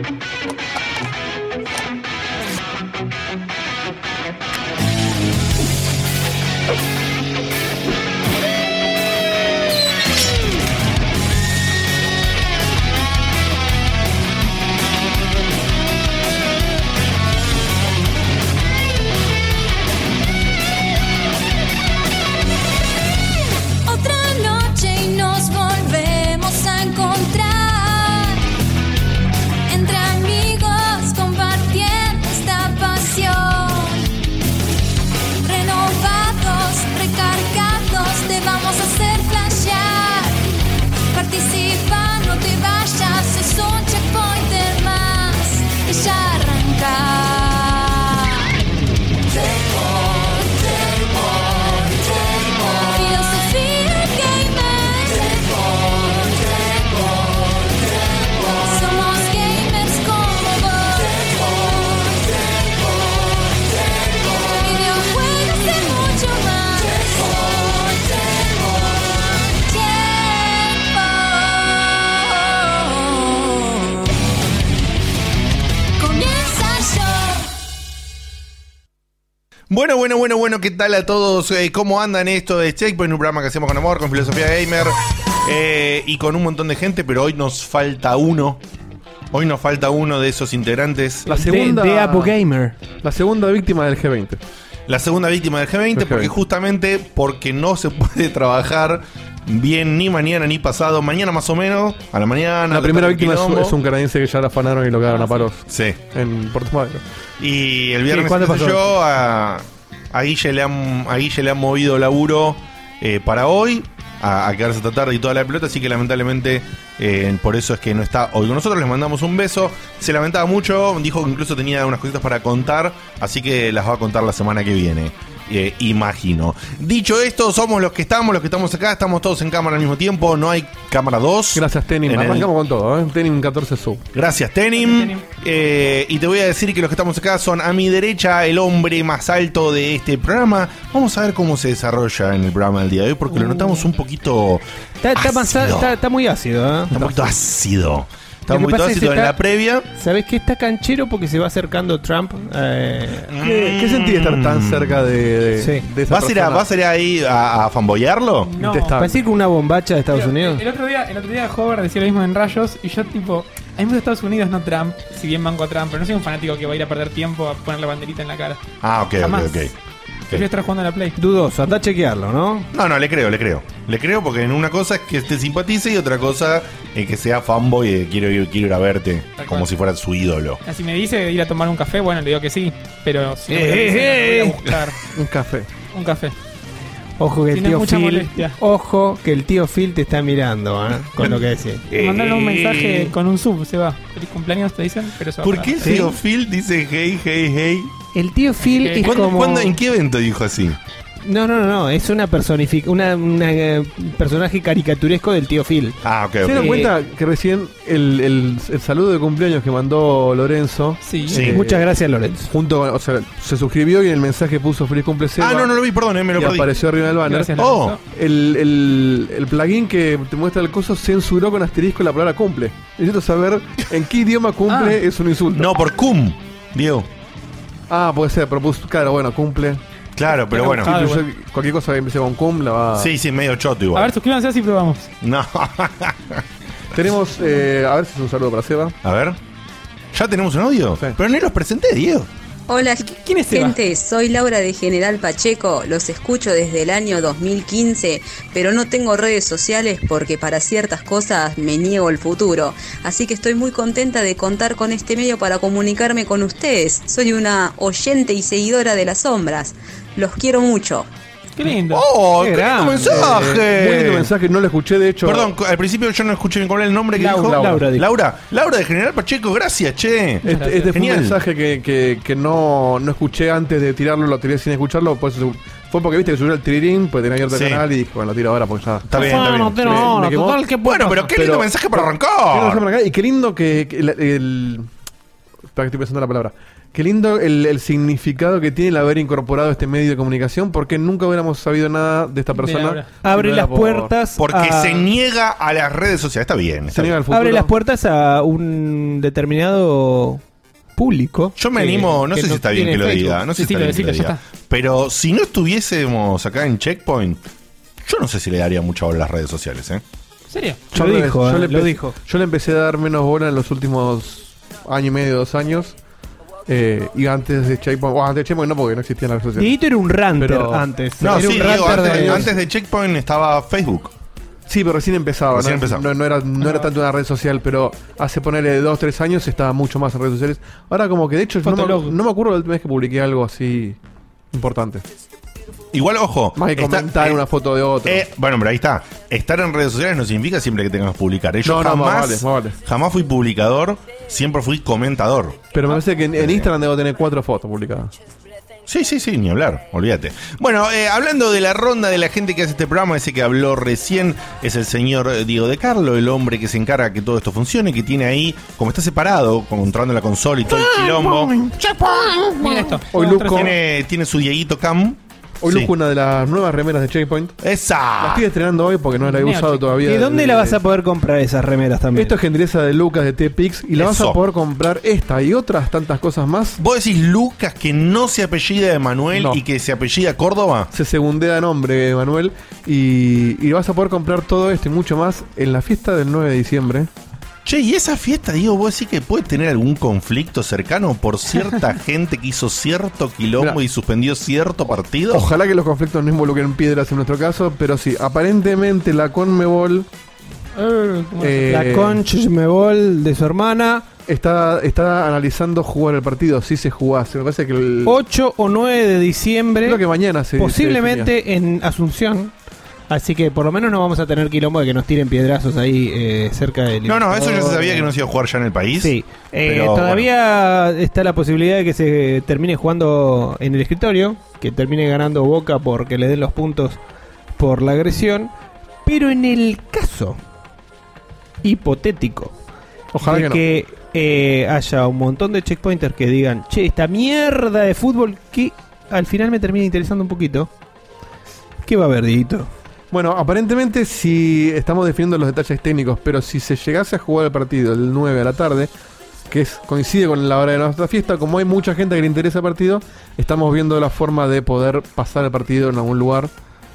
Thank you. Bueno, bueno, bueno, bueno, ¿qué tal a todos? Eh, ¿Cómo andan esto de Checkpoint? Un programa que hacemos con amor, con filosofía gamer eh, y con un montón de gente, pero hoy nos falta uno. Hoy nos falta uno de esos integrantes. La segunda, de Apo Gamer. la segunda víctima del G20. La segunda víctima del G20, Del porque G20. justamente porque no se puede trabajar bien ni mañana ni pasado. Mañana más o menos, a la mañana. La primera víctima es, un canadiense que ya la afanaron y lo cagaron a palos Sí. en Puerto Madero. Y el viernes Sí, ¿cuándo entonces pasó yo a, a Guille le han, a Guille le han movido laburo eh, para hoy, a, quedarse esta tarde y toda la pelota, así que lamentablemente eh, por eso es que no está hoy con nosotros, les mandamos un beso, se lamentaba mucho, dijo que incluso tenía unas cositas para contar, así que las va a contar la semana que viene. Eh, imagino. Dicho esto, somos los que estamos, los que estamos acá, estamos todos en cámara al mismo tiempo, no hay cámara 2. Gracias, Tenim. En el- Arrancamos con todo, ¿eh? Tenim 14 sub. Gracias, Tenim. Eh, y te voy a decir que los que estamos acá son a mi derecha el hombre más alto de este programa. Vamos a ver cómo se desarrolla en el programa del día de hoy, porque lo notamos un poquito. Está, está más- ácido. está- está muy ácido, ¿eh? Está un poquito ácido. Está Lo un que es en está- la previa. ¿Sabés qué? Está canchero porque se va acercando Trump. eh, ¿Qué, qué sentí estar tan cerca de, de, Sí. de esa ¿Vas a, ir a, persona? ¿Vas a ir ahí a, a fanboyearlo? No. Detestable. ¿Va a decir que una bombacha de Estados Pero, Unidos? El otro día, el otro día Hover decía lo mismo en Rayos y yo tipo, a mí me gusta Estados Unidos, no Trump, si bien banco a Trump, pero no soy un fanático que va a ir a perder tiempo a poner la banderita en la cara. Ah, ok, ok, Jamás. ok. Prefiero estar jugando a la Play. Dudoso, anda a chequearlo, ¿no? No, no, le creo, le creo. Le creo porque en una cosa es que te simpatice y otra cosa es que sea fanboy y quiero ir, quiero ir a verte como si fuera su ídolo. Si me dice ir a tomar un café, bueno, le digo que sí, pero si no me Eh, lo dice, eh, voy a buscar Un café. un café. Ojo que el tío Phil. molestia. Ojo que el tío Phil te está mirando, ¿eh? Con lo que decís. Mandarle un mensaje con un sub, se va. Feliz cumpleaños, te dicen, pero se va ¿Por qué el tío Phil dice hey, hey, hey? El tío Phil es ¿Cuándo, como. cuándo- en qué evento dijo así? No, no, no, no. Es una personific... una, una, eh, personaje caricaturesco del tío Phil. Ah, ok, ¿Se ok. dieron Eh, cuenta que recién el, el- el saludo de cumpleaños que mandó Lorenzo, Sí, Sí. Muchas gracias, Lorenzo. junto con- o sea, se suscribió y en el mensaje puso feliz cumple Seba, Ah, no, no lo vi, perdón, eh, me lo y perdí. apareció arriba del banner. Gracias, Oh. Lorenzo. El, el, el plugin que te muestra el coso censuró con asterisco la palabra cumple. Necesito saber en qué idioma cumple Ah. es un insulto. No, por cum, Diego. Ah, puede ser, pero puso- claro, bueno, cumple. Claro, pero bueno. Ah, Incluso cualquier cosa que empiece con cum la va. Sí, sí, medio choto A igual. ver, suscríbanse así probamos. No. Tenemos, eh, a ver si es un saludo para Seba. A ver. ¿Ya tenemos un audio? Sí. Pero ni los presenté, Diego. Hola, ¿Quién es gente, soy Laura de General Pacheco, los escucho desde el año 2015, pero no tengo redes sociales porque para ciertas cosas me niego el futuro, así que estoy muy contenta de contar con este medio para comunicarme con ustedes. Soy una oyente y seguidora de las sombras, los quiero mucho. Qué lindo. ¡Oh, Qué qué lindo mensaje! Muy lindo mensaje, no lo escuché de hecho. Perdón, al principio yo no escuché bien cuál era el nombre que Laura, dijo. Laura dijo. Laura, Laura de General Pacheco, gracias, che. Este, este fue Genial. un mensaje que, que, que no, no escuché antes de tirarlo, lo tiré sin escucharlo. Pues, fue porque viste que subió el tirirín, pues tenía abierto el Sí. canal y dije, bueno, lo tiro ahora porque ya. Está bien, está bien. pero ahora, Me quemó. total, ¿qué Bueno, pero qué lindo Pero- mensaje para arrancar. Y qué lindo que, que el, el- Espera que estoy pensando la palabra. Qué lindo el, el significado que tiene el haber incorporado este medio de comunicación, porque nunca hubiéramos sabido nada de esta persona. Abre las por- puertas. Porque a- se niega a las redes sociales. Está bien. está Se niega bien. al futuro. Abre las puertas a un determinado público. Yo me que- animo, no sé si está bien que lo diga, no sé si está bien que lo decilo, diga. ya Pero si no estuviésemos acá en Checkpoint, yo no sé si le daría mucha bola a las redes sociales, ¿eh? Lo Yo le- dijo, yo eh, le lo dijo. Yo le empecé a dar menos bola en los últimos año y medio, dos años. Eh, y antes de Checkpoint, bueno, antes de Checkpoint no, porque no existían las redes sociales. Dieguito era un ranter Pero- antes. No, era sí, un digo, ranter antes, de... antes de Checkpoint estaba Facebook. Sí, pero recién empezaba. Recién ¿no? empezaba. No, no era, no era tanto una red social, pero hace ponerle dos, tres años estaba mucho más en redes sociales. Ahora como que de hecho no me, Fotolog. no me acuerdo la última vez que publiqué algo así importante. Igual, ojo. Más que está- comentar eh, una foto de otro. eh, bueno, pero ahí está. Estar en redes sociales no significa siempre que tengas que publicar. ¿eh? Yo No, no, más jamás, vale, más vale. jamás fui publicador, siempre fui comentador. pero me parece que en, en Instagram debo tener cuatro fotos publicadas. Sí, sí, sí, ni hablar, olvídate. Bueno, eh, hablando de la ronda de la gente que hace este programa, ese que habló recién es el señor eh, Diego de Carlo, el hombre que se encarga que todo esto funcione, que tiene ahí, como está separado, controlando la consola y todo el quilombo, Miren esto. Hoy Luco- tiene, tiene su Dieguito Cam. Hoy Sí. lujo una de las nuevas remeras de Checkpoint. La ¡Esa! estoy estrenando hoy porque no la he Neo usado Checkpoint. todavía. ¿Y dónde la vas a poder comprar esas remeras también? Esto es gentileza de Lucas de T-Pix y la vas a poder comprar esta y otras tantas cosas más. ¿Vos decís Lucas que no se apellida de Manuel No. y que se apellida Córdoba? Se segundea nombre, Manuel. Y, y vas a poder comprar todo esto y mucho más en la fiesta del 9 de diciembre. Che, ¿y esa fiesta, digo, vos decís que puede tener algún conflicto cercano por cierta gente que hizo cierto quilombo y suspendió cierto partido? Ojalá que los conflictos no involucren piedras en nuestro caso, pero sí, aparentemente la Conmebol Eh, ¿cómo eh, La Conchmebol de su hermana. está, está analizando jugar el partido, si se jugase. Me parece que el, 8 o 9 de diciembre. creo que mañana se posiblemente en Asunción. Así que por lo menos no vamos a tener quilombo de que nos tiren piedrazos ahí eh, cerca del. No, no, eso ya se Libertador. sabía que no se iba a jugar ya en el país. Sí, Eh, Pero, todavía está la posibilidad de que se termine jugando en el escritorio, que termine ganando Boca porque le den los puntos por la agresión, pero en el caso hipotético Ojalá de que no. eh, haya un montón de checkpointers que digan, che, esta mierda de fútbol que al final me termina interesando un poquito, ¿qué va a haber, Dieguito? Bueno, aparentemente si estamos definiendo los detalles técnicos, pero si se llegase a jugar el partido el 9 a la tarde, que es, coincide con la hora de nuestra fiesta, como hay mucha gente que le interesa el partido, estamos viendo la forma de poder pasar el partido en algún lugar,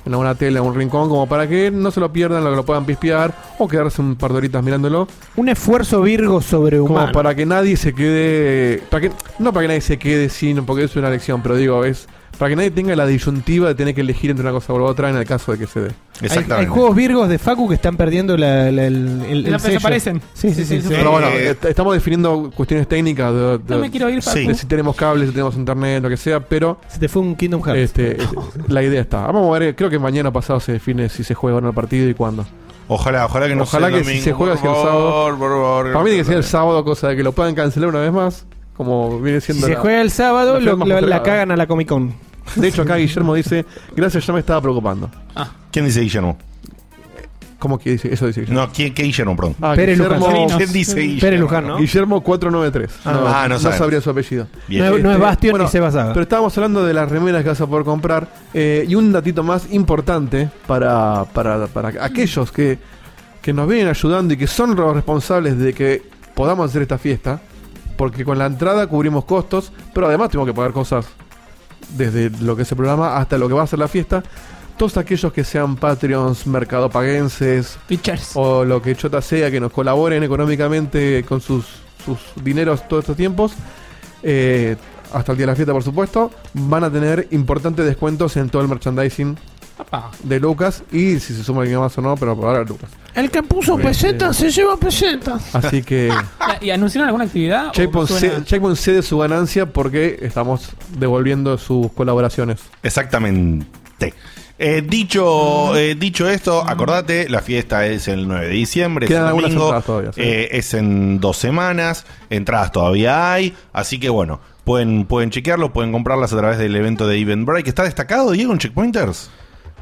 en alguna tele, en un rincón, como para que no se lo pierdan, lo, lo puedan pispear o quedarse un par de horitas mirándolo, Un esfuerzo virgo como sobrehumano. para que nadie se quede, para que, no para que nadie se quede sin, porque es una elección, pero digo, es para que nadie tenga la disyuntiva de tener que elegir entre una cosa u otra en el caso de que se dé. Hay, Exactamente. hay juegos virgos de Facu que están perdiendo la, la- el, el, el La- sello. desaparecen. Sí, sí, sí. Sí, sí. sí, Pero bueno, Eh, est- estamos definiendo cuestiones técnicas de, de- No me quiero ir. Facu. de si tenemos cables, si tenemos internet, lo que sea, pero Se te fue un Kingdom Hearts. este, este, la idea está. Vamos a ver, creo que mañana pasado se define si se juega o no el partido y cuándo. Ojalá, ojalá que no Ojalá sea el que si domingo, se juega por sea el favor, sábado. por favor. Para mí tiene que ser el sábado, cosa de que lo puedan cancelar una vez más, como viene si siendo se la- juega el sábado, la lo- la cagan a la Comic Con. De hecho, acá Guillermo dice, gracias, ya me estaba preocupando. ¿Quién dice Guillermo? ¿Cómo que dice? Eso dice Guillermo. No, ¿quién, ¿qué Guillermo, perdón? Ah, Pérez Guillermo, Luján. ¿Quién dice Guillermo? Pérez Luján, ¿no? Guillermo 493. Ah, no sabe. sabría su apellido. No, no es Este, Bastion bueno, ni Seba Saga. Pero estábamos hablando de las remeras que vas a poder comprar. eh, y un datito más importante para, para, para aquellos que, que nos vienen ayudando y que son los responsables de que podamos hacer esta fiesta. Porque con la entrada cubrimos costos, pero además tenemos que pagar cosas desde lo que es el programa hasta lo que va a ser la fiesta. Todos aquellos que sean Patreons, mercadopaguenses, Pitchers. o lo que chota sea que nos colaboren económicamente con sus, sus dineros todos estos tiempos, eh, hasta el día de la fiesta por supuesto, van a tener importantes descuentos en todo el merchandising Papá. de Lucas y si se suma alguien más o no, pero por ahora Lucas. El que puso pesetas se lleva pesetas. Así que ¿Y anunciaron alguna actividad? Checkpoint, suena- ce- Checkpoint cede su ganancia porque estamos devolviendo sus colaboraciones. Exactamente. Eh, dicho, eh, dicho esto, acordate, la fiesta es el 9 de diciembre, es Quedan el algunas domingo, entradas todavía, sí. eh, es en dos semanas, entradas todavía hay, así que bueno, pueden, pueden chequearlo, pueden comprarlas a través del evento de Eventbrite, que está destacado, Diego, en Checkpointers.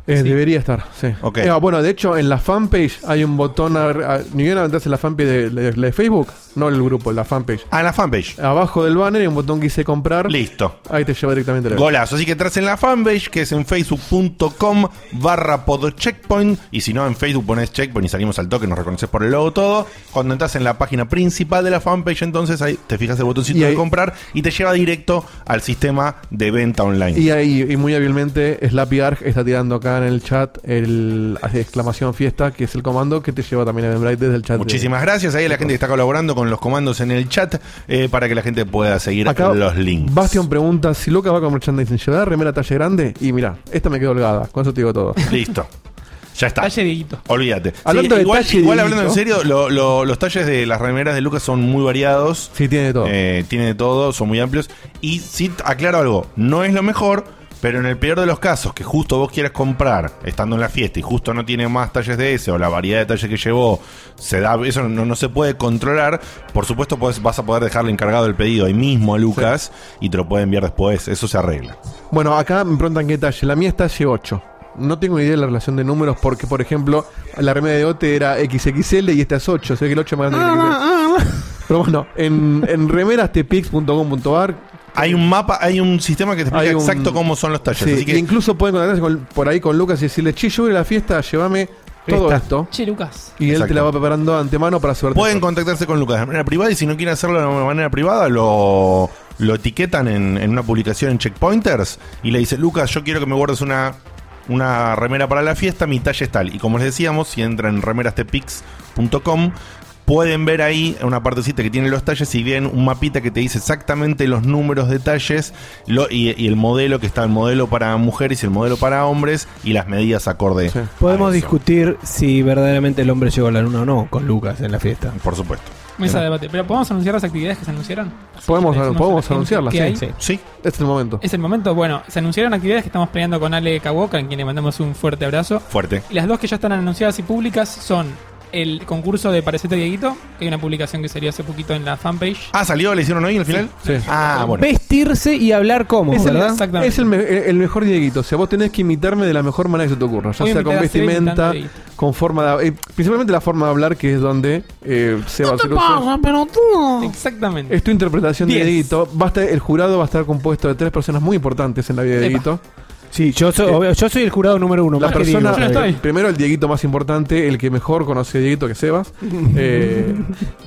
Eh, Sí. Debería estar, sí. Ok. Eh, bueno, de hecho, en la fanpage hay un botón. a- a- Ni bien en la fanpage de, de- de Facebook, no el grupo, la fanpage. Ah, en la fanpage. Abajo del banner hay un botón que dice comprar. Listo. Ahí te lleva directamente la Golazo. Así que entras en la fanpage, que es en facebook.com barra podcheckpoint. Y si no, en Facebook pones checkpoint y salimos al toque, nos reconoces por el logo todo. Cuando entras en la página principal de la fanpage, entonces ahí te fijas el botoncito Y de ahí- comprar y te lleva directo al sistema de venta online. Y ahí, y muy hábilmente, Slappy Arg está tirando acá en el chat el exclamación fiesta, que es el comando que te lleva también a Eventbrite desde el chat. de- Muchísimas gracias ahí a la gente que está colaborando con los comandos en el chat eh, para que la gente pueda seguir Acá los links. Bastion pregunta si Lucas va con merchandising, ¿llevará remera talle grande? Y mira, esta me quedó holgada, con eso te digo todo. Listo. Ya está. Talle. Olvídate. Hablando de igual hablando en serio, lo- lo- los talles de las remeras de Lucas son muy variados. Sí, tiene de todo. Eh, tiene de todo, son muy amplios. Y sí, aclaro algo, no es lo mejor, pero en el peor de los casos, que justo vos quieras comprar estando en la fiesta y justo no tiene más talles de ese o la variedad de talles que llevó, se da, eso no, no se puede controlar. Por supuesto, pues, vas a poder dejarle encargado el pedido ahí mismo a Lucas y te lo puede enviar después. Eso se arregla. Bueno, acá me preguntan qué talle. La mía es talle 8. No tengo ni idea de la relación de números porque, por ejemplo, la remera de Ote era XXL y esta es 8. Sé que el 8 es más grande que el XXL. Pero bueno, en, en remerastepix.com.ar Hay un mapa, hay un sistema que te explica un- exacto cómo son los talles. sí, así que y incluso pueden contactarse con- por ahí con Lucas y decirle, che, yo voy a la fiesta, llévame todo esto. Che, Lucas. Y él Exacto. te la va preparando de antemano para suerte. Pueden contactarse con Lucas de manera privada y si no quieren hacerlo de manera privada, lo, lo etiquetan en, en una publicación en Checkpointers y le dice, Lucas, yo quiero que me guardes una, una remera para la fiesta, mi talla es tal. Y como les decíamos, si entran en remerastepix.com, pueden ver ahí una partecita que tiene los talles y ven un mapita que te dice exactamente los números de talles lo- y, y el modelo que está el modelo para mujeres y el modelo para hombres y las medidas acorde. Sí. Podemos a eso. discutir si verdaderamente el hombre llegó a la luna o no con Lucas en la fiesta. Por supuesto. Mesa de debate. Pero ¿podemos anunciar las actividades que se anunciaron? Podemos- podemos a anunciarlas, sí. Sí. Sí. Este es el momento. Es el momento. Bueno, se anunciaron actividades que estamos planeando con Ale Kawoka, en quien le mandamos un fuerte abrazo. Fuerte. Y las dos que ya están anunciadas y públicas son el concurso de Parecete Dieguito, que hay una publicación que salió hace poquito en la fanpage. Ah, ¿salió? ¿Le hicieron hoy al final? Sí. Ah, bueno. Vestirse y hablar como, Es el, ¿verdad? Exactamente. es el, me- el mejor Dieguito. O sea, vos tenés que imitarme de la mejor manera que se te ocurra. Ya Voy sea con vestimenta, con forma de. eh, principalmente la forma de hablar, que es donde eh, se va a hacer. Exactamente. Es tu interpretación de. Dieguito. Va a estar- el jurado va a estar compuesto de tres personas muy importantes en la vida de. Dieguito. Sí, yo soy, Eh, obvio, yo soy el jurado número uno. La más persona, Diego. Yo no estoy. eh, primero el Dieguito más importante, el que mejor conoce a Dieguito, que es Sebas. Eh,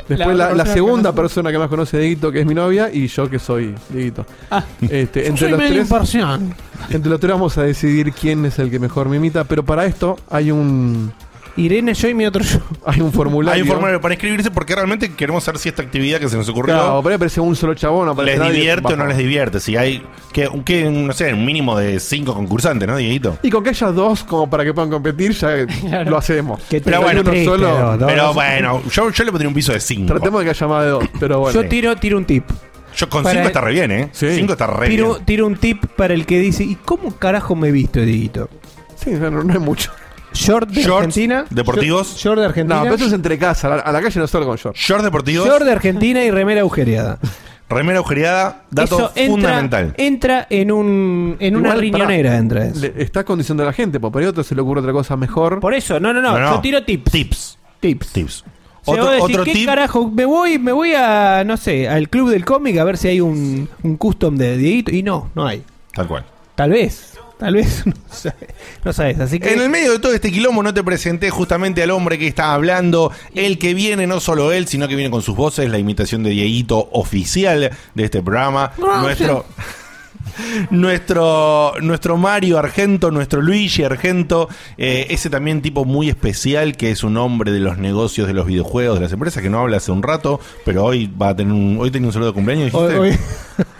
después La la, otra la persona que segunda persona que más conoce a Dieguito, que es mi novia, y yo que soy Dieguito. Ah. Este, entre, los tres, entre los tres vamos a decidir quién es el que mejor me imita, pero para esto hay un Irene, yo y mi otro yo. hay un formulario. Hay un formulario para inscribirse porque realmente queremos saber si esta actividad que se nos ocurrió Claro, ahí aparece un solo chabón, aparece les nadie, divierte o no les divierte. Si hay, que, que, no sé, un mínimo de cinco concursantes, ¿no, Dieguito? Y con que haya dos como para que puedan competir, ya Claro. lo hacemos. Que Pero bueno, uno triste, solo, no, Pero no. bueno, yo, yo le pondría un piso de cinco. Tratemos de que haya más de dos, pero bueno. Yo tiro, tiro un tip. Yo con para- cinco está re bien, ¿eh? Sí. Cinco está re Tiro, bien. tiro un tip para el que dice, ¿y cómo carajo me he visto, Dieguito? Sí, no, no es mucho. Short de Shorts Argentina. deportivos. Short, short de Argentina. No, pero eso es entre casa. A la, a la calle no salgo con short. Short deportivos, Short de Argentina y remera agujereada. remera agujereada, dato Eso entra, fundamental. entra en un en una Igual, riñonera, pará, entra eso. Le, está condicionando a la gente, porque por ahí otro se le ocurre otra cosa mejor. Por eso, no, no, no, No, no. yo tiro tips. Tips. Tips. Tips. O sea, Otro, vos decís, otro ¿qué tip. carajo? Me voy, me voy a, no sé, al club del cómic a ver si hay un, un custom de Dieguito. Y no, no hay. Tal cual. Tal vez. Tal vez. No sabes. No sabes. Así que. En el medio de todo este quilombo no te presenté justamente al hombre que está hablando, el que viene, no solo él, sino que viene con sus voces, la imitación de Dieguito oficial de este programa. nuestro, nuestro, nuestro Mario Argento, nuestro Luigi Argento, eh, ese también tipo muy especial que es un hombre de los negocios, de los videojuegos, de las empresas, que no habla hace un rato, pero hoy va a tener un, hoy tenía un saludo de cumpleaños, dijiste, Hoy-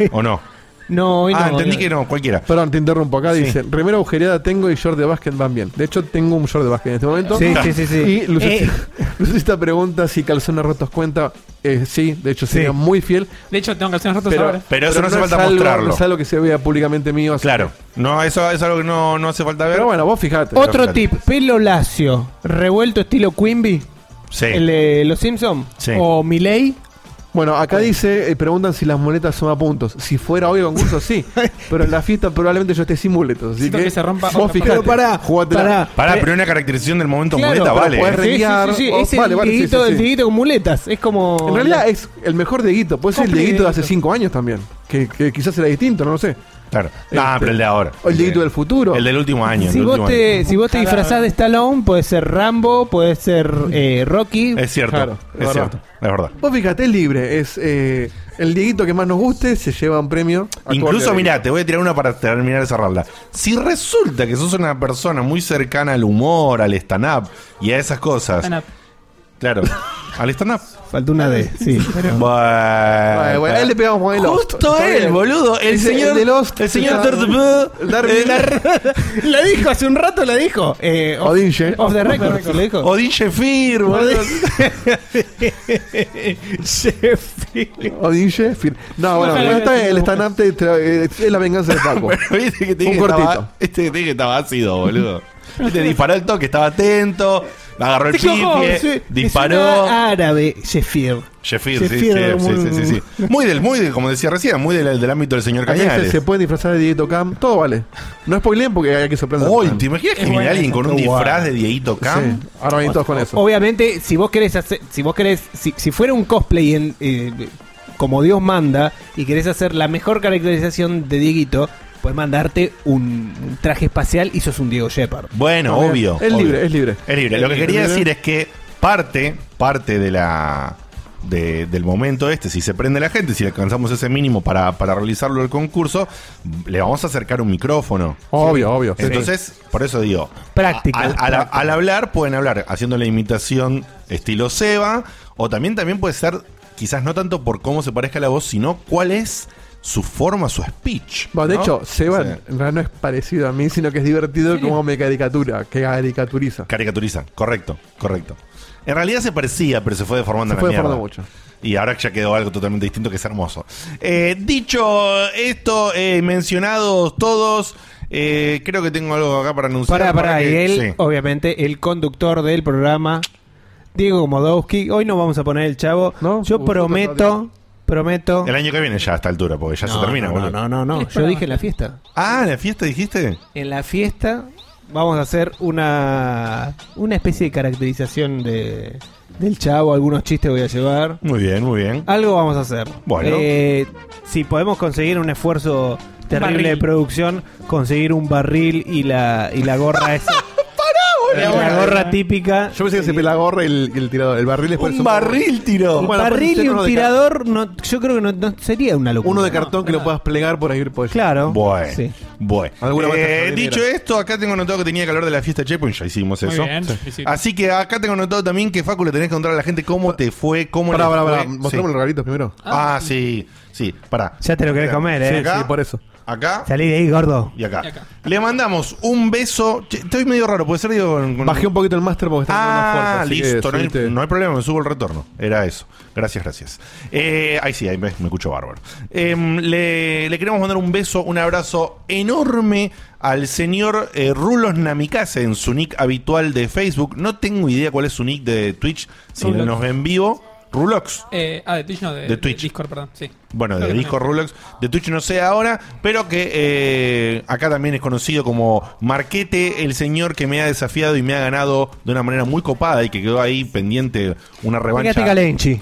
hoy- ¿o no? No, hoy ah, no, entendí no. que no, cualquiera. Perdón, te interrumpo. Acá Sí. dice: remera agujereada tengo y short de básquet van bien. De hecho, tengo un short de básquet en este momento. Sí, sí, sí, sí. Y Lucecita, Eh, Lucecita pregunta si calzones rotos cuenta. Eh, sí, de hecho sería Sí. muy fiel. De hecho, tengo calzones rotos Pero, ahora. Pero eso no hace es falta algo- mostrarlo. No es algo que se vea públicamente mío. así Claro, no, eso es algo que no, no hace falta ver. Pero bueno, vos fijate. Otro tip: pelo lacio, revuelto estilo Quimby, sí. el de Los Simpsons, Sí. o Miley, Bueno, acá dice, eh, preguntan si las muletas son a puntos. Si fuera hoy el concurso, sí. Pero en la fiesta probablemente yo esté sin muletas. Así que, que se rompa vos otra fijate, Pero pará, jugátela. pará. Pará, pero una caracterización del momento Claro, muleta pero vale. renguear, Sí, sí, sí, o- es el vale, vale, sí, Dieguito sí, del sí. Dieguito con muletas. Es como. En realidad es el mejor Dieguito. Puede ser el Cumple Dieguito de hace Dieguito. 5 años también. Que, que quizás era distinto, no lo sé. Claro. Ah, Este, pero el de ahora. O el Dieguito del futuro. El del último año. Si vos, último te, si vos te disfrazás de Stallone, puede ser Rambo, puede ser eh, Rocky. Es cierto. Claro, es cierto. Es verdad. Vos fíjate, es libre. Es eh, el Dieguito que más nos guste, se lleva un premio. Incluso, mirá, te voy a tirar una para terminar de cerrarla. Si resulta que sos una persona muy cercana al humor, al stand-up y a esas cosas. Claro. Al stand-up. Falta una D, sí. Bueno, bueno, a él le pegamos con el Lost. Justo Está él, bien. boludo. El Ese- señor. el de Lost, el señor está- Turtupú. Darwin. Eh, la dijo hace un rato, la dijo. Eh, off, Odinche. off the record, ¿lo dijo? Odín Shefir, boludo. Odin Sheffield. No, bueno, Ojalá pero está hubiera el stand-up te- te- es la venganza de Paco. Bueno, viste que te Un que cortito. estaba, este que te dije que estaba ácido, boludo. Te disparó el toque, estaba atento, agarró el pifie, sí. disparó. Es una árabe, Sheffield. Sheffield, sí, sí, Sheffield, sí, muy- sí, sí, sí. Muy del, muy del, como decía recién, muy del, del ámbito del señor Cañales. se pueden disfrazar de Dieguito Cam, todo vale. No spoileen porque hay que sorprender. Uy, ¿te imaginas que viene alguien con un disfraz de Dieguito Cam? Sí, ahora vienen todos con eso. Obviamente, si vos querés hacer, si vos querés, si, si fuera un cosplay en, eh, como Dios manda y querés hacer la mejor caracterización de Dieguito, puedes mandarte un, un traje espacial y sos un Diego Shepard. Bueno, obvio. Es obvio. libre, es libre. Es libre. Lo que quería decir es que parte, parte de la de- del momento este, si se prende la gente, si alcanzamos ese mínimo para, para realizarlo el concurso, le vamos a acercar un micrófono. Obvio, obvio. sí. Entonces, por eso digo, Práctica. a- al, al- al hablar pueden hablar haciendo la imitación estilo Seba, o también, también puede ser, quizás no tanto por cómo se parezca la voz, sino cuál es su forma, su speech. Bueno, de ¿no? hecho, Seba Sí. en realidad no es parecido a mí, sino que es divertido como me caricatura, que caricaturiza. Caricaturiza, correcto, correcto. En realidad se parecía, pero se fue deformando Se en fue la mierda. deformando mucho. Y ahora ya quedó algo totalmente distinto que es hermoso. Eh, dicho esto, eh, mencionados todos, eh, creo que tengo algo acá para anunciar. Pará, pará, y que- él, sí. obviamente, el conductor del programa, Diego Modowski, hoy no vamos a poner el chavo. ¿No? Yo prometo, prometo. El año que viene ya a esta altura, porque ya se No, termina, no, no, no, no, ¿Qué Yo dije en la fiesta. Ah, ¿en la fiesta dijiste? En la fiesta vamos a hacer una una especie de caracterización de del chavo, algunos chistes voy a llevar. Muy bien, muy bien. Algo vamos a hacer. Bueno. Eh, si podemos conseguir un esfuerzo terrible barril. de producción, conseguir un barril y la y la gorra esa. la, la gorra típica. Yo pensé que se la gorra y el, tirador. El barril es por eso- Un barril tiró. Un Bueno, barril y un de tirador, no, yo creo que no, no sería una locura. Uno de cartón que lo puedas plegar por ahí. Por allí. Claro. Bueno, Sí. bueno. Alguna Eh, dicho esto, acá tengo notado que tenía que hablar de la fiesta Checkpoint, ya hicimos Muy eso. bien. Sí, sí. Así que acá tengo notado también que Facu le tenés que contar a la gente cómo te fue, cómo Pará, le pará, fue. pará. Sí. Mostrame los regalitos primero. Ah, sí, sí, pará. Ya te lo querés comer, Sí, eh. sí, por eso. Acá Salí de ahí, gordo. y acá. Y acá. Le mandamos un beso. Che, Estoy medio raro, puede ser digo, con- Bajé un poquito el máster porque está fuerte. Ah, que listo, no hay, no hay problema, me subo el retorno. Era eso. Gracias, gracias. Eh, ahí sí, ahí me, me escucho bárbaro. Em, le, le queremos mandar un beso, un abrazo enorme al señor eh, Rulos Namikaze en su nick habitual de Facebook. No tengo idea cuál es su nick de Twitch, si nos ve en vivo. Rulox. Eh, ah, de Twitch no, de, De Twitch. Discord, perdón. Sí. Bueno, Creo de que disco también. Rulox, de Twitch no sé ahora, pero que eh, acá también es conocido como Marquete, el señor que me ha desafiado y me ha ganado de una manera muy copada y que quedó ahí pendiente una revancha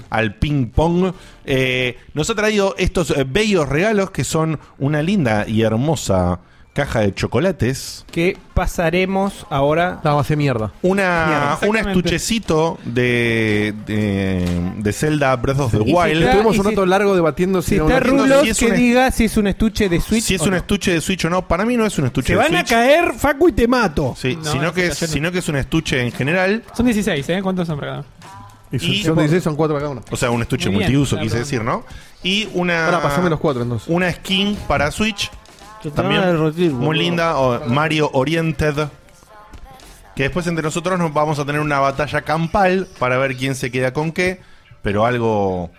al ping pong. Eh, nos ha traído estos eh, bellos regalos que son una linda y hermosa caja de chocolates. Que pasaremos ahora. La base mierda. Una, Mierda, un exactamente. estuchecito de, de, de Zelda Breath of the Y si Wild. está- Estuvimos y un si- rato largo debatiendo Si era está una- Rulo- si es que un- diga si es un estuche de Switch. Si es o un no. estuche de Switch o no, para mí no es un estuche Se de van Switch. a caer, Facu, y te mato. Sí, No, sino, no que es, sino que es un estuche en general. Son 16, ¿eh? ¿Cuántos son para cada uno? Y son, y- son 16, son 4 para cada uno. O sea, un estuche Muy bien, multiuso, quise decir, ¿no? Y una. Ahora, pasame los 4 entonces. Una skin para Switch. También muy linda. o Mario Oriented. Que después entre nosotros nos vamos a tener una batalla campal para ver quién se queda con qué. Pero algo.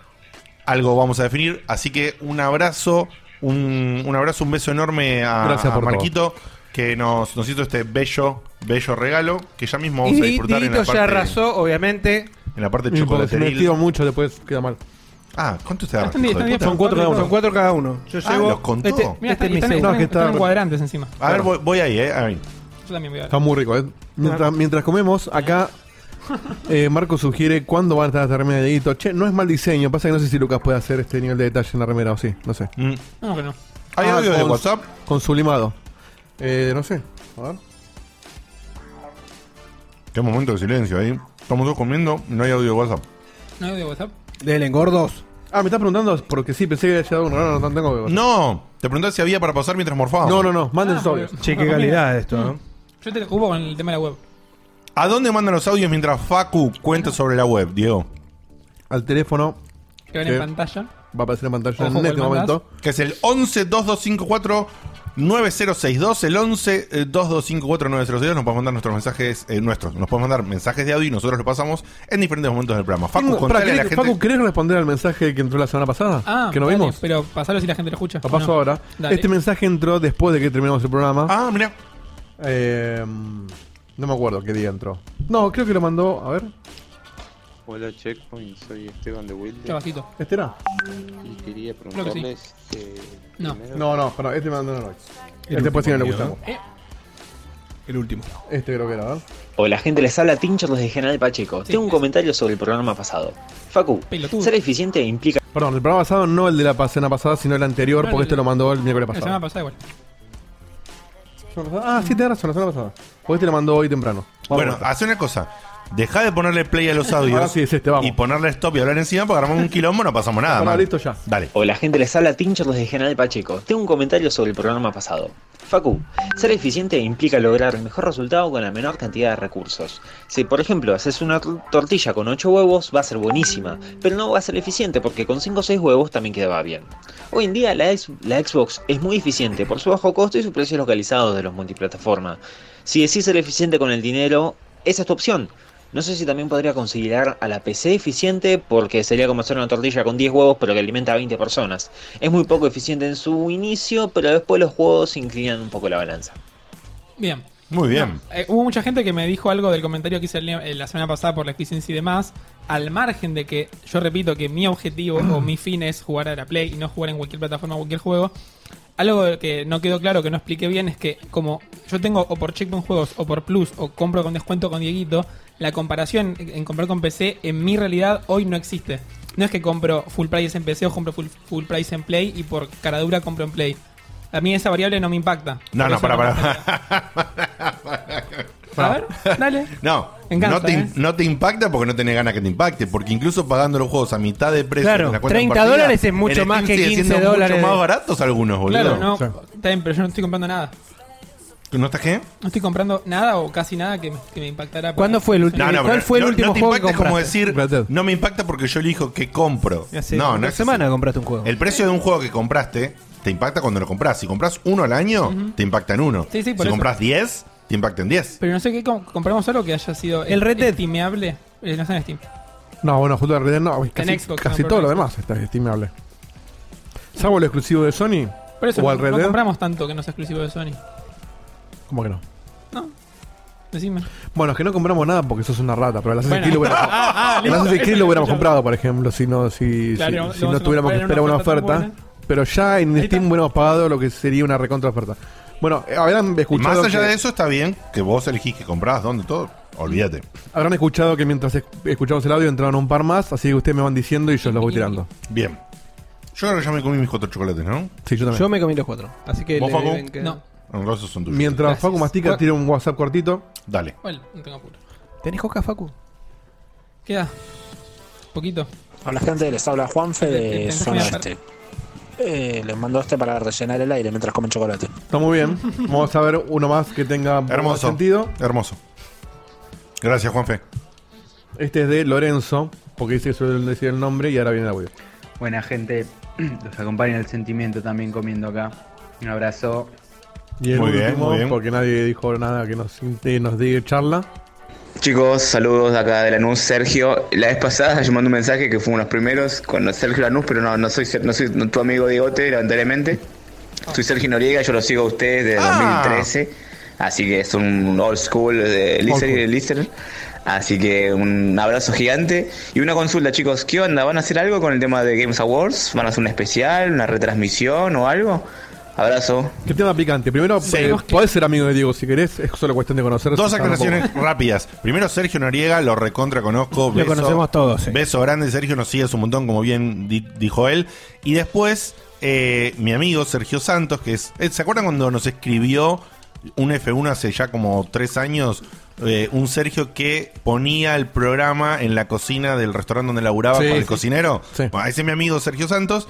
Algo vamos a definir. Así que un abrazo. Un, un abrazo, un beso enorme a, Gracias a por todo. Marquito. Que nos, nos hizo este bello, bello regalo. Que ya mismo vamos a Y disfrutar en la parte, ya arrasó, obviamente. en la parte Y si me mucho después queda mal. Ah, ¿cuánto te da? Están diez, están diez, Son cuatro cada uno. Son cuatro cada uno. Yo Ah, llevo. los contó. Este, Mira, este están, es mi están- segundo. No, están- que está- están en cuadrantes encima. A ver, voy, voy ahí, eh. A ver. Yo también voy a ver. Está muy rico, ¿eh? Mientras, mientras comemos, acá eh, Marco sugiere cuándo van a estar las remeras de Dieguito. Che, no es mal diseño. Pasa que no sé si Lucas puede hacer este nivel de detalle en la remera o sí. No sé. Mm. No, que no. ¿Hay Ah, audio de con- WhatsApp? Con sublimado. Eh, no sé. A ver. Qué momento de silencio ahí. Estamos todos comiendo, no hay audio de WhatsApp. No hay de WhatsApp. Del engordos. Ah, me estás preguntando porque sí, pensé que había llegado uno. No, no, no tengo que No, te pregunté si había para pasar mientras morfábamos. No, no, no. Manden Ah, sus audios. Che, qué Ah, calidad esto, ¿no? Yo te ocupo con el tema de la web. ¿A dónde mandan los audios mientras Facu cuenta sobre la web, Diego? Al teléfono Que ven en pantalla. va a aparecer en pantalla Ojo, en ¿cuál este mandás? momento. Que es el 11 2254 9062, el 11 eh, 2254 9062. Nos pueden mandar nuestros mensajes, eh, nuestros, nos pueden mandar mensajes de audio y nosotros los pasamos en diferentes momentos del programa. Facu, Tengo- pará, contale a la ¿querés- gente. Facu, ¿querés responder al mensaje que entró la semana pasada? Ah, que no dale, vimos. Pero pasalo si la gente lo escucha. Lo paso ¿o no? ahora. Dale. Este mensaje entró después de que terminamos el programa. Ah, mira. Eh, no me acuerdo qué día entró. No, creo que lo mandó. A ver, Hola Checkpoint, soy Esteban de Qué Wilde bajito. ¿este era? y quería que sí. preguntarles eh, No. primero- No, no, perdón, este me mandó no. El Este pues sí no le último gustamos. Eh, El último. Este creo que era, ¿verdad? Hola gente, les habla Tincher desde General Pacheco. Sí. Tengo un comentario sobre el programa pasado. Facu, Pelotudo. ser eficiente implica Perdón, el programa pasado no el de la semana pasada, sino el anterior, No, porque el- este lo mandó el miércoles la semana pasado. pasada igual. ¿Semana pasada? Ah, sí, tenés razón, la semana pasada. Porque este lo mandó hoy temprano. Vamos Bueno, hace una cosa. Deja de ponerle play a los audios Ahora sí, es este, vamos. y ponerle stop y hablar encima porque armamos un quilombo no pasamos nada. Bueno, man. listo ya. Dale. Hola gente, les habla Tincher desde General Pacheco. Tengo un comentario sobre el programa pasado. Facu, ser eficiente implica lograr el mejor resultado con la menor cantidad de recursos. Si por ejemplo haces una tor- tortilla con 8 huevos, va a ser buenísima, pero no va a ser eficiente porque con 5 o 6 huevos también quedaba bien. Hoy en día la, ex- la Xbox es muy eficiente por su bajo costo y su precio localizado de los multiplataforma. Si decís ser eficiente con el dinero, esa es tu opción. No sé si también podría considerar a la PC eficiente porque sería como hacer una tortilla con 10 huevos pero que alimenta a 20 personas. Es muy poco eficiente en su inicio, pero después los juegos inclinan un poco la balanza. Bien. Muy bien. Eh, hubo mucha gente que me dijo algo del comentario que hice el- eh, la semana pasada por la crisis y demás. Al margen de que yo repito que mi objetivo o mi fin es jugar a la Play y no jugar en cualquier plataforma o cualquier juego. Algo que no quedó claro, que no expliqué bien, es que como yo tengo o por Checkpoint Juegos o por Plus o compro con descuento con Dieguito, la comparación en comprar con PC en mi realidad hoy no existe. No es que compro full price en PC o compro full, full price en Play y por cara dura compro en Play. A mí esa variable no me impacta. No, no, para, me para. A ver, dale. No, encanta, no, te, ¿eh? no te impacta porque no tenés ganas que te impacte. Porque incluso pagando los juegos a mitad de precio. Claro, en la cuenta 30 compartida, dólares es mucho en más Steam que sigue 15 siendo dólares mucho más baratos algunos, boludo. Claro, no. Sí. Está bien, pero yo no estoy comprando nada. ¿Tú ¿No estás qué? No estoy comprando nada o casi nada que me, que me impactará. para- ¿Cuándo fue el último? No, no, ¿Cuál pero fue el no- último no te juego que impacta es como compraste? decir, no me impacta porque yo elijo que compro. Hace no, no una es semana compraste un juego. El precio de un juego que compraste te impacta cuando lo compras. Si compras uno al año, te impacta en uno. Sí, sí, por si eso. compras 10, te impacta en 10. Pero no sé qué, com- compramos algo que haya sido El Red Dead. estimeable. Eh, no está en Steam. No, bueno, justo de Red Dead no. Casi, Xbox, casi no, todo lo en demás está estimable. Salvo lo exclusivo de Sony. Por eso o no, al Red no Dead. compramos tanto que no sea exclusivo de Sony. ¿Cómo que no? No. Decime. Bueno, es que no compramos nada porque sos una rata, pero el Assassin's Bueno. Creed lo hubiéramos, Ah, ah, el listo. Assassin's Creed Eso lo hubiéramos comprado, por ejemplo, si no, si, Claro, si- lo si vamos no tuviéramos que en esperar una una oferta buena. Pero ya en Ahí Steam está. hubiéramos pagado lo que sería una recontra oferta. Bueno, eh, habrán Y escuchado. más allá que- de eso, está bien que vos elegís que comprás, dónde, todo. Olvídate. Habrán escuchado que mientras es- escuchamos el audio entraron un par más, así que ustedes me van diciendo y yo los voy tirando. Bien. Yo creo que ya me comí mis cuatro chocolates, ¿no? Sí, yo también. Yo me comí los cuatro. Así que ¿Vos, le Facu? que- No. Son tuyos. Mientras Gracias. Facu mastica, tira un WhatsApp cortito. Dale. Bueno, no tengo apuro. ¿Tenés coca, Facu? Queda. Poquito. Hola gente, les habla Juanfe de Zona Este. Eh, les mando este para rellenar el aire mientras comen chocolate. Está muy bien. Vamos a ver uno más que tenga Hermoso. sentido. Hermoso. Gracias, Juanfe. Este es de Lorenzo, porque dice que suele decir el nombre y ahora viene el audio. Buena gente, los acompaña el sentimiento también comiendo acá. Un abrazo. Y el Muy bien, último, muy bien. porque nadie dijo nada que nos, que nos diga charla. Chicos, saludos de acá de Lanús, Sergio. La vez pasada yo mandé un mensaje que fuimos los primeros con Sergio Lanús, pero no, no soy, no soy tu amigo Diegote, lamentablemente. Soy Sergio Noriega, yo lo sigo a ustedes desde Ah. 2013, así que es un old school de listener. school. listener. Así que un abrazo gigante. Y una consulta, chicos, ¿qué onda? ¿Van a hacer algo con el tema de Games Awards? ¿Van a hacer un especial, una retransmisión o algo? Abrazo. ¿Qué tema picante? Primero, Sí. eh, podés ser amigo de Diego si querés, es solo cuestión de conocerse. Dos aclaraciones rápidas. Primero, Sergio Noriega, lo recontra conozco. Lo conocemos todos, sí. Beso grande, Sergio nos sigue hace un montón, como bien di- dijo él. Y después, eh, mi amigo Sergio Santos, que es. eh, ¿Se acuerdan cuando nos escribió un F1 hace ya como tres años? Eh, un Sergio que ponía el programa en la cocina del restaurante donde laburaba Sí, con el sí. cocinero. Sí. Bueno, ese es mi amigo Sergio Santos.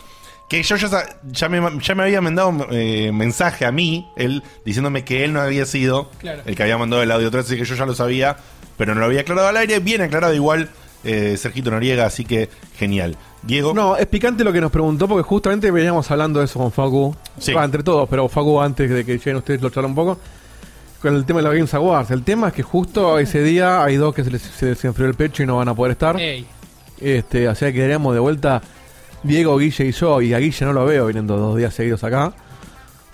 Que yo ya, me, ya me había mandado eh, mensaje a mí, él, diciéndome que él no había sido Claro. el que había mandado el audio 3, así que yo ya lo sabía, pero no lo había aclarado al aire. Bien aclarado igual eh, Sergito Noriega, así que genial. Diego. No, es picante lo que nos preguntó porque justamente veníamos hablando de eso con Facu. Sí. Va, entre todos, pero Facu antes de que lleguen ustedes lo charla un poco. Con el tema de la Games Awards. El tema es que justo ese día hay dos que se les, se les enfrió el pecho y no van a poder estar. Ey. Este, o sea que quedaríamos de vuelta Diego, Guille y yo. Y a Guille no lo veo viniendo dos días seguidos acá.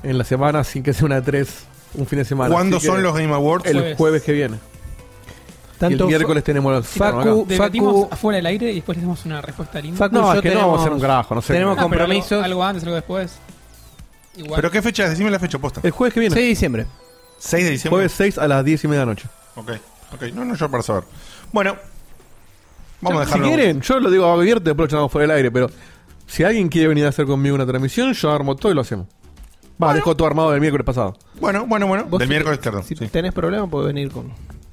En la semana, sin que sea una de tres, un fin de semana. ¿Cuándo Así que son los Game Awards? El Jueves. jueves, que viene. y Tanto el miércoles tenemos los Facu- Debatimos Facu- afuera del aire y después les damos una respuesta linda. Facu, No, yo es que no vamos a hacer un carajo, no sé. tenemos pero algo- compromisos. Algo, antes, algo después. Igual. ¿Pero qué fecha? Decime la fecha posta. El jueves que viene. 6 de diciembre. 6 de diciembre. Jueves 6 a las 10 y media de la noche. Ok, ok. No, no, yo para saber. Bueno, vamos a Si dejarlo. quieren, yo lo digo abierto, después lo echamos fuera del aire, pero si alguien quiere venir a hacer conmigo una transmisión, yo armo todo y lo hacemos. Va, dejo todo armado del miércoles pasado. Bueno, bueno, bueno. Vos Del si- miércoles tarde. Si sí. tenés problemas, podés venir con.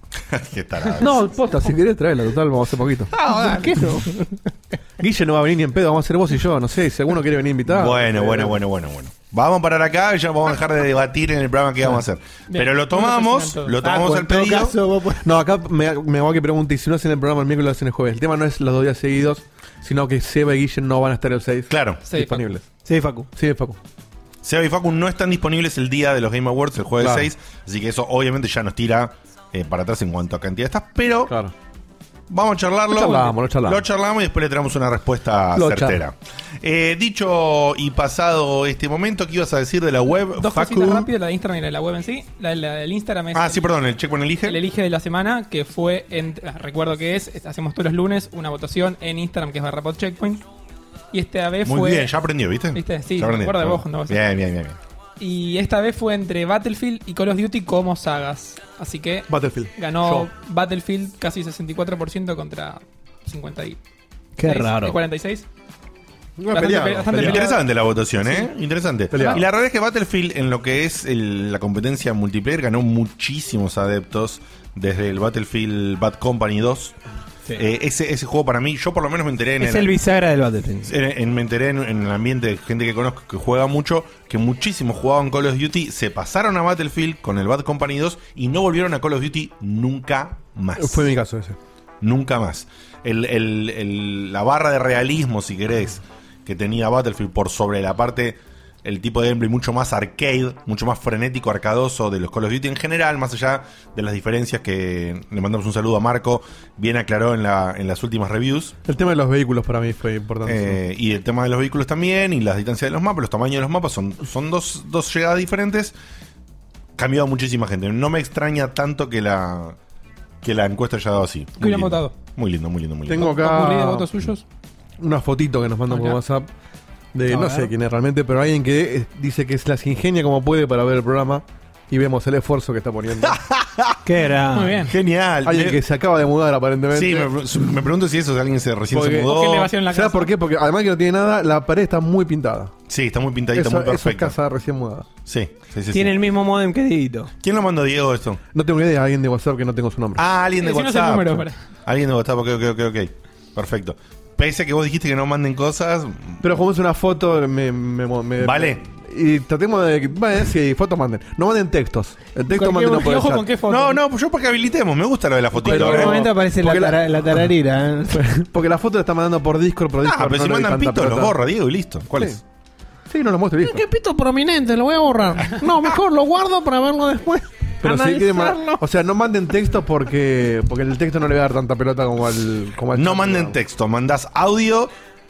Qué tarado. No, posta, si querés traerla, total, vamos a hacer poquito. ¿Por qué no? Guille no va a venir ni en pedo, vamos a hacer vos y yo, no sé, si alguno quiere venir invitado. Bueno, bueno, bueno, bueno, bueno. Vamos a parar acá y ya vamos a dejar de debatir en el programa que vamos a hacer. Pero lo tomamos, lo tomamos Ah, al pedido. No, acá me, me hago que pregunte, y si no hacen el programa el miércoles, lo hacen el jueves. El tema no es los dos días seguidos, sino que Seba y Guille no van a estar el 6 Claro. Sí, disponibles. Sí, Facu. Sí, Facu. Seba y Facu no están disponibles el día de los Game Awards, el jueves Claro. 6. Así que eso obviamente ya nos tira eh, para atrás en cuanto a cantidad de estas. Pero Claro. Vamos a charlarlo. Lo charlamos, lo charlamos. Lo charlamos y después le traemos una respuesta Lo certera. Eh, dicho y pasado este momento, ¿qué ibas a decir de la web, Dos Facu? cositas rápidas, la de Instagram y la de la web en sí. La, la del Instagram es Ah, el- sí, perdón, el checkpoint elige. el elige de la semana, que fue, en, ah, recuerdo que es, hacemos todos los lunes una votación en Instagram que es barra pod checkpoint. Y esta vez Muy fue... bien, ya aprendió, ¿viste? ¿Viste? Sí, Ya aprendió. me acuerdo de vos vos- Bien, bien, bien. bien. Y esta vez fue entre Battlefield y Call of Duty como sagas. Así que Battlefield. ganó Yo. Battlefield casi 64% contra 50 y Qué raro. 46. Una Bastante peleada, pe- bastante peleada. Interesante la votación, ¿eh? Interesante. Peleado. Y la realidad es que Battlefield, en lo que es el- la competencia multiplayer, ganó muchísimos adeptos desde el Battlefield Bad Company 2. Eh, ese, ese juego para mí, yo por lo menos me enteré en Es el, el bisagra del Battlefield. en- en- me enteré en, en el ambiente de gente que conozco que juega mucho, que muchísimos jugaban Call of Duty, se pasaron a Battlefield con el Bad Company 2 y no volvieron a Call of Duty nunca más. Fue mi caso ese. Nunca más. El- el- el- la barra de realismo, si querés, que tenía Battlefield por sobre la parte, el tipo de gameplay mucho más arcade, mucho más frenético, arcadoso de los Call of Duty en general, más allá de las diferencias que le mandamos un saludo a Marco, bien aclaró en, la, en las últimas reviews. El tema de los vehículos para mí fue importante. Eh, y el tema de los vehículos también, y las distancias de los mapas, los tamaños de los mapas, son, son dos, dos llegadas diferentes. Cambiado muchísima gente. No me extraña tanto que la, que la encuesta haya dado así. Que hubieran lindo. votado. Muy lindo, muy lindo, muy lindo. Tengo ¿Ocurrí de acá votos suyos? una fotito que nos mandan por Acá. WhatsApp de no sé quién es realmente, pero alguien que eh, dice que se las ingenia como puede para ver el programa y vemos el esfuerzo que está poniendo. Qué era. Muy bien. Genial. alguien Me- que se acaba de mudar aparentemente. sí, me, me pregunto si eso es alguien que se recién Porque- se ¿O mudó. qué elevación en la ¿Sabes por qué? Porque además que no tiene nada, la pared está muy pintada. Sí, está muy pintadita, Eso, muy eso es perfecta. casa recién mudada. Sí, sí, sí, Tiene sí. el mismo modem que Dieguito. ¿Quién lo mandó Diego esto? No tengo idea, alguien de WhatsApp que no tengo su nombre. Ah, alguien de Decinos el WhatsApp. número, para- Alguien de WhatsApp, ok, ok, ok, ok. Perfecto. Pese a que vos dijiste que no manden cosas, Pero como es una foto, me. me- me- Vale. Y tratemos de. Bueno, sí, fotos manden. No manden textos. El texto ¿Con manden qué- no por qué foto. No, no, pues yo para que habilitemos. Me gusta lo de la fotito. En Pero- algún ¿eh? momento aparece la, porque la- tara- la tararira. ¿eh? Porque la foto la está mandando por Discord, pero Discord Ah, pero no si mandan pito, los pelota. borra, Diego, y listo. ¿Cuál Sí. es? Sí, no lo muestro listo. pito prominente, lo voy a borrar. No, mejor lo guardo para verlo después. Pero ma- Analizarlo. o sea, no manden texto porque porque el texto no le va a dar tanta pelota como al como al No chat, manden digamos. texto, mandás audio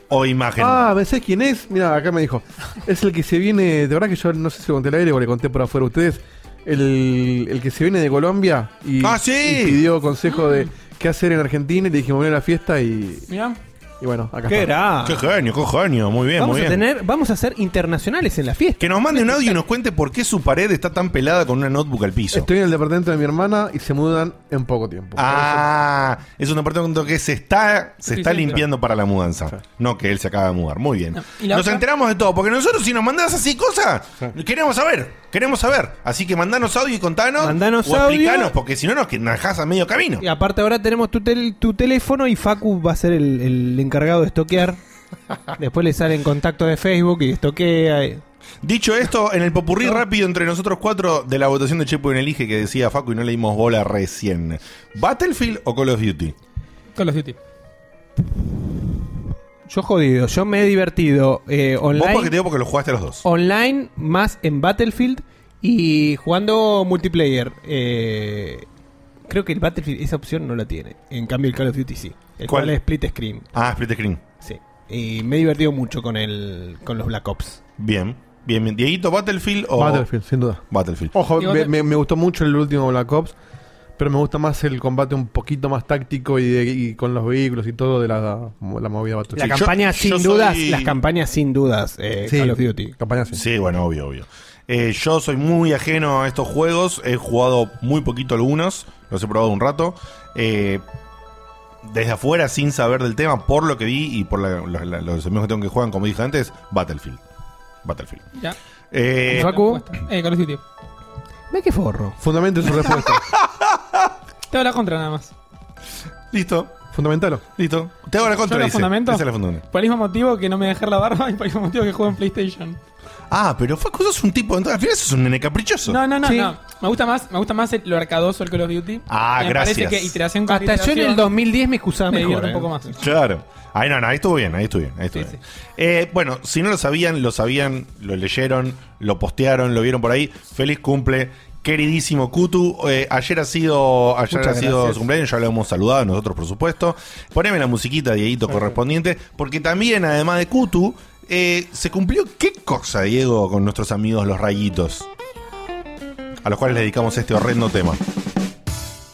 o imagen. Ah, ¿sabés quién es? Mira, acá me dijo. Es el que se viene, de verdad que yo no sé si conté el aire o le conté por afuera a ustedes. El, el que se viene de Colombia y, Ah, sí. y pidió consejo de qué hacer en Argentina y le dijimos, ven a la fiesta y, Mira, y bueno, acá ¿Qué está. era? Qué genio, qué genio. Muy bien, Vamos muy a bien. tener, vamos a ser internacionales en la fiesta. Que nos mande un audio y nos cuente por qué su pared está tan pelada con una notebook al piso. Estoy en el departamento de mi hermana y se mudan en poco tiempo. Ah, es un departamento que se está, se está limpiando para la mudanza. No que él se acaba de mudar. Muy bien. No, ¿y la Nos otra? enteramos de todo, porque nosotros si nos mandás así cosas, queremos saber, queremos saber. Así que mandanos audio y contanos. Mandanos o audio. explicanos, porque si no nos dejás a medio camino. Y aparte ahora tenemos tu, tel- tu teléfono y Facu va a ser el, el encargado de estoquear. Después le sale en contacto de Facebook y estoquea. y- Dicho esto, en el popurrí rápido entre nosotros cuatro de la votación de Chepo en Elige que decía Facu y no le dimos bola recién. ¿Battlefield o Call of Duty? Call of Duty. Yo jodido, yo me he divertido eh, Vos porque te online, digo porque lo jugaste los dos. online más en Battlefield y jugando multiplayer. Eh, creo que el Battlefield esa opción no la tiene. En cambio el Call of Duty sí. El ¿Cuál? cual es split screen. Ah, split screen. Sí. Y me he divertido mucho con el con los Black Ops. Bien, bien, bien. Dieguito, ¿Battlefield o Battlefield, sin duda. Battlefield? Ojo, me gustó mucho el último Black Ops, pero me gusta más el combate un poquito más táctico y, de- y con los vehículos y todo de la, la movida La Battlefield. yo- campaña yo sin dudas, las campañas sin dudas, eh, Sí, Call of Duty. campaña sí. Sí, bueno, obvio, obvio. Eh, yo soy muy ajeno a estos juegos. He jugado muy poquito algunos. Los he probado un rato. Eh, desde afuera, sin saber del tema, por lo que vi y por la- la- la- los amigos que tengo que juegan, como dije antes, Battlefield. Battlefield. Ya. Eh, Facu. Eh, Call of Duty. Ve qué forro. Fundamento su respuesta. Te hago la contra nada más. listo, Fundamentalo. listo. Te hago la contra, ¿Yo dice. fundamento? Esa es la fundamento. Por el mismo motivo que no me dejé la barba y por el mismo motivo que juego en PlayStation. Ah, pero Facu, sos un tipo. Entonces, al final sos un nene caprichoso. No, no, no, Sí. no. Me gusta más, me gusta más el- lo arcadoso el Call of Duty. Ah, me gracias. parece que iteración con Hasta yo en el 2010 me excusaba me mejor. divierte eh. un poco más. Claro. Ahí no, no, ahí estuvo bien, ahí estuvo bien, ahí estuvo Sí, bien. Eh, bueno, si no lo sabían, lo sabían, lo leyeron, lo postearon, lo vieron por ahí. Feliz cumple, queridísimo Kutu. Eh, ayer ha sido, ayer Muchas ha sido su cumpleaños, ya lo hemos saludado nosotros, por supuesto. Poneme la musiquita, Dieguito, correspondiente, porque también, además de Kutu, eh, se cumplió qué cosa, Diego, con nuestros amigos los rayitos. A los cuales le dedicamos este horrendo tema.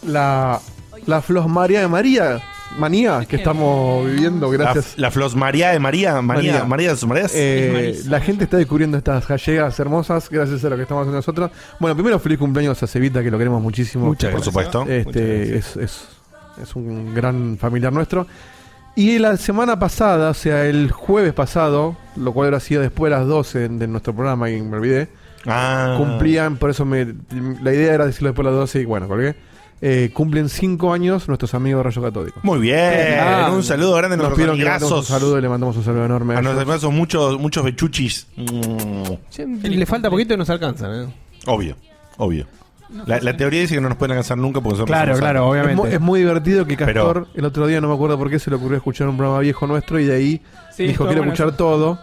La, la Flos María de María, manía que estamos viviendo La, gracias. la Flos María de María, María, María. María de sus Marías. Eh, la gente está descubriendo estas gallegas hermosas gracias a lo que estamos haciendo nosotros. Bueno, primero feliz cumpleaños a Cevita, que lo queremos muchísimo. Muchas por gracias. supuesto. Este, es, es, es un gran familiar nuestro. Y la semana pasada, o sea, el jueves pasado, lo cual habrá sido después de las 12 de nuestro programa, y me olvidé, Ah. cumplían, por eso me, la idea era decirlo después de las 12 y bueno, colgué. Eh, cumplen 5 años nuestros amigos de Rayo Católico. Muy bien. Ah, un saludo grande a Nos nuestros pidieron que le mandemos un amigazos. saludo y le mandamos un saludo enorme. a A nuestros amigazos, muchos, muchos bechuchis. Mm, Le falta poquito y nos alcanzan. eh. obvio, obvio. La, la teoría dice que no nos pueden alcanzar nunca porque son Claro, claro. Es obviamente. Es muy divertido que Pero- Castor, el otro día no me acuerdo por qué se le ocurrió escuchar un programa viejo nuestro y de ahí Sí, dijo quiero bueno escuchar eso. todo.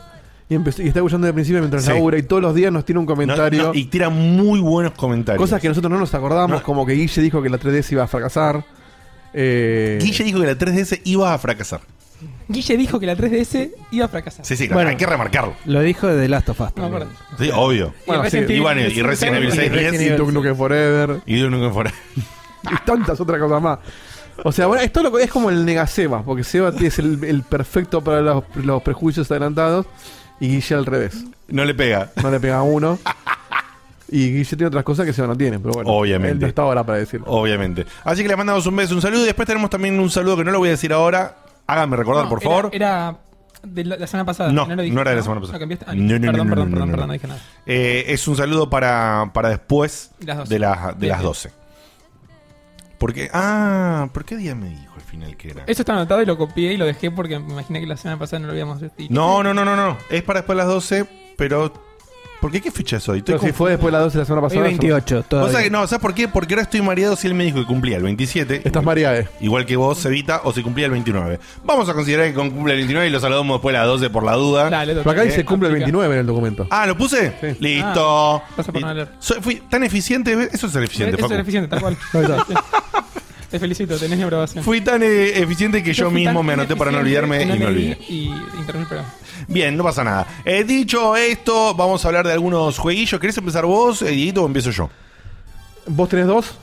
Y, empezó- y está escuchando de principio mientras Sí. labura y todos los días nos tiene un comentario. no, y tira muy buenos comentarios. cosas que nosotros no nos acordamos, No. como que Guille dijo que la 3DS iba a fracasar. Eh, Guille dijo que la 3DS iba a fracasar. Guille dijo que la 3DS iba a fracasar. Sí, sí, Bueno. hay que remarcarlo. Lo dijo de The Last of Us. No, también. perdón. Sí, obvio. Bueno, y Resident sí. Y bueno, y Evil Resident Evil 6, y Resident y Duke Nukem Forever Y Duke Nukem Forever. y tantas otras cosas más. O sea, bueno, esto lo- es como el Negaseba, porque Seba es el, el perfecto para los, los prejuicios adelantados y Guille al revés. No le pega. No le pega a uno. Y Guille tiene otras cosas que Seba no tiene, pero bueno. Obviamente. Él no está ahora para decirlo. Obviamente. Así que le mandamos un beso, un saludo. Y después tenemos también un saludo que no lo voy a decir ahora. Háganme recordar, No, por era- favor. Era de la, semana pasada. No, lo dije, no era de la semana pasada. ¿Lo cambiaste? Ah, No, no, perdón, no, no, perdón, no, perdón, no, perdón, no. dije nada. Eh, es un saludo para, para después Las 12. de, las de Bien, las bien. 12. Porque, ah, ¿por qué día me dijo final que era? Eso está anotado y lo copié y lo dejé porque me imaginé que la semana pasada no lo habíamos dicho. No, no, no, no, no. Es para después de las 12, pero. ¿Por qué qué fecha es hoy? Estoy Pero si fue después de las 12 de la semana Hoy pasada. 28, Vos todavía. sabés que no, ¿sabes por qué? Porque ahora estoy mareado si él me dijo que cumplía el 27. Estás mareado. Igual que vos, Cevita, o si cumplía el 29. Vamos a considerar que cumple el 29 y lo saludamos después de las 12 por la duda. Dale, Pero acá dice Eh, cumple el aplica. 29 en el documento. Ah, ¿lo puse? Sí. Listo. Ah, pasa por no leer. soy- fui tan eficiente. Eso es ser eficiente, Eso Facu. es eficiente, tal cual. Te felicito, tenés mi aprobación. Fui tan eh, eficiente que yo, mismo me anoté para no olvidarme y me olvidé. Y interrumpí. Bien, no pasa nada. Eh, dicho esto, vamos a hablar de algunos jueguillos. ¿Querés empezar vos, eh, Dieguito, o empiezo yo? ¿Vos tenés dos?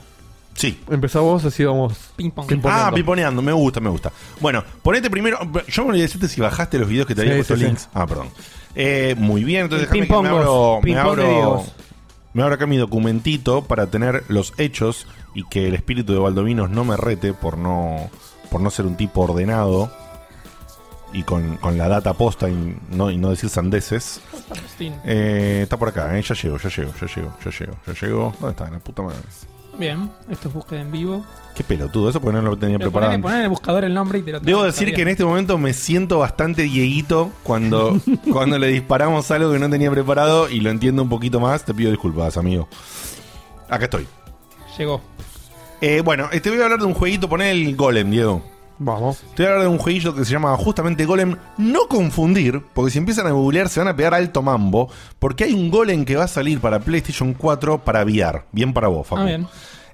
Sí. Empezá vos, así vamos. Ping pong. Ah, pimponeando. piponeando, me gusta, me gusta. Bueno, ponete primero. Yo me olvidé decirte si bajaste los videos que te había Sí, puesto sí, sí. links. Ah, perdón. Eh, muy bien, entonces déjame que me abro, me ping-pong de abro, videos. Me abro acá mi documentito para tener los hechos y que el espíritu de Baldovinos no me rete por no, por no ser un tipo ordenado y con, con la data posta y no, y no decir sandeces. Eh, está por acá, eh, ya llego, ya llego, ya llego, ya llego, ya llego. ¿Dónde está? La puta madre. Bien, esto es búsqueda en vivo. Qué pelotudo, eso porque no lo tenía Pero preparado. ponele en el buscador el nombre y te lo Debo decir que en este momento me siento bastante dieguito cuando, cuando le disparamos algo que no tenía preparado y lo entiendo un poquito más. Te pido disculpas, amigo. Acá estoy. Llegó. Eh, bueno, te voy a hablar de un jueguito, poné el Golem, Diego. Vamos. Te voy a hablar de un jueguito que se llama justamente Golem. No confundir, porque si empiezan a googlear se van a pegar alto mambo, porque hay un Golem que va a salir para PlayStation 4 para VR. Bien para vos, Facu. Ah, bien.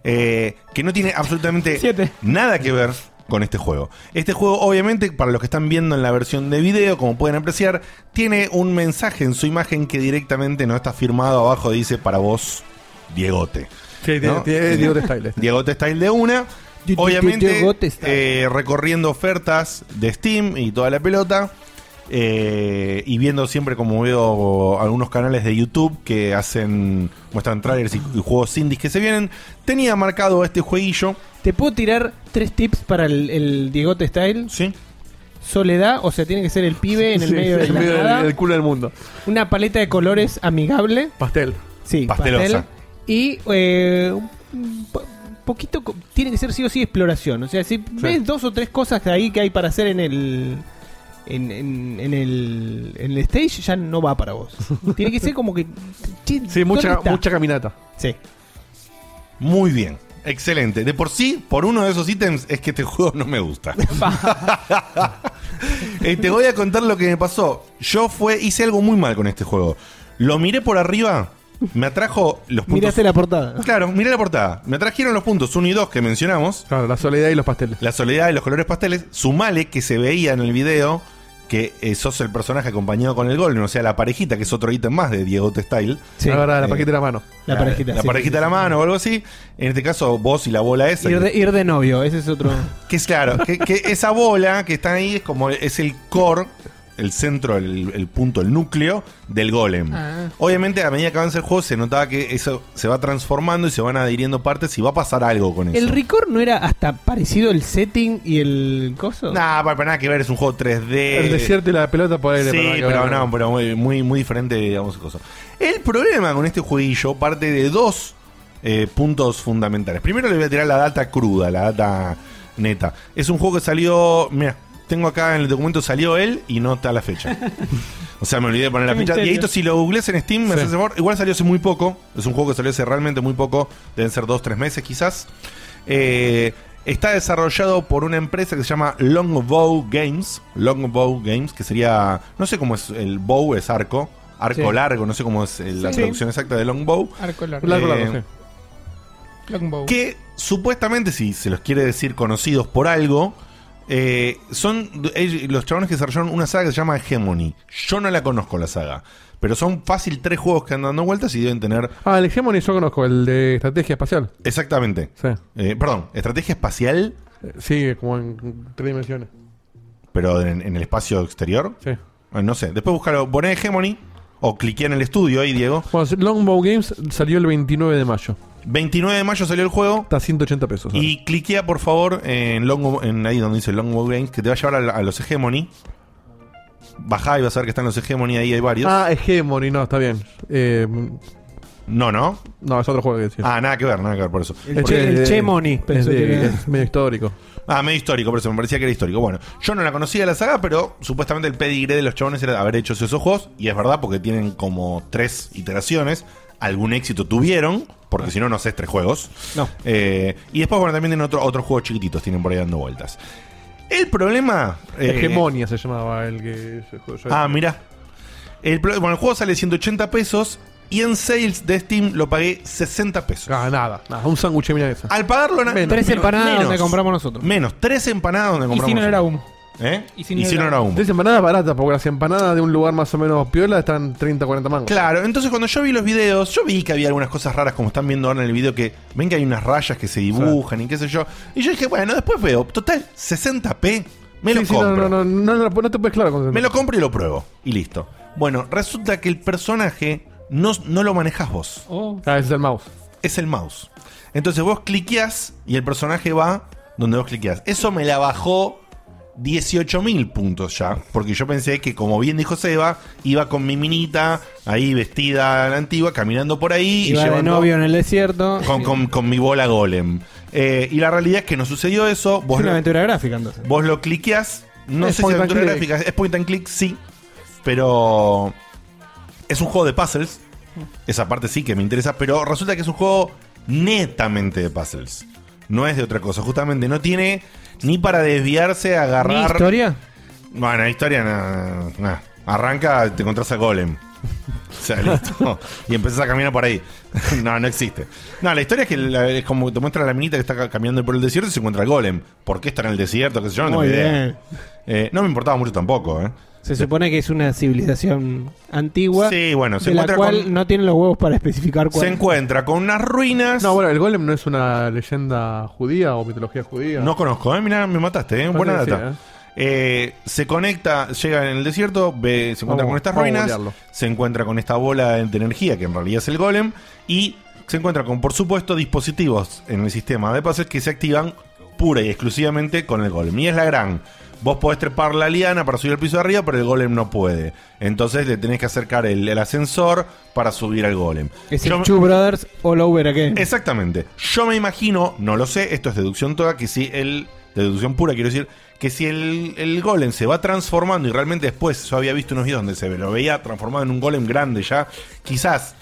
Eh, que no tiene absolutamente Siete. nada que ver con este juego. Este juego, obviamente, para los que están viendo en la versión de video, como pueden apreciar, tiene un mensaje en su imagen que directamente no está firmado abajo, dice para vos, Diegote. Sí, tiene, ¿No? tiene Diego de Style. Diegote Style de una. Obviamente, eh, recorriendo ofertas de Steam y toda la pelota. eh, y viendo siempre como veo algunos canales de YouTube que hacen muestran trailers y, y juegos indies que se vienen tenía marcado este jueguillo ¿Te puedo tirar tres tips para el, el Diegote Style? sí Soledad, o sea, tiene que ser el pibe en el Sí, medio de en la medio del- nada. del culo del mundo. Una paleta de colores amigable. Pastel. Sí, Pastelosa. pastel. Y eh, un poquito, tiene que ser sí o sí exploración. O sea, si ves dos o tres cosas de ahí que hay para hacer en el... En, en- en el, en el stage ya no va para vos. Tiene que ser como que... che, Sí, ¿dónde mucha, está? mucha caminata. Sí. muy bien excelente de por sí por uno de esos ítems es que este juego no me gusta Eh, te voy a contar lo que me pasó. Yo fue, hice algo muy mal con este juego. Lo miré por arriba, me atrajo los puntos. Miraste la portada. Claro, miré la portada. Me atrajeron los puntos 1 y 2 que mencionamos. Claro, la soledad y los pasteles. La soledad y los colores pasteles. Sumale que se veía en el video que eh, sos el personaje acompañado con el golem, o sea, la parejita, que es otro ítem más de Diego Style. Sí. la verdad, la Eh, paquete de la mano. La parejita. La sí, parejita sí, de la sí. mano o algo así. En este caso, vos y la bola esa. Ir que- de, ir de novio, ese es otro... Que es claro, que, que esa bola que está ahí es como es el core, el centro, el, el punto, el núcleo del golem. Ah. Obviamente, a medida que avanza el juego, se notaba que eso se va transformando y se van adhiriendo partes y va a pasar algo con eso. ¿El Record no era hasta parecido el setting y el coso? Nah, para, para nada que ver, es un juego 3D. El desierto y la pelota por aire. Sí, pero ver. no, pero muy, muy, muy diferente, digamos, cosa. El problema con este jueguillo parte de dos eh, puntos fundamentales. Primero le voy a tirar la data cruda, la data neta. Es un juego que salió, mira, tengo acá en el documento salió él y no está la fecha. O sea, me olvidé de poner la fecha. Y esto si lo googleas en Steam, me Sí. el favor. Igual salió hace muy poco. Es un juego que salió hace realmente muy poco. Deben ser dos, tres meses quizás. Eh, está desarrollado por una empresa que se llama Longbow Games. Longbow Games, que sería. No sé cómo es el bow, es arco. Arco Sí. largo, no sé cómo es eh, la Sí. traducción exacta de Longbow. Arco largo. Largo, Eh, largo, sí. Longbow. Que supuestamente, si se los quiere decir conocidos por algo, eh, son los chabones que desarrollaron una saga que se llama Hegemony. Yo no la conozco la saga, pero son fácil tres juegos que andan dando vueltas y deben tener Ah, el Hegemony yo conozco, el de estrategia espacial. exactamente. Sí. eh, perdón, estrategia espacial, Eh, Sí, como en tres dimensiones. pero en, en el espacio exterior. Sí. Eh, no sé, después búscalo, poné Hegemony o cliqué en el estudio ahí, Diego. Bueno, Longbow Games salió el 29 de mayo. 29 de mayo salió el juego. Está a 180 pesos. ahora. Y cliquea por favor en, Longbow- en ahí donde dice Longbow Games, que te va a llevar a, la- a los Hegemony. Bajá y vas a ver que están los Hegemony ahí, hay varios. Ah, Hegemony, no, está bien. Eh, No, no. no, es otro juego que decir. Ah, nada que ver, nada que ver por eso. El, che, el Che Money, pensó es, de- que era. es medio histórico. Ah, medio histórico, por eso me parecía que era histórico. Bueno, yo no la conocía la saga, pero supuestamente el pedigree de los chabones era haber hecho esos juegos. Y es verdad, porque tienen como tres iteraciones. Algún éxito tuvieron, porque si no, no haces tres juegos. No. Eh, y después, bueno, también tienen otro, otros juegos chiquititos, tienen por ahí dando vueltas. El problema. eh, Hegemonia se llamaba el que se jugó yo. Ah, mira. El, pro- bueno, el juego sale 180 pesos. Y en sales de Steam lo pagué 60 pesos. Ah, nada, nada, un sándwich de esa. Al pagarlo, na- Menos. Tres empanadas menos. donde compramos nosotros. Menos, tres empanadas donde Y compramos. si no era humo. ¿Eh? Y Y si si, no era humo. Dice empanadas baratas, porque las empanadas de un lugar más o menos piola están 30, 40 mangos. Claro, entonces cuando yo vi los videos, yo vi que había algunas cosas raras como están viendo ahora en el video que ven que hay unas rayas que se dibujan y qué sé yo. Y yo dije, bueno, después veo, total, 60p, me Sí, lo sí, no, compro. no, no, no, no, no te puedes claro con Me lo compro y lo pruebo. Y listo. Bueno, resulta que el personaje no, no lo manejas vos. Oh. Ah, ese es el mouse. Es el mouse. Entonces vos cliqueás y el personaje va donde vos cliqueás. Eso me la bajó 18.000 puntos ya. Porque yo pensé que, como bien dijo Seba, iba con mi minita ahí vestida a la antigua, caminando por ahí. Iba y de llevando- novio en el desierto. con, con- con mi bola golem. Eh, y la realidad es que no sucedió eso. Vos Es una lo- aventura gráfica entonces. Vos lo cliqueás. No Es sé si es aventura gráfica, es point and click, sí. Pero es un juego de puzzles. Esa parte sí que me interesa. Pero resulta que es un juego netamente de puzzles. No es de otra cosa. Justamente no tiene ni para desviarse, agarrar. ¿Mi historia? Bueno, la historia no, no. Arranca, te encontrás a Golem. O sea, listo. y empezás a caminar por ahí. no, no existe. No, la historia es que la- es como te muestra la minita que está ca- caminando por el desierto y se encuentra el Golem. ¿Por qué está en el desierto? ¿Qué sé yo? No tengo Muy idea. Eh, no me importaba mucho tampoco, ¿eh? Se supone que es una civilización antigua. Sí, bueno, se de la encuentra cual con- no tienen los huevos para especificar cuál. Se encuentra con unas ruinas. No, bueno, el golem no es una leyenda judía o mitología judía. No conozco, ¿eh? Mira, me mataste, ¿eh? Parece Buena sí, data. Eh, se conecta, llega en el desierto, ve, se encuentra Vamos- con estas vamos a ruinas, googlearlo. se encuentra con esta bola de energía que en realidad es el golem y se encuentra con, por supuesto, dispositivos en el sistema de pases que se activan pura y exclusivamente con el golem. Y es la gran. Vos podés trepar la liana para subir al piso de arriba, pero el golem no puede. Entonces le tenés que acercar el, el ascensor para subir al golem. Es Yo el me- Two Brothers all over again. Exactamente. Yo me imagino, no lo sé, esto es deducción toda, que si el. Deducción pura, quiero decir, que si el, el golem se va transformando y realmente después, yo había visto unos videos donde se lo veía transformado en un golem grande ya, quizás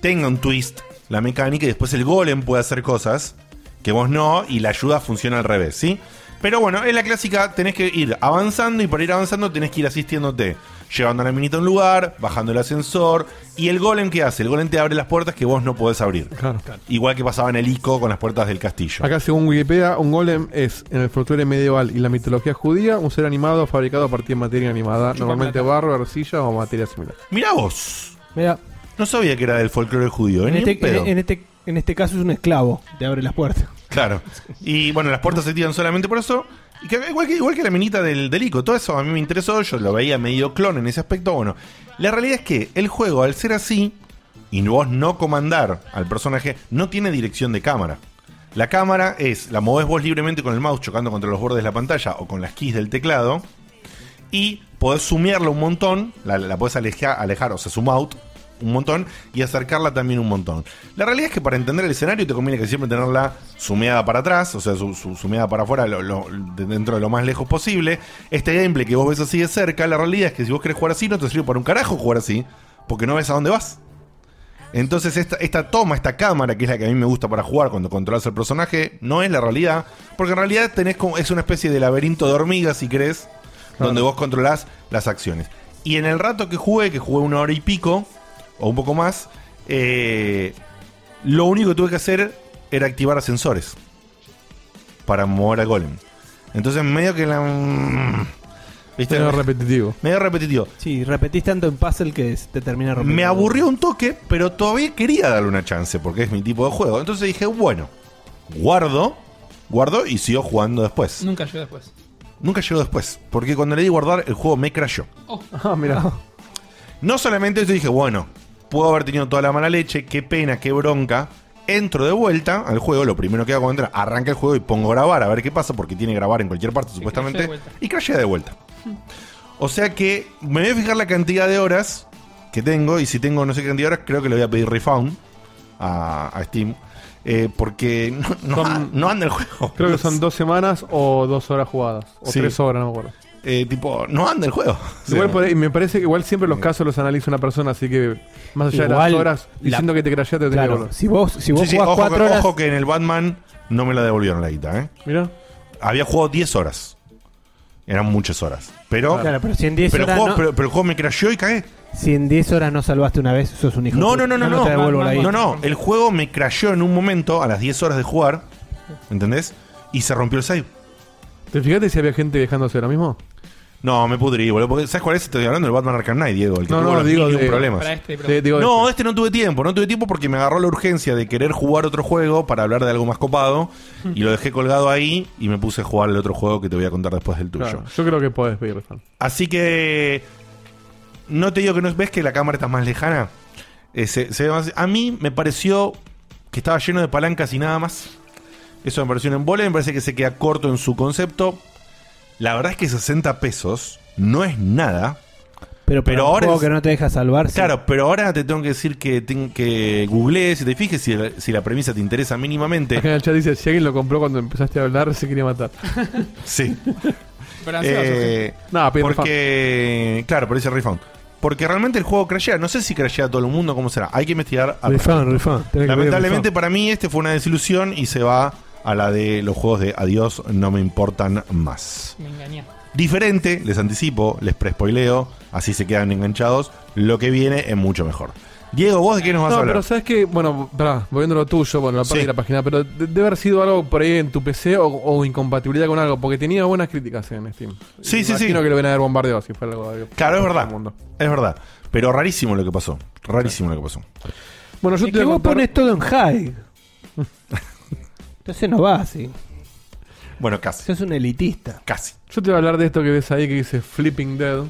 tenga un twist la mecánica y después el golem puede hacer cosas que vos no y la ayuda funciona al revés, ¿sí? Pero bueno, es la clásica, tenés que ir avanzando y por ir avanzando tenés que ir asistiéndote, llevando a la minita a un lugar, bajando el ascensor y el golem ¿qué hace? El golem te abre las puertas que vos no podés abrir. Claro. Igual que pasaba en el ICO con las puertas del castillo. Acá, según Wikipedia, un golem es, en el folclore medieval y la mitología judía, un ser animado fabricado a partir de materia animada, normalmente barro, arcilla o materia similar. Mirá vos. Mira, No sabía que era del folclore judío. en ni este, en pedo. en, en este, en este caso es un esclavo. Te abre las puertas. Claro. Y bueno, las puertas se tiran solamente por eso. Y que- igual, que, igual que la minita del, del ICO. Todo eso a mí me interesó. Yo lo veía medio clon en ese aspecto. Bueno, la realidad es que el juego, al ser así, y vos no comandar al personaje, no tiene dirección de cámara. La cámara es, la movés vos libremente con el mouse chocando contra los bordes de la pantalla o con las keys del teclado. Y podés sumearla un montón, la, la podés alejar, alejar, o sea, zoom out un montón y acercarla también un montón. La realidad es que para entender el escenario te conviene que siempre tenerla sumeada para atrás, o sea, su, su- sumeada para afuera, lo- lo- de- dentro de lo más lejos posible. Este gameplay que vos ves así de cerca, la realidad es que si vos querés jugar así, no te sirve para un carajo jugar así, porque no ves a dónde vas. Entonces esta, esta toma, esta cámara, que es la que a mí me gusta para jugar cuando controlas al personaje, no es la realidad, porque en realidad tenés como, es una especie de laberinto de hormigas, si querés, donde vos controlás las acciones. Y en el rato que jugué, que jugué una hora y pico, o un poco más, eh, lo único que tuve que hacer era activar ascensores para mover al golem. Entonces medio que la... mm, ¿Viste? Medio repetitivo. Medio repetitivo. Sí, repetís tanto en puzzle que te termina rompiendo. Me aburrió un toque, pero todavía quería darle una chance porque es mi tipo de juego. Entonces dije, bueno, guardo, guardo y sigo jugando después. Nunca llegó después. Nunca llegó después, porque cuando le di guardar, el juego me crashó. Ah, mira. No solamente eso, dije, bueno, puedo haber tenido toda la mala leche, qué pena, qué bronca. Entro de vuelta al juego, lo primero que hago cuando entro, arranca el juego y pongo grabar a ver qué pasa, porque tiene que grabar en cualquier parte supuestamente. Y crashea de vuelta. O sea que me voy a fijar la cantidad de horas que tengo, y si tengo no sé qué cantidad de horas, creo que le voy a pedir refund a, a Steam. eh, porque no, no, Son- no anda el juego. Creo que son dos semanas o dos horas jugadas. O Sí. tres horas, no me acuerdo. Eh, tipo, no anda el juego. Igual por ahí- me parece que igual siempre los casos los analiza una persona, así que más allá Igual, de las horas la- diciendo que te crasheaste, te tenés que Claro, devolver. si vos, si vos sí, sí, jugás ojo, cuatro que, horas. ojo que en el Batman no me la devolvieron la guita, ¿eh? Mira. Había jugado 10 horas. Eran muchas horas. Pero, Claro, pero si en 10 pero, el horas. juego, no, pero, pero el juego me crasheó y cagué. Si en 10 horas no salvaste una vez, sos un hijo No, de no, no, no, no. te devuelvo la No, guita. no, el juego me crasheó en un momento a las 10 horas de jugar. ¿Entendés? Y se rompió el save. ¿Te fijaste si había gente quejándose de lo mismo? No, me pudrí, boludo. Porque, ¿Sabes cuál es? Estoy hablando del Batman Arkham Knight, Diego. El que No, tuvo no, los digo mil y un de- problemas. Para este, pero- De- digo, No, este no tuve tiempo, no tuve tiempo porque me agarró la urgencia de querer jugar otro juego para hablar de algo más copado y lo dejé colgado ahí y me puse a jugar el otro juego que te voy a contar después del tuyo. claro, yo creo que podés pedir refund. Así que no te digo que no ves que la cámara está más lejana. Eh, se- se ve más- a mí me pareció que estaba lleno de palancas y nada más. Eso me pareció un embole, me parece que se queda corto en su concepto. La verdad es que 60 pesos no es nada. Pero, Pero pero ahora juego es- que no te deja salvarse. Claro, pero ahora te tengo que decir que, ten- que googlees y te fijes si, la- si la premisa te interesa mínimamente. Acá en el chat dice, si alguien lo compró cuando empezaste a hablar, se quería matar. Sí. Pero ansioso, Eh, No, pide porque, claro, por ese refund. Porque realmente el juego crashea. No sé si crashea a todo el mundo, cómo será. Hay que investigar. al Refund, refund. Lamentablemente refund. para mí este fue una desilusión y se va a la de los juegos de adiós, no me importan más. Me engañé. Diferente, les anticipo, les prespoileo, así se quedan enganchados. Lo que viene es mucho mejor. Diego, ¿vos de qué nos vas a No, hablar? pero sabes que, bueno, pará, volviendo a lo tuyo, bueno, la parte Sí. de la página, pero de- debe haber sido algo por ahí en tu PC o, o incompatibilidad con algo, porque tenía buenas críticas en Steam. Sí, sí, sí. Imagino que lo ven a haber bombardeado si fuera algo. Claro, es verdad. mundo. Es verdad. Pero rarísimo lo que pasó. Rarísimo lo que pasó. Bueno, yo Es te que voy a vos contar- pones todo en high. Entonces no va así. Bueno, casi. Sos un elitista. Casi. Yo te voy a hablar de esto que ves ahí que dice Flipping Dead.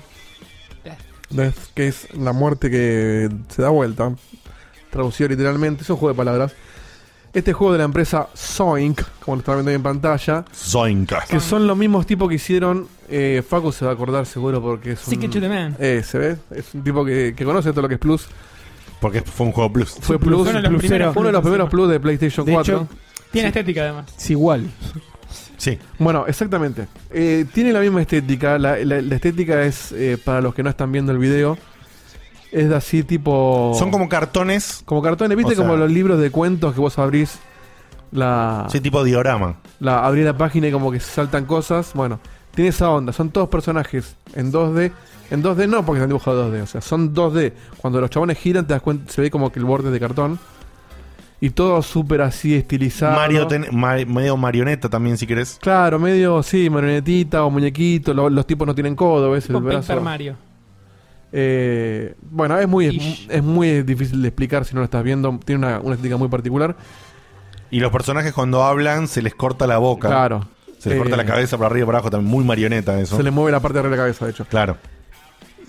Death. Death, que es la muerte que se da vuelta. Traducido literalmente, es un juego de palabras. Este juego de la empresa Zoink, como lo están viendo ahí en pantalla, Zoinka. que son los mismos tipos que hicieron. Eh, Facu se va a acordar seguro porque es un. Secret to the Man. Eh, se ve, es un tipo que, que conoce todo lo que es Plus. Porque fue un juego plus. Fue Plus, Plus, uno de los Plus primeros cero. uno de los Plus primeros encima. Plus de PlayStation De 4. hecho, Tiene estética además. Es igual. Sí. Bueno, exactamente. Eh, tiene la misma estética. La, la- la estética es, eh, para los que no están viendo el video, es de así tipo... Son como cartones. Como cartones, ¿viste? O sea- como los libros de cuentos que vos abrís la, Sí, tipo diorama. la, abrís la página y como que saltan cosas. Bueno, tiene esa onda. Son todos personajes en 2D. En 2D no, porque están dibujados 2D. O sea, son 2D. Cuando los chabones giran, te das cuenta, se ve como que el borde es de cartón. Y todo súper así estilizado. Mario ten- ma- medio marioneta también, si querés. Claro, medio, sí, marionetita o muñequito. lo- los tipos no tienen codo, ¿ves? El brazo. Paper Mario. Eh, bueno, es muy, es muy difícil de explicar si no lo estás viendo. Tiene una, una estética muy particular. Y los personajes cuando hablan se les corta la boca. Claro. Se les Eh, corta la cabeza para arriba y para abajo. También muy marioneta eso. Se le mueve la parte de arriba de la cabeza, de hecho. Claro.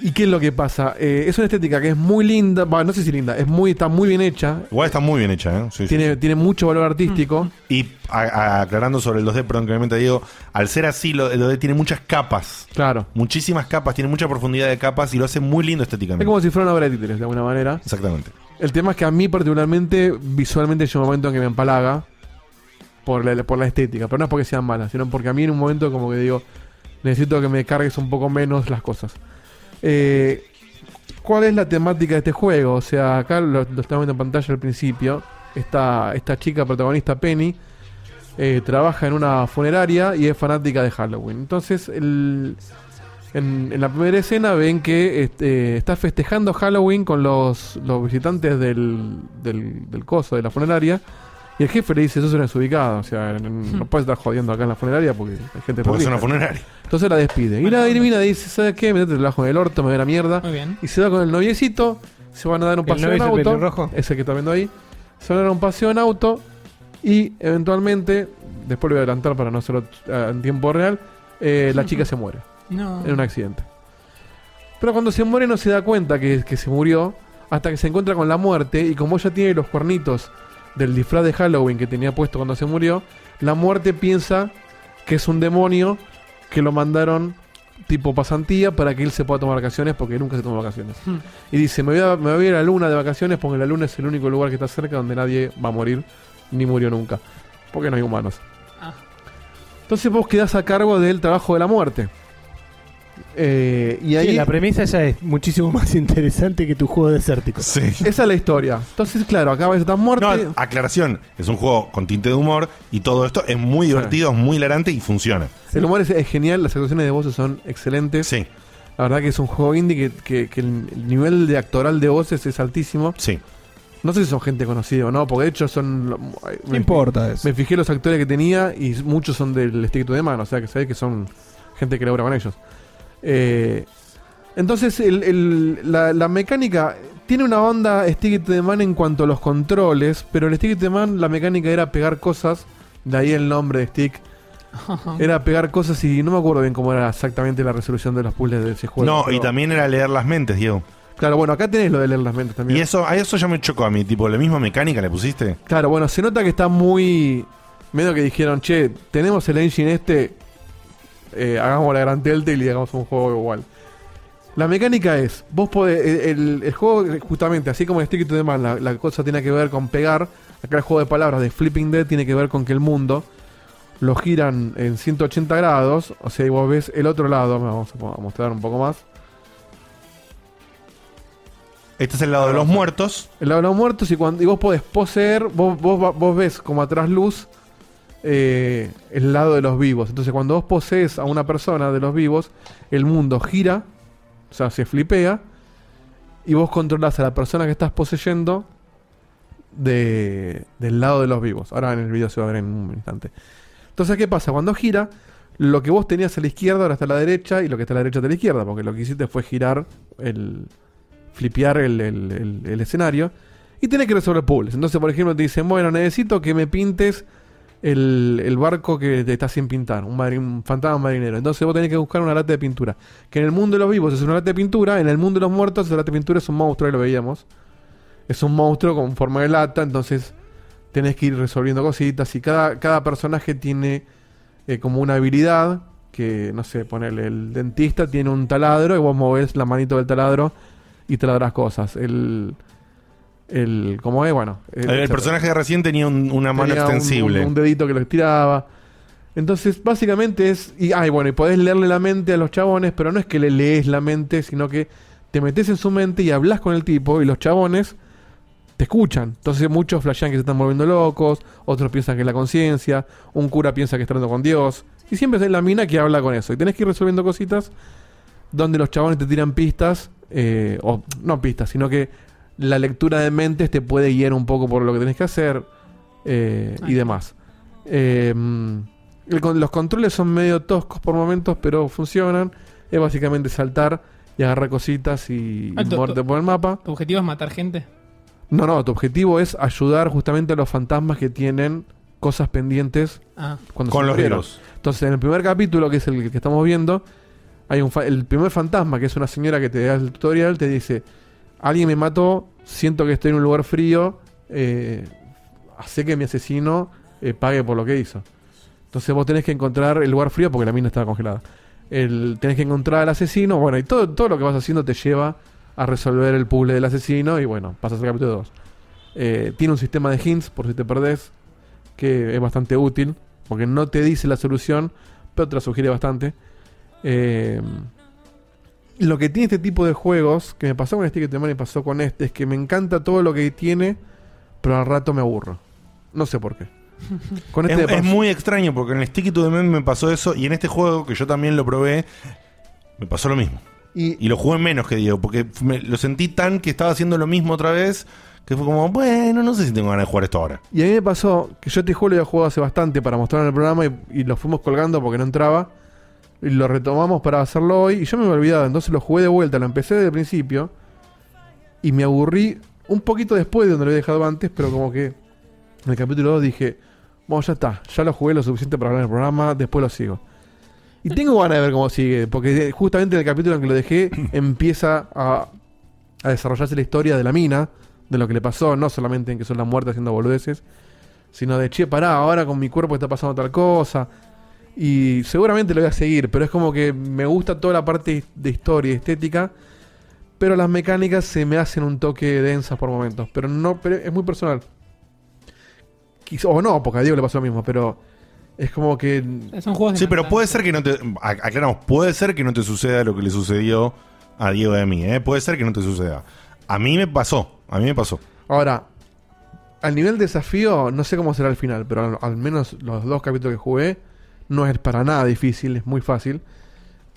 ¿Y qué es lo que pasa? Eh, es una estética que es muy linda. Bueno, no sé si linda. Es muy, está muy bien hecha. Igual está muy bien hecha, ¿eh? Sí, Tiene, sí. tiene mucho valor artístico. Y a- a- aclarando sobre el 2D, perdón que me digo, al ser así, lo, el 2D tiene muchas capas. Claro. Muchísimas capas, tiene mucha profundidad de capas y lo hace muy lindo Es estéticamente. como si fuera una obra de títeres, de alguna manera. Exactamente. El tema es que a mí particularmente, visualmente, hay un momento en que me empalaga por la, por la estética. Pero no es porque sean malas, sino porque a mí en un momento como que digo, necesito que me cargues un poco menos las cosas. Eh, ¿Cuál es la temática de este juego? O sea, acá lo, estamos viendo en pantalla al principio. Esta, esta chica protagonista, Penny, eh, trabaja en una funeraria y es fanática de Halloween. Entonces, el- en, la primera escena ven que este, está festejando Halloween con los, los visitantes del, del, del coso, de la funeraria. Y el jefe le dice, eso es una desubicada. O sea, no puedes estar jodiendo acá en la funeraria porque hay gente Porque es una prolija". funeraria. Entonces la despide. Y la Irvina dice, ¿sabes qué? Metete el ajo en el orto, me voy a la mierda. Muy bien. Y se va con el noviecito, se van a dar un ¿El paseo novio en es el auto. pelirrojo? Ese que está viendo ahí. Se van a dar un paseo en auto y eventualmente, después lo voy a adelantar para no hacerlo eh, en tiempo real, eh, la chica se muere No. en un accidente. Pero cuando se muere no se da cuenta que, que se murió hasta que se encuentra con la muerte y como ella tiene los cuernitos del disfraz de Halloween que tenía puesto cuando se murió, la muerte piensa que es un demonio que lo mandaron tipo pasantía para que él se pueda tomar vacaciones porque nunca se toma vacaciones. Hmm. Y dice, me voy, a, me voy a ir a la luna de vacaciones porque la luna es el único lugar que está cerca donde nadie va a morir ni murió nunca. Porque no hay humanos. Ah. Entonces vos quedás a cargo del trabajo de la muerte. Eh, y ahí Sí, la premisa ya es muchísimo más interesante que tu juego desértico. Sí. esa es la historia. Entonces, claro, acá ves esta muerte. No, aclaración, es un juego con tinte de humor y todo esto es muy divertido, es muy hilarante y funciona. el humor es, es genial, las actuaciones de voces son excelentes. Sí, La verdad que es un juego indie que, que- que el el nivel de actoral de voces es altísimo. sí. No sé si son gente conocida o no, porque de hecho son. No importa eso. Me fijé los actores que tenía y muchos son del Stick to the Man, o sea que sabés que son gente que labora con ellos. Eh, entonces, el- el- la, la mecánica tiene una onda Stick the Man en cuanto a los controles, pero el Stick the Man, la mecánica era pegar cosas, de ahí el nombre de Stick. Era pegar cosas y no me acuerdo bien cómo era exactamente la resolución de los puzzles de ese juego. No, y también era leer las mentes, Diego. Claro, bueno, acá tenés lo de leer las mentes también. Y eso, a eso ya me chocó a mí, tipo, la misma mecánica le pusiste. Claro, bueno, se nota que está muy. Medio que dijeron, che, tenemos el engine este, eh, hagamos la gran Telltale y hagamos un juego igual. La mecánica es, vos podés, el, el- el juego, justamente, así como en Stick to the Man, la, la cosa tiene que ver con pegar, acá el juego de palabras de Flipping Dead tiene que ver con que el mundo lo giran en 180 grados, o sea, y vos ves el otro lado, vamos a mostrar un poco más. Este es el lado de los muertos. El lado de los muertos y, cuando, y vos podés poseer, vos, vos, vos ves como atrás luz eh, el lado de los vivos. Entonces cuando vos posees a una persona de los vivos, el mundo gira, o sea, se flipea, y vos controlás a la persona que estás poseyendo de, del lado de los vivos. Ahora en el video se va a ver en un instante. Entonces, ¿qué pasa? Cuando gira, lo que vos tenías a la izquierda ahora está a la derecha y lo que está a la derecha está a la izquierda, porque lo que hiciste fue girar el, flipear el, el- escenario y tenés que resolver puzzles. Entonces, por ejemplo, te dicen, bueno, necesito que me pintes el, el barco que te está sin pintar, un, mari- un fantasma marinero. Entonces vos tenés que buscar una lata de pintura. Que en el mundo de los vivos es una lata de pintura, en el mundo de los muertos esa lata de pintura es un monstruo, ahí lo veíamos. Es un monstruo con forma de lata, entonces tenés que ir resolviendo cositas y cada, cada personaje tiene eh, como una habilidad que, no sé, ponerle el dentista tiene un taladro y vos movés la manito del taladro y taladrás cosas. El, el ¿cómo es? Bueno. El, el personaje de recién tenía un- una mano tenía extensible. Un, un dedito que lo estiraba. Entonces, básicamente es. Y, ay, bueno, y podés leerle la mente a los chabones, pero no es que le lees la mente, sino que te metes en su mente y hablas con el tipo, y los chabones te escuchan. Entonces, muchos flashean que se están volviendo locos, otros piensan que es la conciencia, un cura piensa que está hablando con Dios. Y siempre es la mina que habla con eso. Y tenés que ir resolviendo cositas donde los chabones te tiran pistas, eh, o no pistas, sino que la lectura de mentes te puede guiar un poco por lo que tenés que hacer eh, y demás. Eh, el los controles son medio toscos por momentos, pero funcionan. Es básicamente saltar y agarrar cositas y, Ah, y moverte por el mapa. ¿Tu objetivo es matar gente? No, no, tu objetivo es ayudar justamente a los fantasmas que tienen cosas pendientes Ah. cuando Con se los vivos. Entonces, en el primer capítulo, que es el que estamos viendo, hay un fa- el primer fantasma, que es una señora que te da el tutorial, te dice, alguien me mató, siento que estoy en un lugar frío, eh, hace que mi asesino eh, pague por lo que hizo. Entonces vos tenés que encontrar el lugar frío porque la mina estaba congelada. El, tenés que encontrar al asesino, bueno, y todo, todo lo que vas haciendo te lleva a resolver el puzzle del asesino y bueno, pasas al capítulo 2. Eh, tiene un sistema de hints por si te perdés, que es bastante útil, porque no te dice la solución, pero te la sugiere bastante. Eh, lo que tiene este tipo de juegos, que me pasó con este que y pasó con este, es que me encanta todo lo que tiene, pero al rato me aburro. No sé por qué. Con este es, es muy extraño porque en el Sticky to the Man me pasó eso y en este juego que yo también lo probé me pasó lo mismo. Y- Y, lo jugué menos que Diego porque me- lo sentí tan que estaba haciendo lo mismo otra vez que fue como, bueno, no sé si tengo ganas de jugar esto ahora. Y a mí me pasó que yo este juego lo había jugado hace bastante para mostrar en el programa y, y lo fuimos colgando porque no entraba. Y lo retomamos para hacerlo hoy y yo me había olvidado. Entonces lo jugué de vuelta, lo empecé desde el principio. Y me aburrí un poquito después de donde lo había dejado antes, pero como que en el capítulo 2 dije, bueno, ya está, ya lo jugué lo suficiente para hablar en el programa, después lo sigo. Y tengo ganas de ver cómo sigue, porque justamente en el capítulo en que lo dejé empieza a, a desarrollarse la historia de la mina, de lo que le pasó, no solamente en que son las muertes haciendo boludeces, sino de, che, pará, ahora con mi cuerpo está pasando tal cosa. Y seguramente lo voy a seguir, pero es como que me gusta toda la parte de historia y estética, pero las mecánicas se me hacen un toque densas por momentos, pero no pero es muy personal. O no, porque a Diego le pasó lo mismo, pero es como que Son juegos de Sí, pero puede ser que no te. ac- Aclaramos, puede ser que no te suceda lo que le sucedió a Diego y a mí, ¿eh? Puede ser que no te suceda. A mí me pasó, a mí me pasó. Ahora, al nivel desafío, no sé cómo será el final, pero al, al menos los dos capítulos que jugué no es para nada difícil, es muy fácil.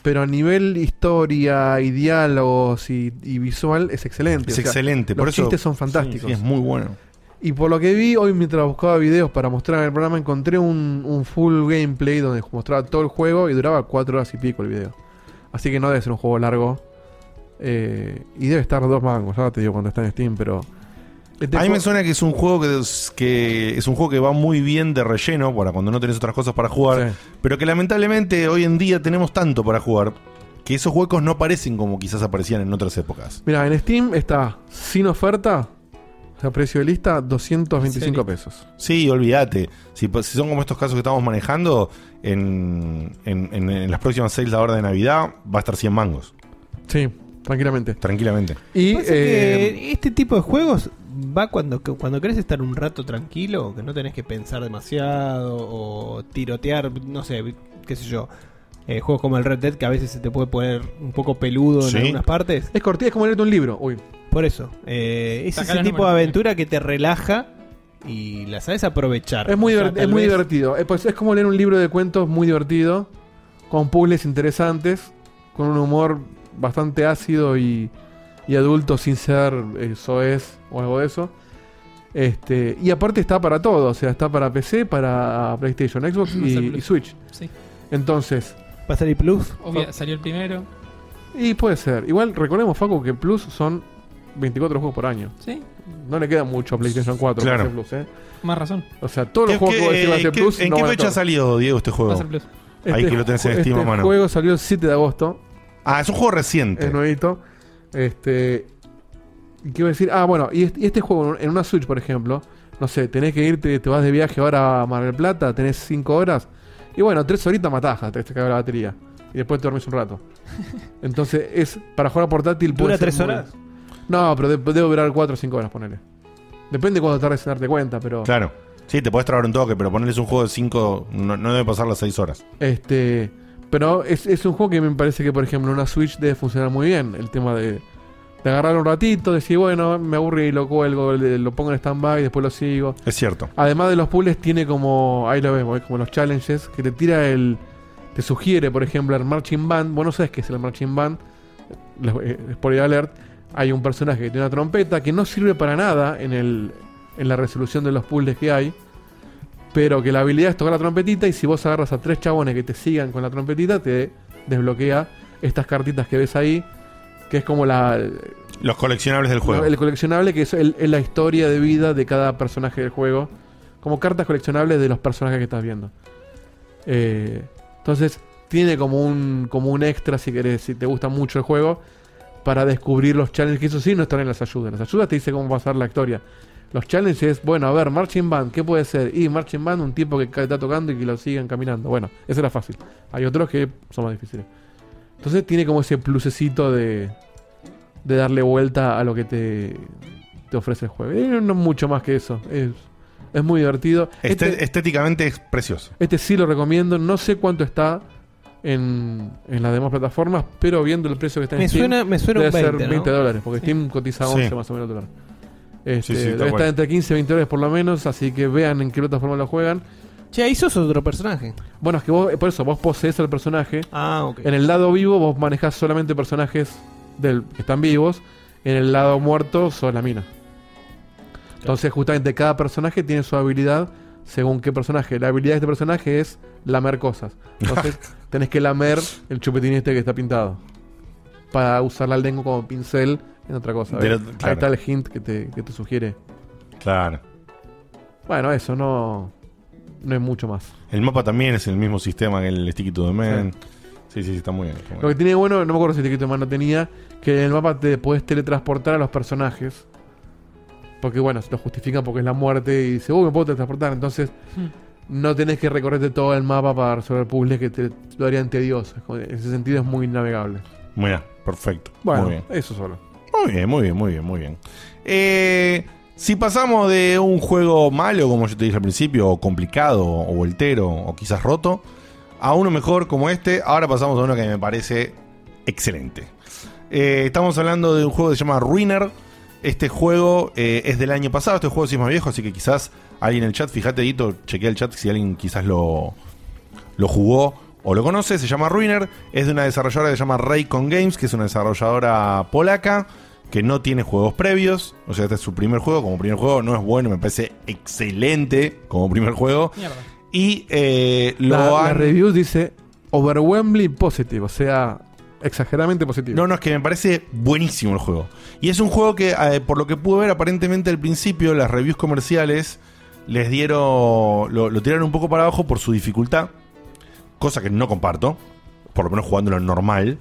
pero a nivel historia y diálogos y, y visual es excelente. Es O sea, excelente, Los por eso- chistes son fantásticos. sí, es muy bueno. Y por lo que vi hoy mientras buscaba videos para mostrar en el programa, encontré un, un full gameplay donde mostraba todo el juego y duraba cuatro horas y pico el video. Así que no debe ser un juego largo. Eh, y debe estar dos mangos, ahora te digo cuando está en Steam, pero... este a mí me suena que es un juego que es, que es un juego que va muy bien de relleno para cuando no tenés otras cosas para jugar, pero que lamentablemente hoy en día tenemos tanto para jugar que esos huecos no parecen como quizás aparecían en otras épocas. Mira, en Steam está sin oferta, sea, precio de lista, 225 pesos. Sí, olvídate. Si, si son como estos casos que estamos manejando, en, en- en- en las próximas sales ahora de Navidad va a estar 100 mangos. Sí, tranquilamente. Tranquilamente. Y que este tipo de juegos va cuando, cuando querés estar un rato tranquilo, que no tenés que pensar demasiado o tirotear, no sé, qué sé yo. eh, juegos como el Red Dead que a veces se te puede poner un poco peludo Sí. en algunas partes. Es cortita, es como leerte un libro. Uy. Por eso. eh, es ese tipo de aventura que te relaja y la sabes aprovechar. Es muy, O sea, es muy vez- divertido. Eh, pues es como leer un libro de cuentos muy divertido, con puzzles interesantes, con un humor bastante ácido y, y adulto sin ser eh, o algo de eso. Este, y aparte está para todo, o sea, está para PC, para PlayStation, Xbox y, Switch. Sí. Entonces, ¿Va a salir Plus? Obvio, salió el primero. y puede ser. Igual recordemos, Facu, que Plus son 24 juegos por año. Sí. No le queda mucho a PlayStation 4 para Claro. Plus, ¿eh? Más razón. O sea, todos los ¿Qué- juegos que a decir va a ser Plus. ¿En no qué fecha estar. salió, Diego, este juego? Va a ser Plus. Ahí Este que lo tenés en ju- Steam a este mano. juego salió el 7 de agosto. Ah, es un juego reciente. Es nuevito. Este. ¿y ¿Qué iba a decir? Ah, bueno, y este, y este juego en una Switch, por ejemplo, no sé, tenés que irte, te vas de viaje ahora a Mar del Plata, tenés 5 horas. Y bueno, 3 horitas matajas, te, te cae la batería. Y después te dormís un rato. Entonces, es para jugar a portátil. ¿Dura puede ser tres muy- horas? No, pero de- debe durar 4 o 5 horas, ponele. Depende de cuándo tardes en darte cuenta, pero. Claro. Sí, te puedes trabar un toque, pero ponerles un juego de 5 no, no debe pasar las 6 horas. Este, pero es, es un juego que me parece que, por ejemplo, en una Switch debe funcionar muy bien. El tema de, de agarrar un ratito, decir, bueno, me aburrí y lo cuelgo, lo pongo en stand-by, después lo sigo. Es cierto. Además de los puzzles, tiene como, ahí lo vemos, como los challenges, que te tira el. Te sugiere, por ejemplo, el Marching Band. Vos no sabes qué es el Marching Band. Eh, Spoiler alert. Hay un personaje que tiene una trompeta que no sirve para nada en, el, en la resolución de los puzzles que hay. Pero que la habilidad es tocar la trompetita y si vos agarras a tres chabones que te sigan con la trompetita, te desbloquea estas cartitas que ves ahí, que es como la... Los coleccionables del juego. El coleccionable que es, el- es la historia de vida de cada personaje del juego. Como cartas coleccionables de los personajes que estás viendo. Eh, entonces, tiene como un, como un extra, si querés, si te gusta mucho el juego, para descubrir los challenges. Que eso sí no están en las ayudas. Las ayudas te dice cómo pasar la historia. Los challenges es, bueno, a ver, Marching Band, ¿qué puede ser? Y Marching Band, un tipo que está tocando y que lo sigan caminando. Bueno, eso era fácil. Hay otros que son más difíciles. Entonces tiene como ese plusecito de, de darle vuelta a lo que te, te ofrece el juego. Y no mucho más que eso. Es, es muy divertido. Este- Este, estéticamente es precioso. este sí lo recomiendo. No sé cuánto está en, en las demás plataformas, pero viendo el precio que está en Me Steam, suena- me suena un debe 20, ser ¿no? 20 dólares, porque Sí. Steam cotiza Sí. 11 más o menos dólares. Este, Sí, sí, tal debe cual. estar entre 15 y 20 dólares por lo menos, así que vean en qué plataforma lo juegan. Che, ahí sos otro personaje. Bueno, es que vos, por eso, vos posees al personaje. Ah, ok. En el lado vivo vos manejás solamente personajes del, que están vivos. En el lado muerto sos la mina. Entonces justamente cada personaje tiene su habilidad según qué personaje. La habilidad de este personaje es lamer cosas. Entonces tenés que lamer el chupetín este que está pintado. Para usar la lengua como pincel en otra cosa. ¿ves? lo- Ahí claro. está el hint que te, que te sugiere. Claro. Bueno, eso no, no es mucho más. El mapa también es el mismo sistema que el Sticky to the Man. Sí, sí, sí, está muy bien. está muy Lo que bien. tiene bueno, no me acuerdo si Tiquito Man no tenía, que en el mapa te podés teletransportar a los personajes. Porque bueno, se lo justifican porque es la muerte y dice, uy, me puedo teletransportar. Entonces, no tenés que recorrerte todo el mapa para resolver puzzles que te lo harían tedioso. En ese sentido es muy navegable. Muy bien, perfecto. Bueno, muy bien. eso solo. Muy bien, muy bien, muy bien, muy bien. Eh, si pasamos de un juego malo, como yo te dije al principio, o complicado, o voltero, o quizás roto, a uno mejor como este, ahora pasamos a uno que me parece excelente. Eh, estamos hablando de un juego que se llama Ruiner. Este juego eh, es del año pasado, este juego sí es más viejo, así que quizás alguien en el chat, fíjate, Dito, chequea el chat si alguien quizás lo, lo jugó o lo conoce, se llama Ruiner, es de una desarrolladora que se llama Raycon Games, que es una desarrolladora polaca que no tiene juegos previos, o sea, este es su primer juego, como primer juego no es bueno, me parece excelente como primer juego. Mierda. Y eh, lo La, la review dice overwhelmingly positive, o sea, exageradamente positivo. No, no, es que me parece buenísimo el juego. Y es un juego que, eh, por lo que pude ver, aparentemente al principio las reviews comerciales les dieron. Lo, lo tiraron un poco para abajo por su dificultad. Cosa que no comparto. Por lo menos jugándolo normal.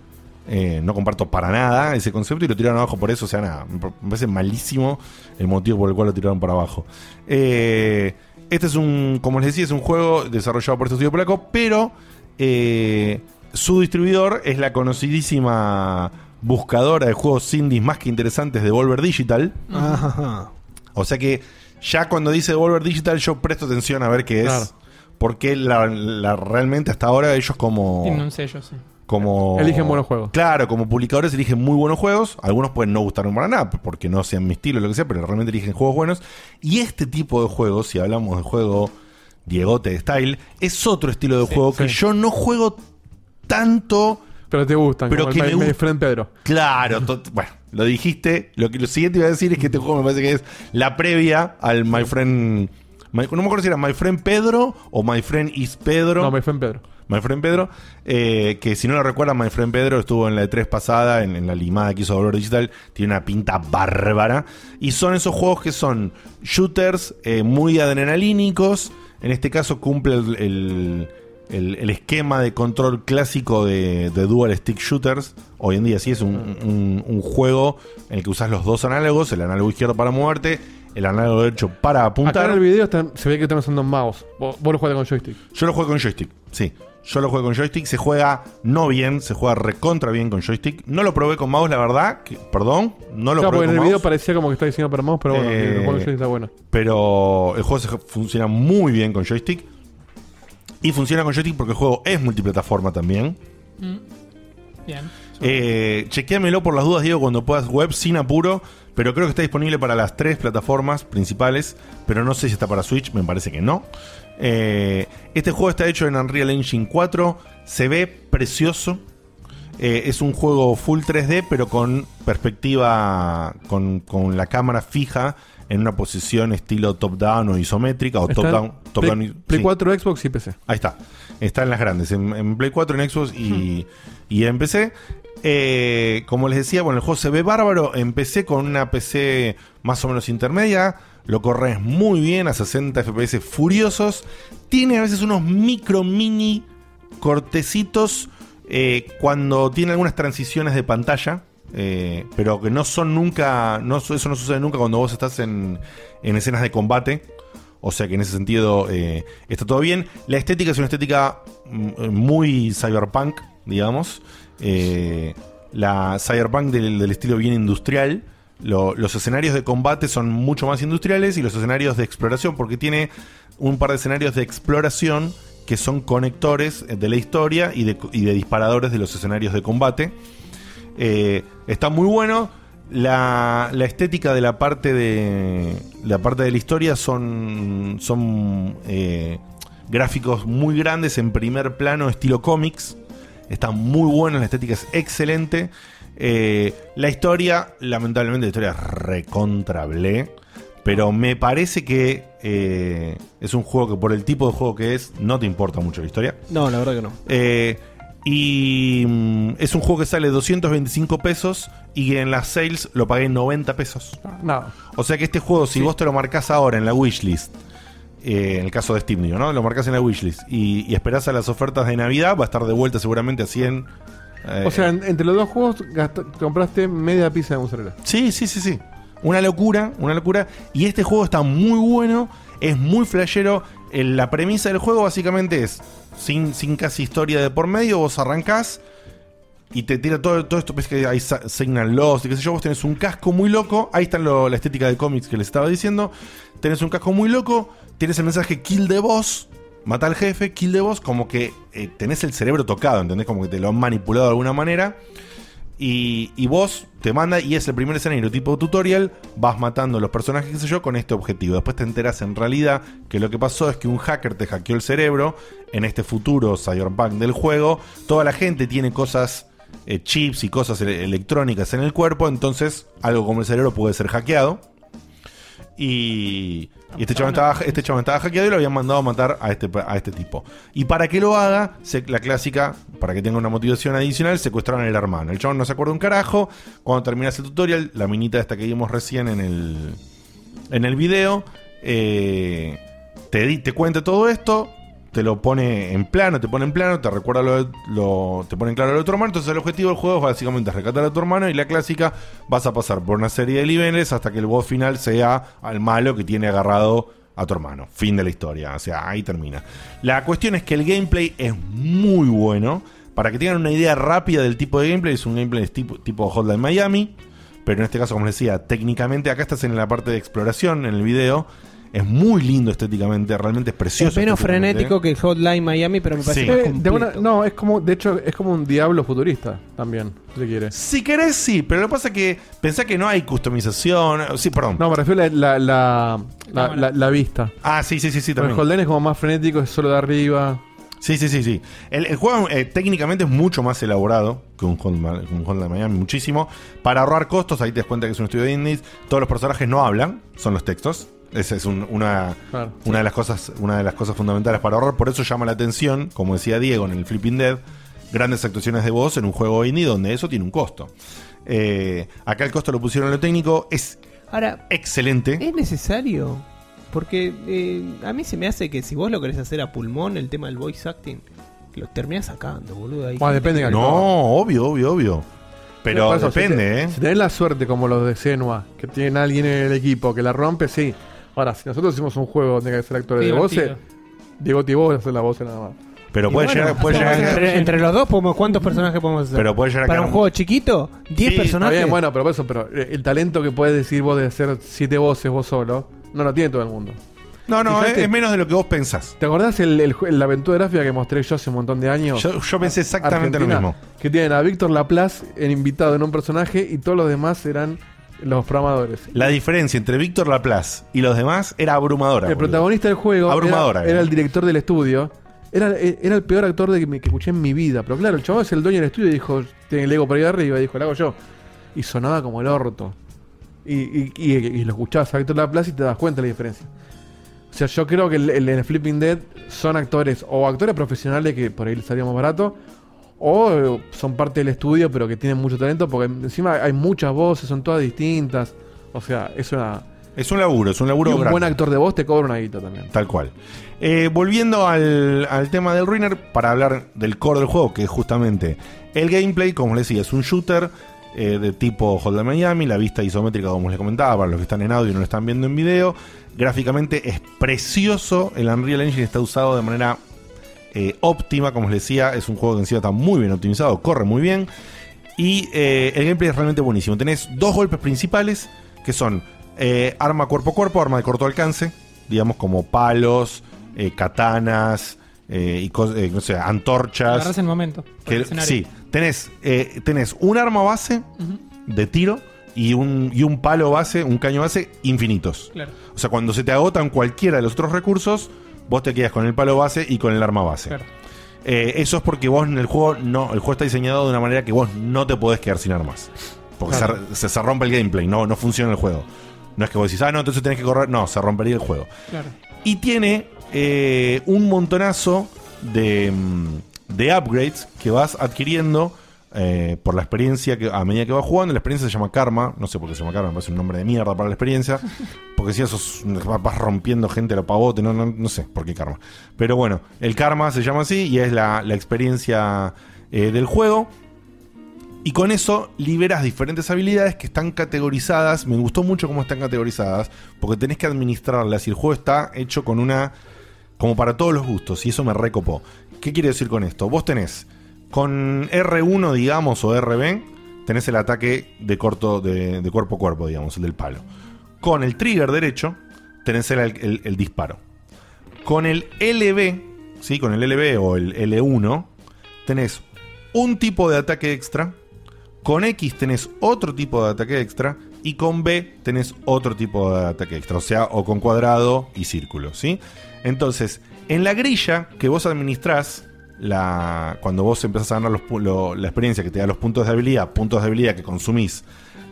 Eh, no comparto para nada ese concepto y lo tiraron abajo por eso. O sea, nada, me parece malísimo el motivo por el cual lo tiraron para abajo. Eh, este es un, como les decía, es un juego desarrollado por este estudio polaco, pero eh, su distribuidor es la conocidísima buscadora de juegos indies más que interesantes de Volver Digital. Ajá. O sea que ya cuando dice Volver Digital yo presto atención a ver qué es. Claro. Porque la, la- realmente hasta ahora ellos como... Tiene un sello, sí. Como Eligen buenos juegos. Claro, como publicadores eligen muy buenos juegos. Algunos pueden no gustar para nada, porque no sean mi estilo o lo que sea, pero realmente eligen juegos buenos. Y este tipo de juegos, si hablamos de juego Diegote Style, es otro estilo de juego que yo no juego tanto. Pero te gustan, Pero como que el me Pedro. Claro, bueno, lo dijiste. Lo, que, lo siguiente iba a decir es que este juego me parece que es la previa al My Friend. My- no me acuerdo si era My Friend Pedro o My Friend is Pedro. No, My Friend Pedro. My Friend Pedro, eh, que si no lo recuerdan, My Friend Pedro estuvo en la E3 pasada, en, en la limada que hizo Volver Digital, tiene una pinta bárbara. Y son esos juegos que son shooters eh, muy adrenalínicos. En este caso cumple el, el- el- el esquema de control clásico de, de Dual Stick Shooters. Hoy en día sí es un, un- un juego en el que usas los dos análogos, el análogo izquierdo para moverte, el análogo derecho para Acá apuntar. en el video se ve que están usando mouse. Vos, vos lo juegas con joystick. Yo lo juego con joystick, sí. Yo lo juego con joystick. Se juega no bien, se juega recontra bien con joystick. No lo probé con mouse, la verdad. que- perdón, no lo Claro, probé porque en con el mouse. video parecía como que está diseñado para mouse, pero bueno, Eh, el juego joystick está bueno. Pero el juego se- funciona muy bien con joystick. Y funciona con joystick porque el juego es multiplataforma también. Mm. Bien. Eh, chequéamelo por las dudas, Diego, cuando puedas web sin apuro. Pero creo que está disponible para las tres plataformas principales. Pero no sé si está para Switch, me parece que no. Eh, este juego está hecho en Unreal Engine 4. Se ve precioso. Eh, es un juego full 3D, pero con perspectiva, con, con la cámara fija en una posición estilo top-down o isométrica o top-down. top Play, Play 4, Xbox y PC. Ahí está. Está en las grandes. En, en Play 4, en Xbox y, y en PC. Eh, como les decía, bueno, el juego se ve bárbaro. Empecé con una PC más o menos intermedia. Lo corres muy bien a 60 FPS furiosos. Tiene a veces unos micro mini cortecitos eh, cuando tiene algunas transiciones de pantalla. eh, pero que no son nunca. Eso no sucede nunca cuando vos estás en, en escenas de combate. O sea que en ese sentido está todo bien. La estética es una estética mm, muy cyberpunk, digamos. Eh, la cyberpunk del, estilo bien industrial. Lo- los escenarios de combate son mucho más industriales y los escenarios de exploración, porque tiene un par de escenarios de exploración que son conectores de la historia y de, y de disparadores de los escenarios de combate. Eh, está muy bueno. La, la estética de la parte de la parte de la historia son son eh, gráficos muy grandes en primer plano estilo cómics está muy bueno la estética es excelente Eh, la historia lamentablemente la historia es recontrable pero me parece que eh, es un juego que por el tipo de juego que es no te importa mucho la historia No, la verdad que no. eh, y mm, es un juego que sale 225 pesos y en las sales lo pagué 90 pesos. Nada. O sea que este juego, si vos te lo marcás ahora en la wishlist, eh, en el caso de Steam, digo, ¿no? Lo marcás en la wishlist y, y esperás a las ofertas de Navidad, va a estar de vuelta seguramente a 100. eh, O sea, en- entre los dos juegos compraste media pizza de mozzarella. Sí, sí, sí, sí. Una locura, una locura. Y este juego está muy bueno, es muy flashero. Eh, La premisa del juego básicamente es, sin, sin casi historia de por medio, vos arrancás y te tira todo, todo esto, ves que hay sa- Signal y qué sé yo, vos tenés un casco muy loco, ahí está lo- la estética de cómics que les estaba diciendo, tenés un casco muy loco, tienes el mensaje kill the boss, mata al jefe, kill the boss, como que eh, tenés el cerebro tocado, ¿entendés? Como que te lo han manipulado de alguna manera. Y, y vos te manda y es el primer escenario tipo tutorial, vas matando a los personajes, qué sé yo, con este objetivo. Después te enteras en realidad que lo que pasó es que un hacker te hackeó el cerebro en este futuro cyberpunk del juego. Toda la gente tiene cosas, eh, chips y cosas ele- electrónicas en el cuerpo, entonces algo como el cerebro puede ser hackeado. Y, y este chabón estaba, este estaba hackeado y lo habían mandado a matar a este, a este tipo. Y para que lo haga, la clásica, para que tenga una motivación adicional, secuestraron al hermano. El chabón no se acuerda un carajo. Cuando terminas el tutorial, la minita esta que vimos recién en el, en el video, eh, te, di- te cuenta todo esto, te lo pone en plano, te pone en plano, te recuerda lo, lo- te pone en claro de tu hermano. Entonces el objetivo del juego es básicamente rescatar a tu hermano y la clásica vas a pasar por una serie de niveles hasta que el boss final sea al malo que tiene agarrado a tu hermano. Fin de la historia, o sea, ahí termina. La cuestión es que el gameplay es muy bueno. Para que tengan una idea rápida del tipo de gameplay, es un gameplay tipo, tipo Hotline Miami. Pero en este caso, como les decía, técnicamente acá estás en la parte de exploración en el video. Es muy lindo estéticamente, realmente es precioso. Es menos frenético que Hotline Miami, pero me parece Sí. más Eh, de completo. una- no, es como, de hecho, es como un diablo futurista también, si se quiere. Si querés, sí, pero lo que pasa es que pensá que no hay customización. Sí, perdón. No, me refiero a la, la, la, la- la vista. Ah, sí, sí, sí, sí, también. el Holden es como más frenético, es solo de arriba. Sí, sí, sí, sí. El, el juego eh, técnicamente es mucho más elaborado que un Hotline que un Hotline Miami, muchísimo. Para ahorrar costos, ahí te das cuenta que es un estudio de indies. Todos los personajes no hablan, son los textos. Esa es un- una, Claro. una, de las cosas, una de las cosas fundamentales para ahorrar. Por eso llama la atención, como decía Diego en el Flipping Dead, grandes actuaciones de voz en un juego indie donde eso tiene un costo. Eh, acá el costo lo pusieron en lo técnico, es Ahora, excelente. ¿es necesario? Porque eh, a mí se me hace que si vos lo querés hacer a pulmón, el tema del voice acting, lo terminás sacando, boludo. Bueno, gente depende de No, obvio, obvio, obvio. Pero Por eso, depende, si te- ¿eh? Si tenés la suerte como los de Senua, que tienen alguien en el equipo que la rompe, sí. Ahora, si nosotros hicimos un juego donde hay que ser actores de voces. Diego y vos hacer la voz nada más. Pero puede bueno, llegar, puede llegar entre, entre los dos, podemos, ¿cuántos personajes podemos hacer? Pero puede llegar a Para un juego chiquito, 10 Sí, está Está personajes. bien, bueno, pero por eso, pero eh, el talento que puedes decir vos de hacer siete voces vos solo, no lo tiene todo el mundo. No, no, Fíjate. es, menos de lo que vos pensás. ¿Te acordás el, la aventura gráfica que mostré yo hace un montón de años? Yo, yo pensé exactamente lo mismo. Que tienen a Víctor Laplace en invitado en un personaje y todos los demás eran los programadores. La diferencia entre Víctor Laplace y los demás era abrumadora. El boludo. protagonista del juego Abrumadora, era, era eh. el director del estudio. Era, era el peor actor de que, me- que escuché en mi vida. Pero claro, el chabón es el dueño del estudio y dijo, tiene el ego por ahí arriba, y dijo, lo hago yo. Y sonaba como el orto. Y, y, y- y lo escuchabas a Víctor Laplace y te das cuenta de la diferencia. O sea, yo creo que el, el- en Flipping Dead son actores o actores profesionales que por ahí les salía más barato, o eh, son parte del estudio pero que tienen mucho talento, porque encima hay muchas voces, son todas distintas. O sea, es una. Es un laburo, es un laburo y un grande. buen actor de voz te cobra una guita también. Tal cual. Eh, volviendo al, al tema del Ruiner, para hablar del core del juego, que es justamente el gameplay, como les decía, es un shooter eh, de tipo Hotline Miami, la vista isométrica, como les comentaba, para los que están en audio y no lo están viendo en video. Gráficamente es precioso, el Unreal Engine está usado de manera eh, óptima, como les decía, es un juego que encima está muy bien optimizado, corre muy bien. Y eh, el gameplay es realmente buenísimo. Tenés dos golpes principales, que son eh, arma cuerpo a cuerpo, arma de corto alcance, digamos como palos, eh, katanas, eh, y eh, no sé, antorchas. Agarrás el momento. Que- el sí, tenés, eh, tenés un arma base de tiro y un, y un palo base, un caño base infinitos. Claro. O sea, cuando se te agotan cualquiera de los otros recursos, vos te quedas con el palo base y con el arma base. Claro. Eh, eso es porque vos en el juego no, el juego está diseñado de una manera que vos no te podés quedar sin armas. Porque Claro. se, rompe el gameplay, no, no funciona el juego. No es que vos decís, ah, no, entonces tenés que correr. No, se rompería el juego. Claro. Y tiene eh, un montonazo de, mm, de upgrades que vas adquiriendo eh, por la experiencia que a medida que vas jugando. La experiencia se llama Karma. No sé por qué se llama Karma, me parece un nombre de mierda para la experiencia. Porque si eso vas rompiendo gente a lo pavote, no, no, no sé por qué Karma. Pero bueno, el Karma se llama así y es la, la experiencia eh, del juego. Y con eso liberas diferentes habilidades que están categorizadas. Me gustó mucho cómo están categorizadas. Porque tenés que administrarlas. Y el juego está hecho con una. como para todos los gustos. Y eso me recopó. ¿Qué quiere decir con esto? Vos tenés. Con R1, digamos, o RB, tenés el ataque de corto. de, cuerpo a cuerpo, digamos, el del palo. Con el trigger derecho, tenés el, el- el disparo. Con el LB, ¿sí? Con el LB o el L1, tenés un tipo de ataque extra Con X tenés otro tipo de ataque extra y con B tenés otro tipo de ataque extra, o sea, o con cuadrado y círculo, ¿sí? Entonces, en la grilla que vos administrás, la, cuando vos empezás a ganar los lo- la experiencia que te da los puntos de habilidad, puntos de habilidad que consumís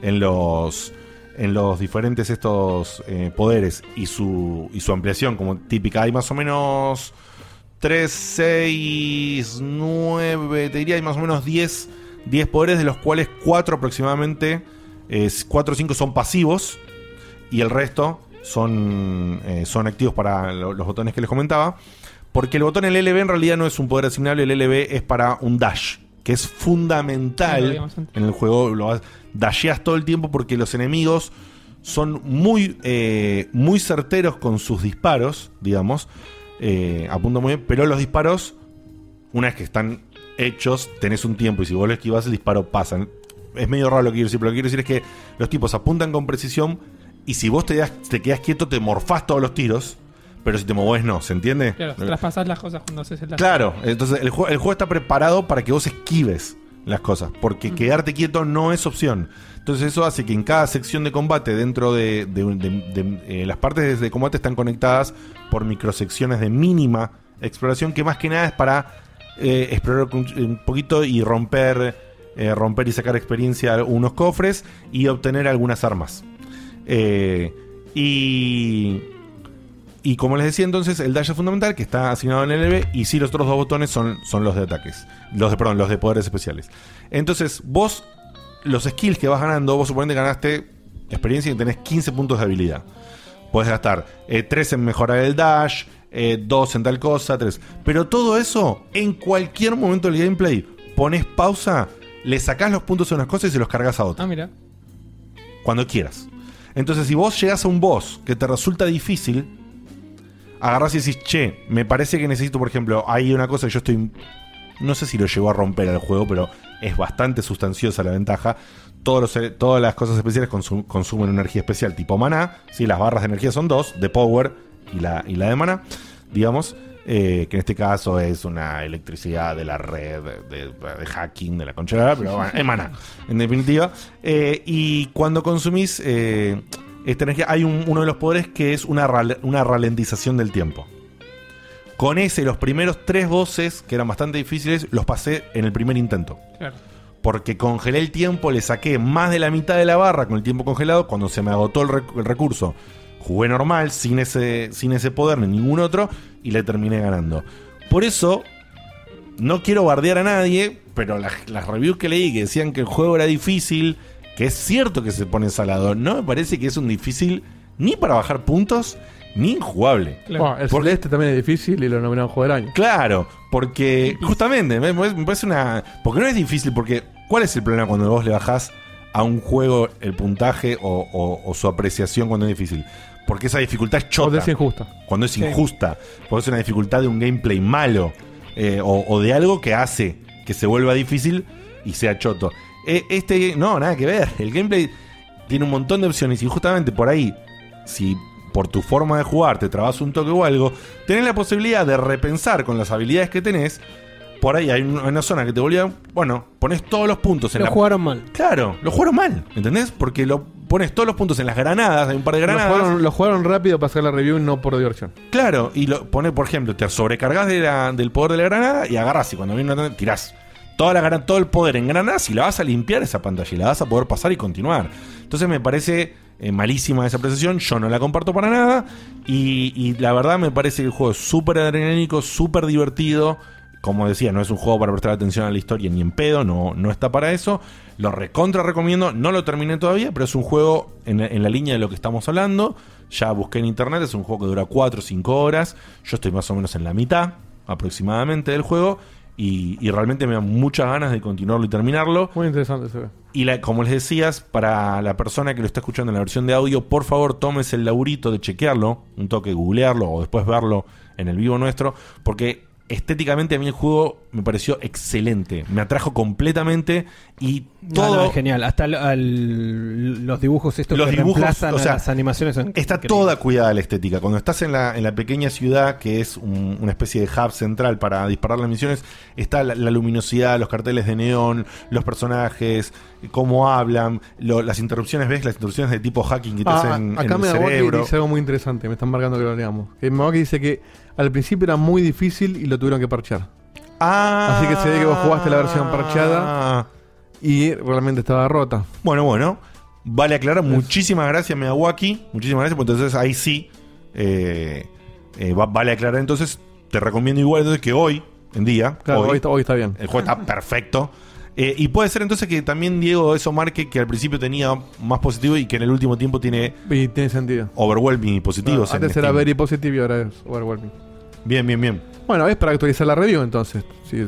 en los en los diferentes estos eh, poderes y su, y su ampliación como típica, hay más o menos 3, 6, 9, te diría hay más o menos 10, 10 poderes, de los cuales 4 aproximadamente, 4 o 5 son pasivos y el resto son, eh, son activos para lo- los botones que les comentaba. Porque el botón el LB en realidad no es un poder asignable, el LB es para un dash, que es fundamental en el juego. Lo dasheas todo el tiempo porque los enemigos son muy, eh, muy certeros con sus disparos, digamos. Eh, apunto muy bien, pero los disparos, una vez que están hechos, tenés un tiempo y si vos lo esquivas, el disparo pasa. Es medio raro lo que quiero decir, pero lo que quiero decir es que los tipos apuntan con precisión y si vos te, das- te quedas quieto, te morfás todos los tiros, pero si te moves, no, ¿se entiende? Claro, traspasás las cosas cuando haces el. Claro, entonces el, jue- el juego está preparado para que vos esquives las cosas, porque quedarte quieto no es opción. Entonces eso hace que en cada sección de combate dentro de, de- de- de- eh, las partes de combate están conectadas por microsecciones de mínima exploración, que más que nada es para eh, explorar un, un poquito y romper, eh, romper y sacar experiencia unos cofres y obtener algunas armas. Eh, y y como les decía entonces, el dash es fundamental, que está asignado en el LB, y sí, los otros dos botones son, son los de ataques. Los de, perdón, los de poderes especiales. Entonces, vos, los skills que vas ganando, vos suponete que ganaste experiencia y tenés 15 puntos de habilidad. Puedes gastar 3 en mejorar el dash, 2 en tal cosa, 3. Pero todo eso, en cualquier momento del gameplay, pones pausa, le sacás los puntos a unas cosas y se los cargas a otras Ah, mira. cuando quieras. Entonces, si vos llegás a un boss que te resulta difícil, agarrás y decís, che, me parece que necesito, por ejemplo, hay una cosa que yo estoy. No sé si lo llegó a romper al juego, pero es bastante sustanciosa la ventaja. Los- todas las cosas especiales consum- consumen energía especial tipo maná. ¿sí? Las barras de energía son dos, de power y la, y la de maná, digamos. eh, que en este caso es una electricidad de la red, de, de hacking, de la concha, pero bueno, es maná, en definitiva. Eh, y cuando consumís eh, esta energía, hay un- uno de los poderes que es una, ral- una ralentización del tiempo. Con ese, los primeros tres bosses, que eran bastante difíciles, los pasé en el primer intento. Claro. Porque congelé el tiempo, le saqué más de la mitad de la barra con el tiempo congelado. Cuando se me agotó el, rec- el recurso, jugué normal, sin ese, sin ese poder ni ningún otro, y le terminé ganando. Por eso, no quiero bardear a nadie, pero las, las reviews que leí que decían que el juego era difícil, que es cierto que se pone salado, no me parece que es un difícil ni para bajar puntos, ni injugable. Bueno, el Celeste también es difícil y lo nominaron Juego del Año. Claro, porque justamente me, parece una. Porque no es difícil, porque ¿cuál es el problema cuando vos le bajás a un juego el puntaje o, o- o su apreciación cuando es difícil? Porque esa dificultad es chota. Cuando es injusta. Cuando es Sí. injusta. Porque es una dificultad de un gameplay malo. eh, o, o de algo que hace que se vuelva difícil y sea choto. Eh, este, no, nada que ver. El gameplay tiene un montón de opciones y justamente por ahí, si por tu forma de jugar te trabas un toque o algo, tenés la posibilidad de repensar con las habilidades que tenés. Por ahí hay una, zona que te volvía. Bueno, pones todos los puntos en Lo la. jugaron mal. Claro, lo jugaron mal, ¿entendés? Porque lo pones todos los puntos en las granadas, hay un par de Lo granadas. jugaron, lo jugaron rápido para hacer la review y no por diversión. Claro, y lo pone, por ejemplo, te sobrecargas de la- del poder de la granada y agarras y cuando viene una tirás toda la, todo el poder en granadas y la vas a limpiar esa pantalla y la vas a poder pasar y continuar. Entonces me parece eh, malísima esa apreciación, yo no la comparto para nada y, la verdad me parece que el juego es súper adrenalínico, súper divertido. Como decía, no es un juego para prestar atención a la historia ni en pedo, no, no está para eso. Lo recontra recomiendo, no lo terminé todavía, pero es un juego en, en la línea de lo que estamos hablando. Ya busqué en internet, es un juego que dura 4 o 5 horas. Yo estoy más o menos en la mitad aproximadamente del juego. Y, y realmente me dan muchas ganas de continuarlo y terminarlo. Muy interesante se ve. Y la- como les decías, para la persona que lo está escuchando en la versión de audio, por favor tomes el laburito de chequearlo, un toque, googlearlo o después verlo en el vivo nuestro, porque estéticamente a mí el juego me pareció excelente. Me atrajo completamente y todo. no, es genial. Hasta al- al- los dibujos estos los que dibujos, reemplazan o sea, a las animaciones son está increíbles. toda cuidada la estética. Cuando estás en la, en la pequeña ciudad, que es un- una especie de hub central para disparar las misiones, está la, la luminosidad, los carteles de neón, los personajes, cómo hablan, lo- las interrupciones, ¿ves? Las interrupciones de tipo hacking que te Ah, hacen acá en me el cerebro. dice algo muy interesante, me están marcando que lo leamos. Que dice que al principio era muy difícil y lo tuvieron que parchear. Ah. Así que se ve que vos jugaste la versión parcheada y realmente estaba rota. Bueno, bueno. Vale aclarar. Muchísimas gracias, Miyawaki. Muchísimas gracias. Porque entonces ahí sí. eh, eh, va- vale aclarar. Entonces, te recomiendo igual entonces que hoy, en día. Claro, hoy está- hoy está bien. El juego está perfecto. Eh, y puede ser entonces que también Diego eso marque que al principio tenía más positivo y que en el último tiempo tiene. Y tiene sentido. Overwhelming y positivos. En antes era Steam. very positive y ahora es overwhelming. Bien, bien, bien. Bueno, es para actualizar la review entonces. Sí.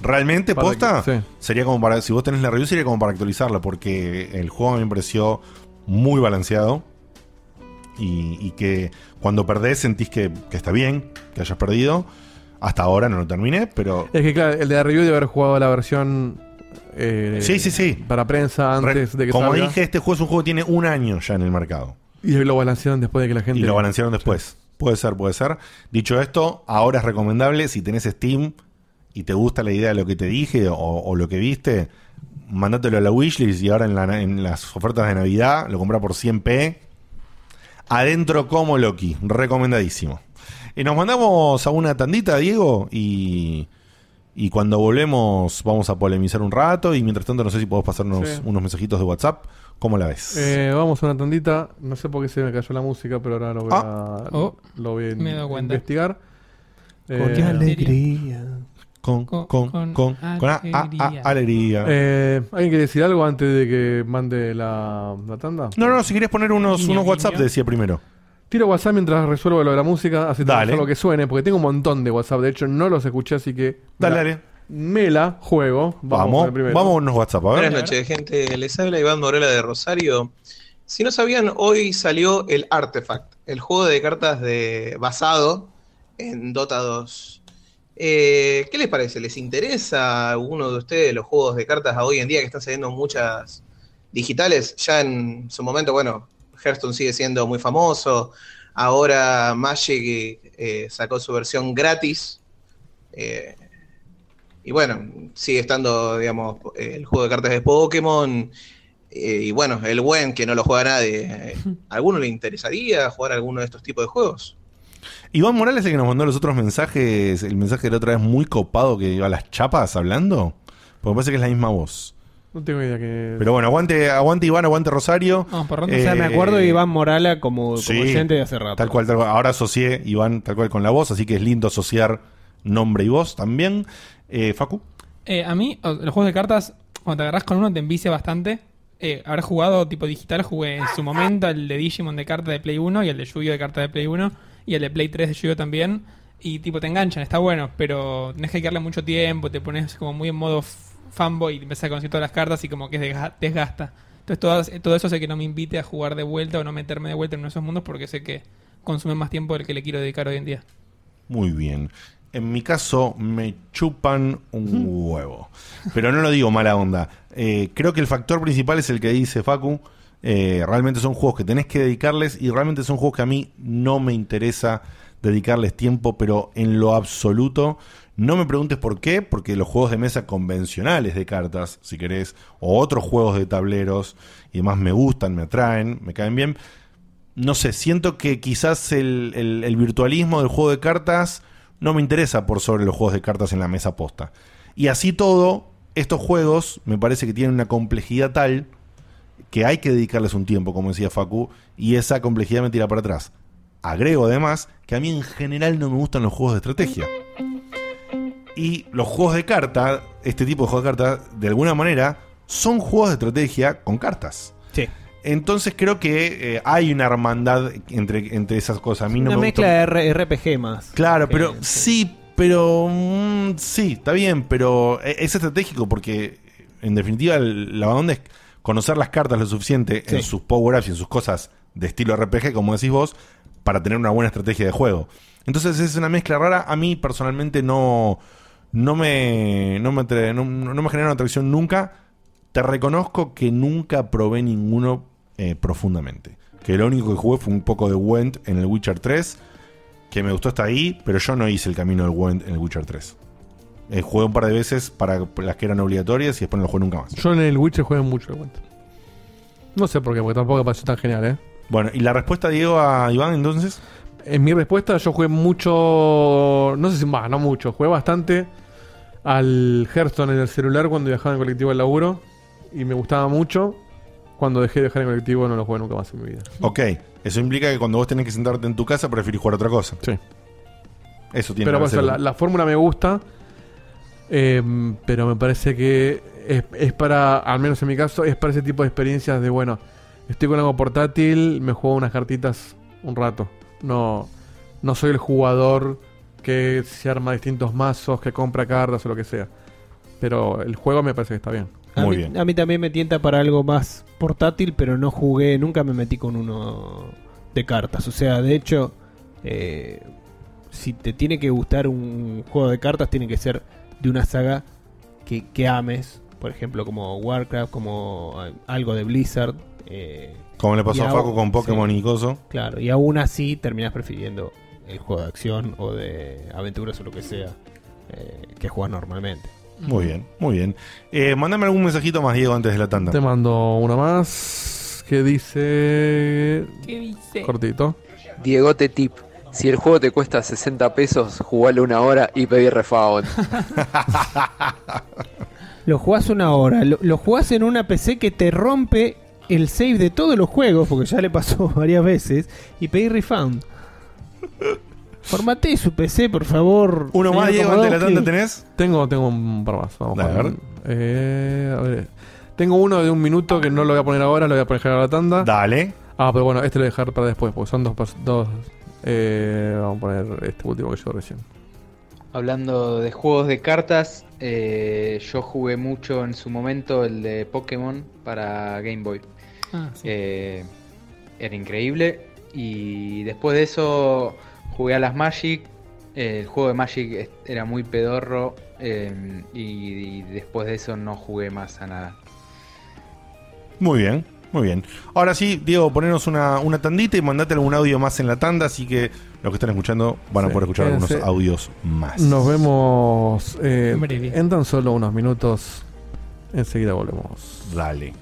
¿Realmente Para posta? que- sí. Sería como para. Si vos tenés la review, sería como para actualizarla. Porque el juego a mí me pareció muy balanceado. Y, y que cuando perdés sentís que, que está bien que hayas perdido. Hasta ahora no lo terminé, pero. Es que claro, el de la review debe haber jugado la versión eh, Sí, sí, sí. para prensa antes Re- de que como salga. dije, este juego es un juego que tiene un año ya en el mercado. Y lo balancearon después de que la gente. Y lo balancearon después. Puede ser, puede ser. Dicho esto, ahora es recomendable, si tenés Steam y te gusta la idea de lo que te dije o, o lo que viste, mandátelo a la wishlist y ahora en, la- en las ofertas de Navidad lo compra por 100p. Adentro como Loki, recomendadísimo. Y nos mandamos a una tandita, Diego, y, y cuando volvemos vamos a polemizar un rato y mientras tanto no sé si podés pasarnos Sí. unos mensajitos de WhatsApp. ¿Cómo la ves? Eh, vamos a una tandita. No sé por qué se me cayó la música, pero ahora lo voy a, Ah. Oh, lo voy a me he dado cuenta. investigar. Con Eh, qué alegría. con, con, con, con, con a- a- a- alegría. eh, ¿Alguien quiere decir algo antes de que mande la, la tanda? No, no, si querés poner unos, unos WhatsApp, te decía primero. Tiro WhatsApp mientras resuelvo lo de la música, así Dale. lo que suene, porque tengo un montón de WhatsApp. De hecho, no los escuché, así que. Dale, dale. Me la juego. Vamos, vamos a unos WhatsApp, a ver. Buenas noches, gente. Les habla Iván Morela de Rosario. Si no sabían, hoy salió el Artifact, el juego de cartas de basado en Dota 2. Eh, ¿Qué les parece? ¿Les interesa a alguno de ustedes los juegos de cartas a hoy en día que están saliendo muchas digitales? Ya en su momento, bueno, Hearthstone sigue siendo muy famoso. Ahora Magic eh, sacó su versión gratis. Eh, y bueno, sigue estando, digamos, el juego de cartas de Pokémon. eh, y bueno, el buen que no lo juega nadie. ¿A alguno le interesaría jugar alguno de estos tipos de juegos? Iván Morales es el que nos mandó los otros mensajes. El mensaje de la otra vez muy copado que iba a las chapas hablando. Porque parece que es la misma voz. No tengo idea que. Pero bueno, aguante, aguante Iván, aguante Rosario. Vamos por o sea, me acuerdo de Iván Morala como, como Eh, sí, oyente de hace rato. Tal cual, tal cual. Ahora asocié Iván tal cual con la voz, así que es lindo asociar nombre y voz también. Eh, Facu. Eh, a mí, los juegos de cartas, cuando te agarras con uno, te envicia bastante. Eh, habré jugado tipo digital, jugué en su momento el de Digimon de carta de Play 1 y el de Yu-Gi-Oh de carta de Play 1 y el de Play 3 de Yu-Gi-Oh también. Y tipo te enganchan, está bueno, pero tenés que dedicarle mucho tiempo, te pones como muy en modo fanboy y empezás a conocer todas las cartas y como que desga- desgasta. Entonces todo, todo eso hace que no me invite a jugar de vuelta o no meterme de vuelta en uno de esos mundos porque sé que consume más tiempo del que le quiero dedicar hoy en día. Muy bien. En mi caso, me chupan un huevo. Pero no lo digo mala onda. Eh, creo que el factor principal es el que dice Facu. Eh, realmente son juegos que tenés que dedicarles y realmente son juegos que a mí no me interesa dedicarles tiempo, pero en lo absoluto. No me preguntes por qué, porque los juegos de mesa convencionales de cartas, si querés, o otros juegos de tableros y demás me gustan, me atraen, me caen bien. No sé, siento que quizás el, virtualismo del juego de cartas no me interesa por sobre los juegos de cartas en la mesa posta. Y así todo, estos juegos me parece que tienen una complejidad tal que hay que dedicarles un tiempo, como decía Facu, y esa complejidad me tira para atrás. Agrego además que a mí en general no me gustan los juegos de estrategia. Y los juegos de carta, este tipo de juegos de carta, de alguna manera, son juegos de estrategia con cartas. Sí. Entonces creo que eh, hay una hermandad entre, entre esas cosas. A mí no Una me mezcla gusta- de RPG más. Claro, pero sí, pero mm, sí, está bien, pero e- es estratégico porque en definitiva el- la onda es conocer las cartas lo suficiente en sus power-ups y en sus cosas de estilo RPG, como decís vos, para tener una buena estrategia de juego. Entonces es una mezcla rara. A mí personalmente no, no, me, no, me, no, no me genera una atracción nunca. Te reconozco que nunca probé ninguno eh, profundamente. Que lo único que jugué fue un poco de Went en el Witcher 3. Que me gustó hasta ahí, pero yo no hice el camino del Went en el Witcher 3. Eh, jugué un par de veces para las que eran obligatorias y después no lo jugué nunca más. Yo en el Witcher juego mucho el cuento. No sé por qué, porque tampoco me pareció tan genial, ¿eh? Bueno, ¿y la respuesta, Diego, a Iván entonces? En mi respuesta, yo jugué mucho. No sé si más, no mucho. Jugué bastante al Hearthstone en el celular cuando viajaba en colectivo al laburo. Y me gustaba mucho. Cuando dejé de viajar en colectivo, no lo jugué nunca más en mi vida. Ok, eso implica que cuando vos tenés que sentarte en tu casa preferís jugar otra cosa. Sí. Eso tiene Pero que por eso, ser- la, la fórmula me gusta. eh, pero me parece que es, es para, al menos en mi caso, es para ese tipo de experiencias de, bueno, estoy con algo portátil, me juego unas cartitas un rato. No, no soy el jugador que se arma distintos mazos, que compra cartas o lo que sea. Pero el juego me parece que está bien. A mí, A mí también me tienta para algo más portátil, pero no jugué, nunca me metí con uno de cartas. O sea, de hecho, eh, si te tiene que gustar un juego de cartas, tiene que ser de una saga que, que ames. Por ejemplo, como Warcraft, como eh, algo de Blizzard. eh, Como le pasó a Facu con Pokémon sí. y Coso. Claro, y aún así terminás prefiriendo el juego de acción o de aventuras o lo que sea eh, que juegas normalmente. Muy bien, muy bien. Eh, mándame algún mensajito más, Diego, antes de la tanda. Te mando una más que dice... ¿Qué dice? Cortito. Diegote tip. Si el juego te cuesta 60 pesos, jugalo una hora y pedí refund. Lo jugás una hora, lo, lo jugás en una PC que te rompe el save de todos los juegos, porque ya le pasó varias veces, y pedí refund. Formate su PC, por favor. Uno señor más, Diego, antes de la Komodowski. tanda tenés. Tengo, tengo un par más. Vamos Dale, a a ver. ver. Eh, a ver. Tengo uno de un minuto que no lo voy a poner ahora, lo voy a poner a la tanda. Dale. Ah, pero bueno, este lo voy a dejar para después, porque son dos. dos eh, vamos a poner este último que llegó recién. Hablando de juegos de cartas, eh, yo jugué mucho en su momento el de Pokémon para Game Boy. Ah, sí. Eh, era increíble. Y después de eso jugué a las Magic. Eh, el juego de Magic era muy pedorro. eh, y, y después de eso no jugué más a nada. Muy bien, muy bien. Ahora sí, Diego, ponernos una, una tandita y mandate algún audio más en la tanda, así que los que están escuchando van a Sí, poder escuchar algunos audios más. Nos vemos eh, en tan solo unos minutos. Enseguida volvemos. Dale.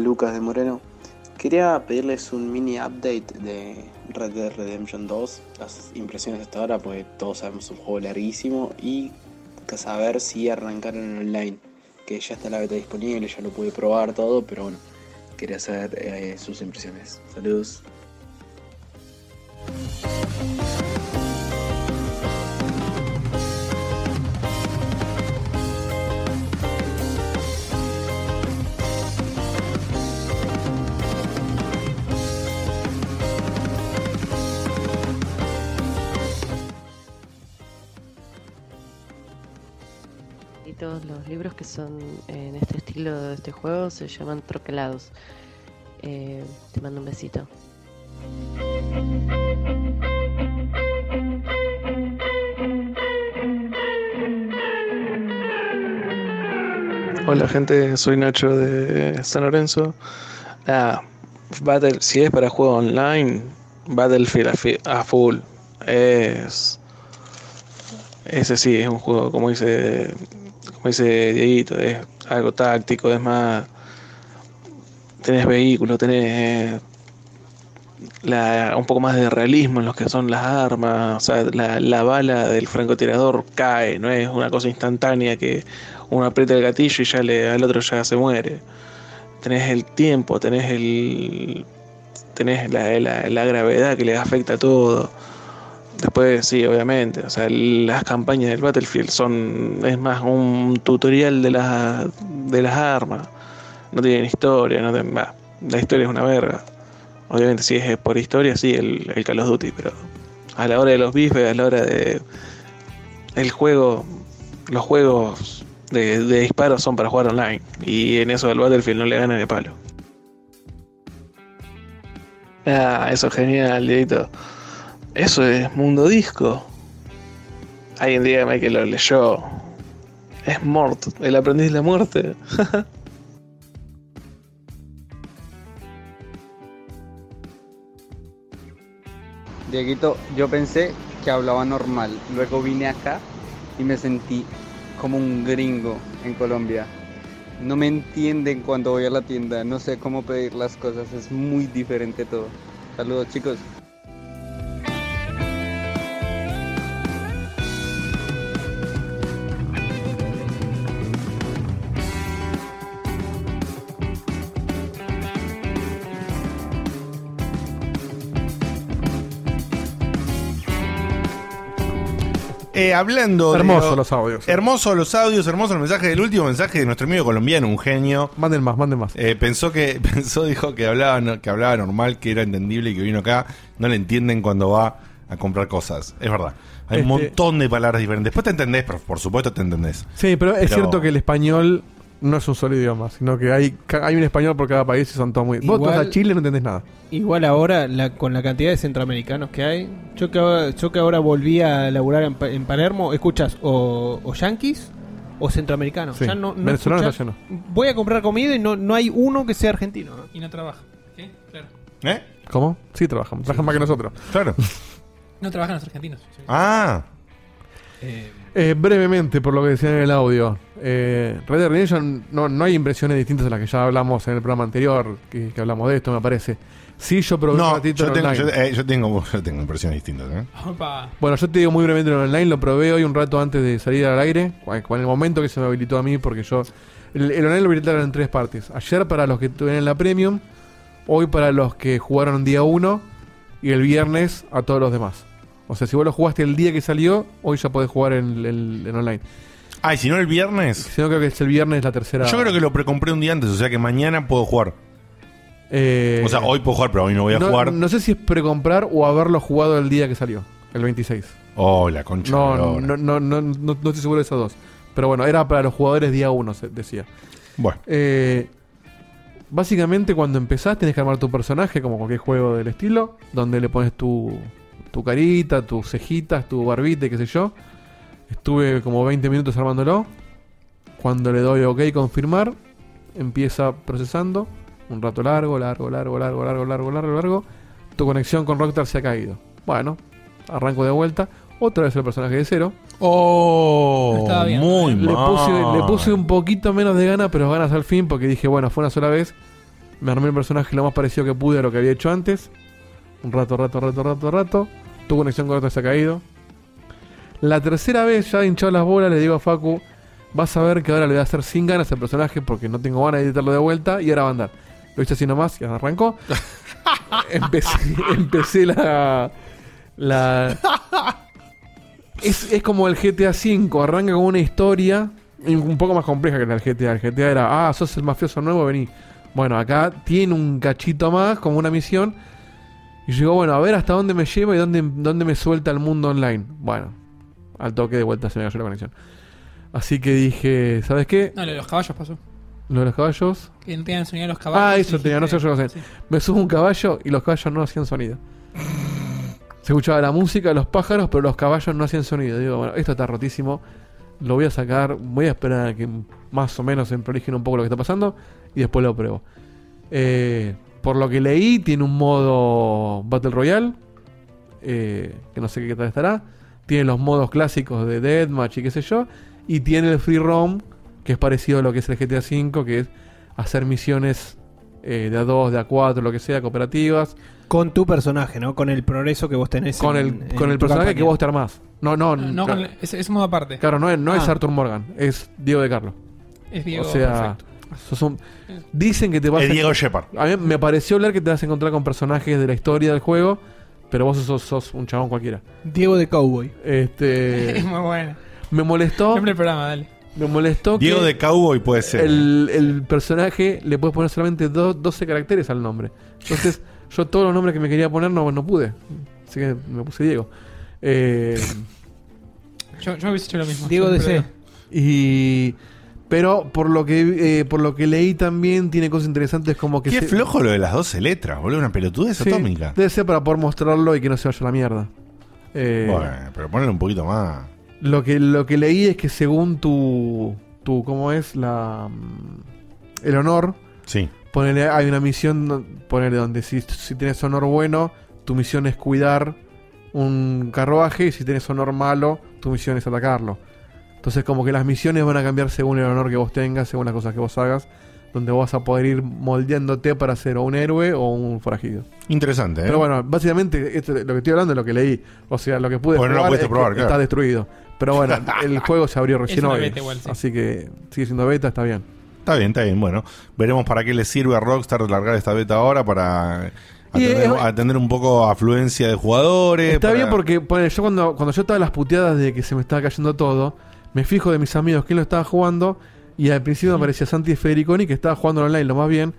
Lucas de Moreno. Quería pedirles un mini update de Red Dead Redemption 2. Las impresiones hasta ahora, pues todos sabemos es un juego larguísimo. Y saber si arrancaron online. Que ya está la beta disponible, ya lo pude probar todo, pero bueno, quería saber eh, sus impresiones. Saludos. Los libros que son en este estilo de este juego se llaman troquelados. Eh, te mando un besito. Hola gente, soy Nacho de San Lorenzo. Nada, Battle, si es para juego online, Battlefield a, fi- a full. Es. Ese sí, es un juego, como dice, como dice Dieguito, es algo táctico, es más. Tenés vehículos, tenés. la- un poco más de realismo en lo que son las armas. O sea, la, la bala del francotirador cae, no es una cosa instantánea que uno aprieta el gatillo y ya le, al otro ya se muere. Tenés el tiempo, tenés el. tenés la- la gravedad que le afecta a todo. Después, sí, obviamente. O sea, las campañas del Battlefield son. es más un tutorial de las, de las armas. No tienen historia, no tienen- bah, la historia es una verga. Obviamente, si es por historia, sí, el, el Call of Duty, pero a la hora de los bifes, a la hora de. El juego. Los juegos de, de disparos son para jugar online. Y en eso el Battlefield no le gana de palo. Ah, eso es genial, Dieguito. Eso es Mundo Disco. Alguien dígame que lo leyó. Es Mort, el aprendiz de la muerte. Dieguito, yo pensé que hablaba normal. Luego vine acá y me sentí como un gringo en Colombia. No me entienden cuando voy a la tienda, no sé cómo pedir las cosas, es muy diferente todo. Saludos chicos. Eh, hablando de. Hermosos los audios. Hermosos los audios, hermoso el mensaje del último mensaje de nuestro amigo colombiano, un genio. Manden más, manden más. Eh, pensó que, pensó, dijo que hablaba, que hablaba normal, que era entendible y que vino acá. No le entienden cuando va a comprar cosas. Es verdad. Hay un Este- montón de palabras diferentes. Después te entendés, pero por supuesto te entendés. Sí, pero es Pero- cierto que el español no es un solo idioma, sino que hay, hay un español por cada país y son todos muy. Vos Igual- vas a Chile y no entendés nada. Igual ahora, la- con la cantidad de centroamericanos que hay, yo que ahora, yo que ahora volví a laburar en, Pa- en Palermo, escuchas o, o yanquis o centroamericanos. Sí. Ya no, no Venezolano escuchás- está Voy a comprar comida y no, no hay uno que sea argentino. ¿no? Y no trabaja. ¿Qué? Claro. ¿Eh? ¿Cómo? Sí, trabajamos. Trabajan más que nosotros. Claro. No trabajan los argentinos. Ah. Eh, brevemente, por lo que decía en el audio, eh, Red Dead Redemption no, no hay impresiones distintas a las que ya hablamos en el programa anterior, que, que hablamos de esto, me parece. Sí, yo probé un No, ratito yo en tengo, online. yo, eh, yo tengo, yo tengo impresiones distintas. ¿eh? Opa. Bueno, yo te digo muy brevemente en online, lo probé hoy un rato antes de salir al aire, en el momento que se me habilitó a mí, porque yo... El, el online lo habilitaron en tres partes. Ayer para los que tuvieron la Premium, hoy para los que jugaron día 1 y el viernes a todos los demás. O sea, si vos lo jugaste el día que salió, hoy ya podés jugar en, en online. Ah, y si no el viernes. Si no, creo que es el viernes la tercera. Yo creo que lo precompré un día antes, o sea que mañana puedo jugar. Eh, o sea, hoy puedo jugar, pero hoy no voy a no, jugar. No sé si es precomprar o haberlo jugado el día que salió, el 26. Oh, la concha. No, lora. no, no, no, no, no estoy seguro de esos dos. Pero bueno, era para los jugadores día 1, decía. Bueno. Eh, básicamente cuando empezás tenés que armar tu personaje como cualquier juego del estilo, donde le pones tu, tu carita, tus cejitas, tu barbita y qué sé yo. Estuve como 20 minutos armándolo. Cuando le doy OK confirmar, empieza procesando. Un rato largo, largo, largo, largo, largo, largo, largo, largo. Tu conexión con Rockstar se ha caído. Bueno, arranco de vuelta. Otra vez el personaje de cero. Oh, Estaba bien. muy Le mal. puse, le puse un poquito menos de ganas, pero ganas al fin, porque dije, bueno, fue una sola vez. Me armé el personaje lo más parecido que pude a lo que había hecho antes. Un rato, rato, rato, rato, rato. Tu conexión con Rockstar se ha caído. La tercera vez, ya hinchado las bolas, le digo a Facu, vas a ver que ahora le voy a hacer sin ganas al personaje porque no tengo ganas de editarlo de vuelta y ahora va a andar. Lo hice así nomás y arrancó. empecé, empecé la... La... Es, es como el GTA V, arranca con una historia un poco más compleja que la del GTA. El GTA era, ah, sos el mafioso nuevo, vení. Bueno, acá tiene un cachito más, como una misión. Y yo digo, bueno, a ver hasta dónde me lleva y dónde, dónde me suelta el mundo online. Bueno, al toque de vuelta se me cayó la conexión. Así que dije, ¿sabes qué? No, lo de los caballos pasó. Lo de los caballos. Que no tenían sonido los caballos. Ah, eso tenía, no sé yo lo sé. Sí. Me subo un caballo y los caballos no hacían sonido. Se escuchaba la música de los pájaros, pero los caballos no hacían sonido. Digo, bueno, esto está rotísimo. Lo voy a sacar. Voy a esperar a que más o menos se prolijen un poco lo que está pasando. Y después lo pruebo. Eh, por lo que leí, tiene un modo Battle Royale. eh, que no sé qué tal estará. Tiene los modos clásicos de Deathmatch y qué sé yo. Y tiene el Free Roam, que es parecido a lo que es el GTA V, que es hacer misiones eh, de a dos, de a cuatro, lo que sea, cooperativas. Con tu personaje, ¿no? Con el progreso que vos tenés. Con en- el, en con el personaje campaña. que vos te armás. No, no, No, claro, con el- es, es modo aparte. claro, no, es, no es Ah. Arthur Morgan, es Diego de Carlo. Es Diego, O sea, sos dicen que te vas Es a- Diego Shepard. A mí me pareció hablar que te vas a encontrar con personajes de la historia del juego, pero vos sos, sos un chabón cualquiera. Diego de Cowboy. Este. Es muy bueno. Me molestó. Nombre del programa, dale. Me molestó Diego que de Cowboy puede ser. el, el personaje le puedes poner solamente do- 12 caracteres al nombre. Entonces, yo todos los nombres que me quería poner no, no pude. Así que me puse Diego. Eh, Yo, yo hubiese hecho lo mismo. Diego Siempre DC. Diego. y. Pero por lo que eh, por lo que leí también tiene cosas interesantes como que Qué se- flojo lo de las 12 letras, boludo. Una pelotudez Sí, atómica. Debe ser para poder mostrarlo y que no se vaya a la mierda. Eh, Bueno, pero ponle un poquito más. Lo que, lo que leí es que según tu, tu ¿cómo es? La, mm, el honor, Sí. ponele, hay una misión, ponele donde si, si tienes honor bueno, tu misión es cuidar un carruaje y si tienes honor malo, tu misión es atacarlo. Entonces como que las misiones van a cambiar según el honor que vos tengas, según las cosas que vos hagas, donde vas a poder ir moldeándote para ser o un héroe o un forajido. Interesante, ¿eh? Pero bueno, básicamente esto, lo que estoy hablando es lo que leí. O sea, lo que pude Bueno, no lo probar pudiste es que probar, claro. está destruido. Pero bueno, el juego se abrió recién hoy. beta igual, sí. Así que sigue siendo beta, está bien. Está bien, está bien. Bueno, veremos para qué le sirve a Rockstar largar esta beta ahora para atender, atender un poco afluencia de jugadores. Está para- bien porque ponele, yo cuando, cuando yo estaba en las puteadas de que se me estaba cayendo todo, me fijo de mis amigos quién lo estaba jugando y al principio me aparecía Santi Federiconi que estaba jugando online lo más bien.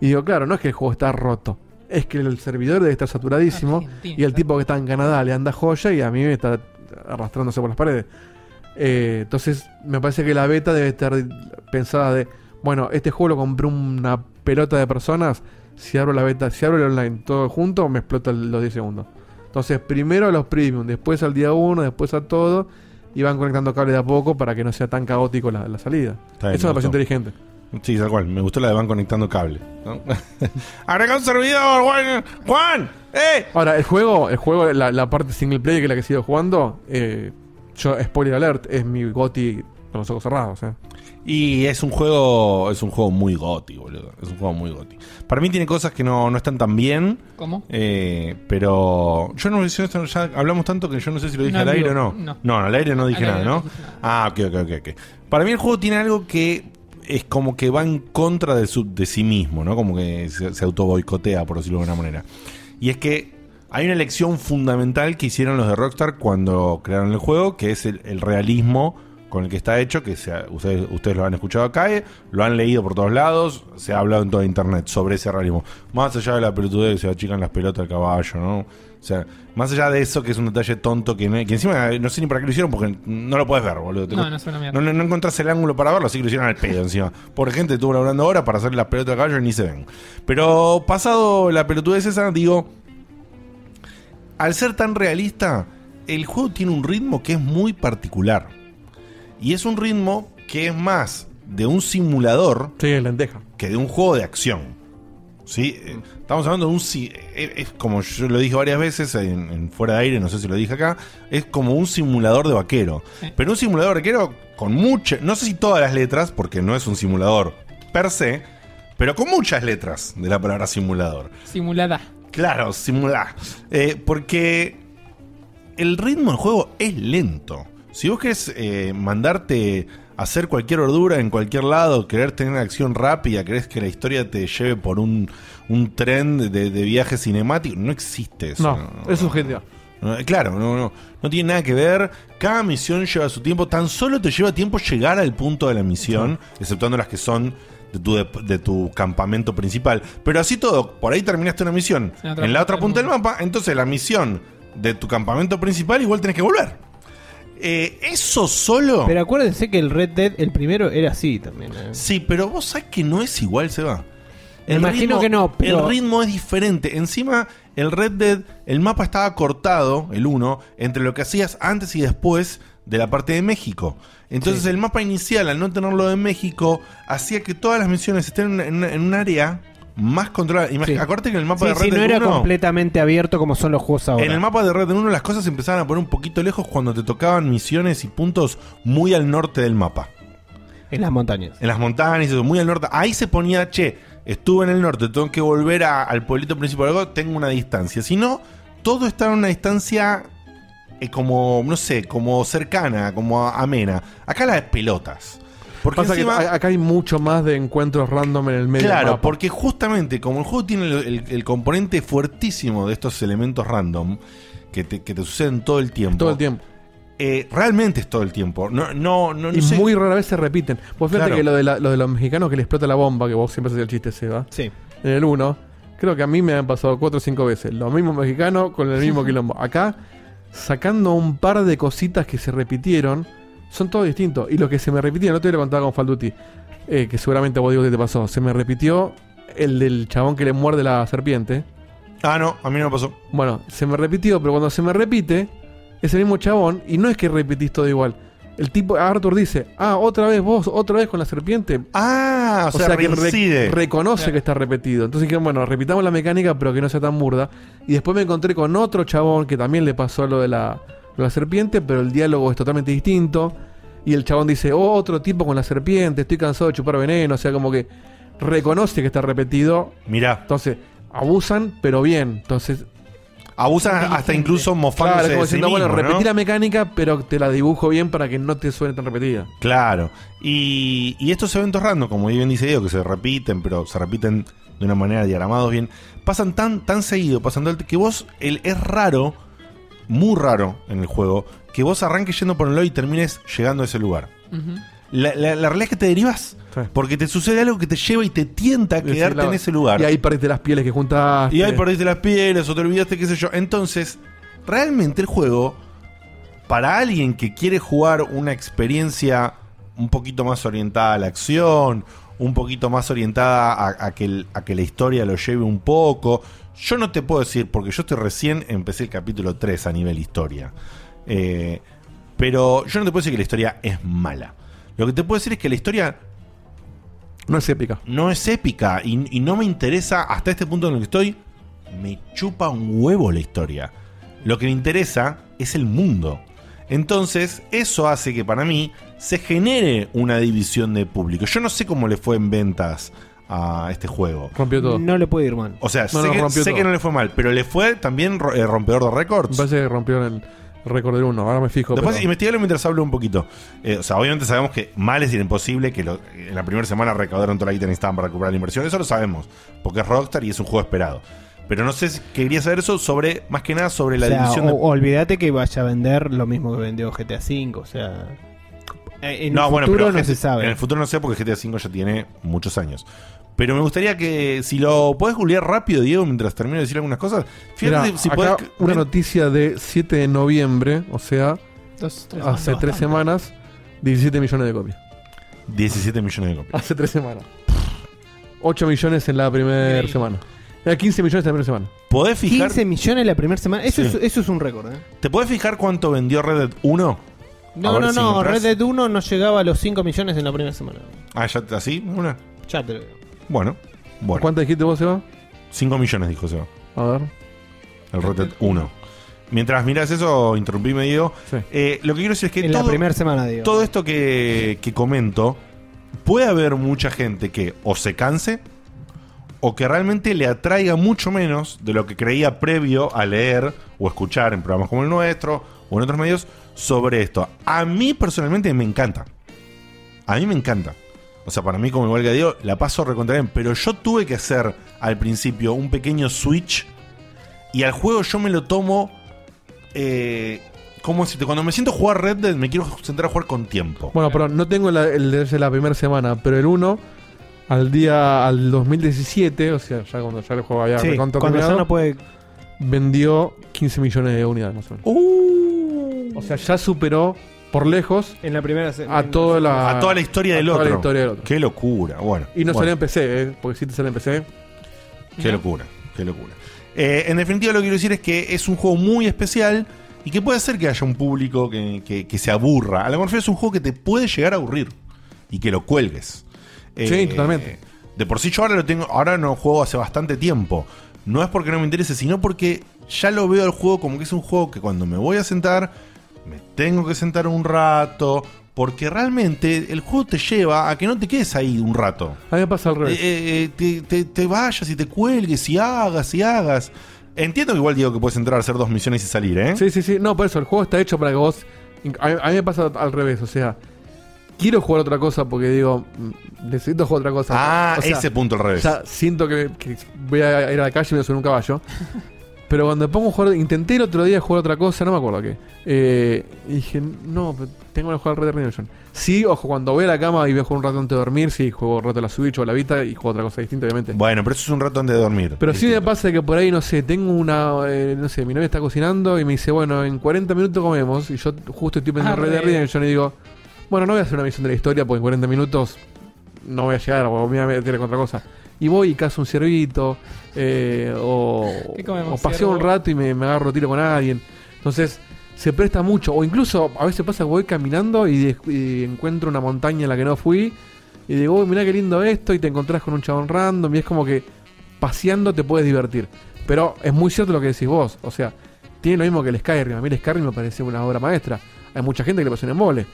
Y digo, claro, no es que el juego está roto. Es que el servidor debe estar saturadísimo y el tipo que está en Canadá le anda joya y a mí me está arrastrándose por las paredes. Eh, entonces, me parece que la beta debe estar pensada de, bueno, este juego lo compré una pelota de personas, si abro la beta, si abro el online todo junto, me explota los 10 segundos. Entonces, primero a los premium, después al día 1, después a todo, y van conectando cables de a poco para que no sea tan caótico la, la salida. Bien, Eso me me pareció inteligente. Sí, tal cual. Me gustó la de van conectando cable. ¿no? ¡Agrega un servidor, Juan! ¡Juan! ¡Eh! Ahora, el juego, el juego la, la parte single player que es la que sigo jugando, eh, yo, spoiler alert, es mi goti con los ojos cerrados. eh. Y es un juego es un juego muy goti, boludo. Es un juego muy goti. Para mí tiene cosas que no, no están tan bien. ¿Cómo? Eh, pero yo no sé, ya hablamos tanto que yo no sé si lo dije No, al aire o no. no. No, al aire no dije nada, no. Ah, ok, ok, ok, ok. Para mí el juego tiene algo que es como que va en contra de, su, de sí mismo, ¿no? Como que se, se auto boicotea, por decirlo de alguna manera. Y es que hay una elección fundamental que hicieron los de Rockstar cuando crearon el juego, que es el, el realismo con el que está hecho, que se- ustedes, ustedes lo han escuchado acá, eh, lo han leído por todos lados, se ha hablado en toda internet sobre ese realismo. Más allá de la pelotudez que se achican las pelotas del caballo, ¿no? O sea, más allá de eso, que es un detalle tonto que, encima eh, no sé ni para qué lo hicieron porque no lo puedes ver, boludo. No, no es una mierda. no, no, no encontrás el ángulo para verlo, así que lo hicieron al pedo encima. Por gente estuvo hablando ahora para hacer las pelotas del caballo y ni se ven. Pero pasado la pelotudez esa, digo, al ser tan realista, el juego tiene un ritmo que es muy particular. Y es un ritmo que es más de un simulador que de un juego de acción. ¿Sí? Eh, Estamos hablando de un... si- eh, Es como yo lo dije varias veces en, en fuera de aire, no sé si lo dije acá, es como un simulador de vaquero. Pero un simulador de vaquero con muchas... No sé si todas las letras, porque no es un simulador per se, pero con muchas letras de la palabra simulador. Simulada. Claro, simular. Eh, porque el ritmo del juego es lento. Si vos querés eh, mandarte a hacer cualquier ordura en cualquier lado, querer tener acción rápida, querés que la historia te lleve por un, un tren de, de viaje cinemático, no existe eso. No, es. No, eh, Claro, no, no, no tiene nada que ver. Cada misión lleva su tiempo. Tan solo te lleva tiempo llegar al punto de la misión, exceptuando las que son de tu, dep- de tu campamento principal. Pero así todo, por ahí terminaste una misión En la otra punta del mapa, entonces la misión de tu campamento principal igual tenés que volver. Eh, eso solo. Pero acuérdense que el Red Dead, el primero, era así también. ¿eh? Sí, pero vos sabés que no es igual, se va. Me imagino que no, pero- El ritmo es diferente. Encima, el Red Dead, el mapa estaba cortado, el 1, entre lo que hacías antes y después de la parte de México. Entonces, el mapa inicial, al no tenerlo de México, hacía que todas las misiones estén en un área más controlada. Imag- Sí. Acuérdate que en el mapa Sí, de Red sí, Dead no era 1, completamente abierto como son los juegos ahora. en el mapa de Red Dead 1 las cosas empezaban a poner un poquito lejos cuando te tocaban misiones y puntos muy al norte del mapa. En las montañas. En las montañas, eso, muy al norte. Ahí se ponía, che, estuve en el norte, tengo que volver a- al pueblito principal, algo, tengo una distancia. Si no, todo está en una distancia eh, como, no sé, como cercana, como amena. Acá las pelotas. Porque Pasa encima- que a- acá hay mucho más de encuentros random en el medio. del Claro, mapa. porque justamente como el juego tiene el, el- el componente fuertísimo de estos elementos random que te, que te suceden todo el tiempo. Todo el tiempo. eh, realmente es todo el tiempo. No, no, no, no y sé. muy rara vez se repiten. Vos fíjate Claro. que lo de, la- lo de los mexicanos que le explota la bomba, que vos siempre hacías el chiste, Seba. Sí. En el 1, creo que a mí me han pasado 4 o 5 veces. Los mismos mexicanos con el mismo quilombo. Acá, sacando un par de cositas que se repitieron, son todos distintos. Y lo que se me repitieron, no te lo contaba con Falduti, eh, que seguramente vos digo que te pasó. Se me repitió el del chabón que le muerde la serpiente. Ah, no, a mí no me pasó. Bueno, se me repitió, pero cuando se me repite, es el mismo chabón y no es que repetís todo igual. El tipo, Arthur dice, ah, otra vez vos, otra vez con la serpiente. Ah, o sea, que re- reincide. reconoce que está repetido. Entonces dijeron, bueno, repitamos la mecánica, pero que no sea tan burda. Y después me encontré con otro chabón que también le pasó lo de la, la serpiente, pero el diálogo es totalmente distinto. Y el chabón dice, oh, otro tipo con la serpiente, estoy cansado de chupar veneno. O sea, como que reconoce que está repetido. Mirá. Entonces, abusan, pero bien. Entonces, Abusan hasta incluso mofándose Claro, como de sí diciendo, bueno, mismo, ¿no? repetí la mecánica, pero te la dibujo bien para que no te suene tan repetida. Claro. Y, y estos eventos random, como bien dice Diego, que se repiten, pero se repiten de una manera diagramados bien, pasan tan, tan seguido, pasan tanto, que vos, el, es raro, muy raro en el juego, que vos arranques yendo por el lado y termines llegando a ese lugar. La, la- la realidad es que te derivas, porque te sucede algo que te lleva y te tienta a quedarte Sí, la- en ese lugar. Y ahí perdiste las pieles que juntaste. Y ahí perdiste las pieles o te olvidaste, qué sé yo. Entonces, realmente el juego, para alguien que quiere jugar una experiencia un poquito más orientada a la acción, un poquito más orientada a, a que, el- a que la historia lo lleve un poco, yo no te puedo decir, porque yo estoy recién, empecé el capítulo 3 a nivel historia. Eh, pero yo no te puedo decir que la historia es mala. Lo que te puedo decir es que la historia no es épica. No es épica y, y no me interesa hasta este punto en el que estoy. Me chupa un huevo la historia. Lo que me interesa es el mundo. Entonces, eso hace que para mí se genere una división de público. Yo no sé cómo le fue en ventas a este juego. Rompió todo. No le puede ir mal. O sea, No, sé, no, que, rompió sé todo. que no le fue mal, pero le fue también ro- eh, rompedor de récords. Me parece que rompió el récord del 1. Ahora me fijo. Después pero- investigalo mientras hablo un poquito. Eh, o sea, obviamente sabemos que mal es imposible que lo- en la primera semana recaudaron toda la guita que necesitaban para recuperar la inversión. Eso lo sabemos, porque es Rockstar y es un juego esperado. Pero no sé si quería saber eso sobre, más que nada sobre la o sea, división o- de. olvídate que vaya a vender lo mismo que vendió GTA V, o sea... eh, En no, el bueno, futuro pero no GTA se sabe. En el futuro no sé porque GTA V ya tiene muchos años. Pero me gustaría que si lo podés googlear rápido, Diego, mientras termino de decir algunas cosas. Fíjate Mirá, si acá podés. una noticia de 7 de noviembre, o sea, Dos, tres hace tres semanas, 17 millones de copias. 17 millones de copias. Hace tres semanas. 8 millones en la primera semana. Era 15 millones en la primera semana. ¿Podés fijar? 15 millones la primera semana. Eso, Sí. es, eso es un récord, ¿eh? ¿Te podés fijar cuánto vendió Red Dead 1? No, ver no, si no. encontrás. Red Dead 1 no llegaba a los 5 millones en la primera semana. Ah, ya así, una. Ya te lo digo. Bueno, bueno. ¿Cuánto dijiste vos, Seba? 5 millones, dijo Seba. A ver. El Dead 1. Mientras miras eso, interrumpíme, Diego. Eh, lo que quiero decir es que En la todo, primera semana, digo. todo esto que, que comento, puede haber mucha gente que o se canse o que realmente le atraiga mucho menos de lo que creía previo a leer o escuchar en programas como el nuestro o en otros medios sobre esto. A mí personalmente me encanta. A mí me encanta. O sea, para mí, como igual que Diego, la paso recontra bien. Pero yo tuve que hacer al principio un pequeño switch. Y al juego yo me lo tomo. Eh, ¿Cómo decirte? Cuando me siento a jugar Red Dead, me quiero sentar a jugar con tiempo. Bueno, pero no tengo la- el de la primera semana, pero el 1 al día al 2017, o sea, ya cuando ya el juego había Sí, cuando ya no puede- vendió 15 millones de unidades más o menos. Uh. O sea, ya superó por lejos En la primera se- a en- toda la a toda la historia a del toda otro. la historia del otro. Qué locura. Bueno. Y no bueno. salió en PC, ¿eh? porque si te sale en PC. Qué locura, qué locura. Eh, en definitiva, lo que quiero decir es que es un juego muy especial y que puede ser que haya un público que, que- que se aburra. A lo mejor es un juego que te puede llegar a aburrir y que lo cuelgues. Eh, Sí, totalmente. De por sí, yo ahora lo tengo, ahora no juego hace bastante tiempo. No es porque no me interese, sino porque ya lo veo al juego como que es un juego que cuando me voy a sentar, me tengo que sentar un rato, porque realmente el juego te lleva a que no te quedes ahí un rato. A mí me pasa al revés. Eh, eh, te, te- te vayas y te cuelgues y hagas y hagas. Entiendo que igual digo que puedes entrar a hacer dos misiones y salir, ¿eh? Sí, sí, sí. No, por eso, el juego está hecho para que vos. A mí, a mí me pasa al revés, o sea. Quiero jugar otra cosa porque digo, mm, necesito jugar otra cosa. Ah, O sea, ese punto al revés. Siento que, que voy a ir a la calle y me voy a subir un caballo. Pero cuando pongo a jugar, intenté el otro día jugar otra cosa, no me acuerdo qué. Eh, y dije, no, pero tengo que jugar Red Dead Redemption. Sí, ojo, cuando voy a la cama y voy a jugar un rato antes de dormir, sí, juego un rato a la Switch o a la Vita y juego otra cosa distinta, obviamente. Bueno, pero eso es un rato antes de dormir. Pero sí me pasa que por ahí, no sé, tengo una. eh, no sé, mi novia está cocinando y me dice, bueno, en 40 minutos comemos. Y yo justo estoy pensando en Red Dead. Redemption y digo, bueno, no voy a hacer una misión de la historia porque en 40 minutos no voy a llegar o me voy a meter con otra cosa. Y voy y cazo un ciervito, eh, o, ¿Qué comemos, o paseo un rato y me, me agarro tiro con alguien. Entonces, se presta mucho. O incluso a veces pasa que voy caminando y, encuentro una montaña en la que no fui. Y digo, uy, mirá qué lindo esto. Y te encontrás con un chabón random. Y es como que paseando te puedes divertir. Pero es muy cierto lo que decís vos. O sea, tiene lo mismo que el Skyrim. A mí el Skyrim me parece una obra maestra. Hay mucha gente que le pasó en embole.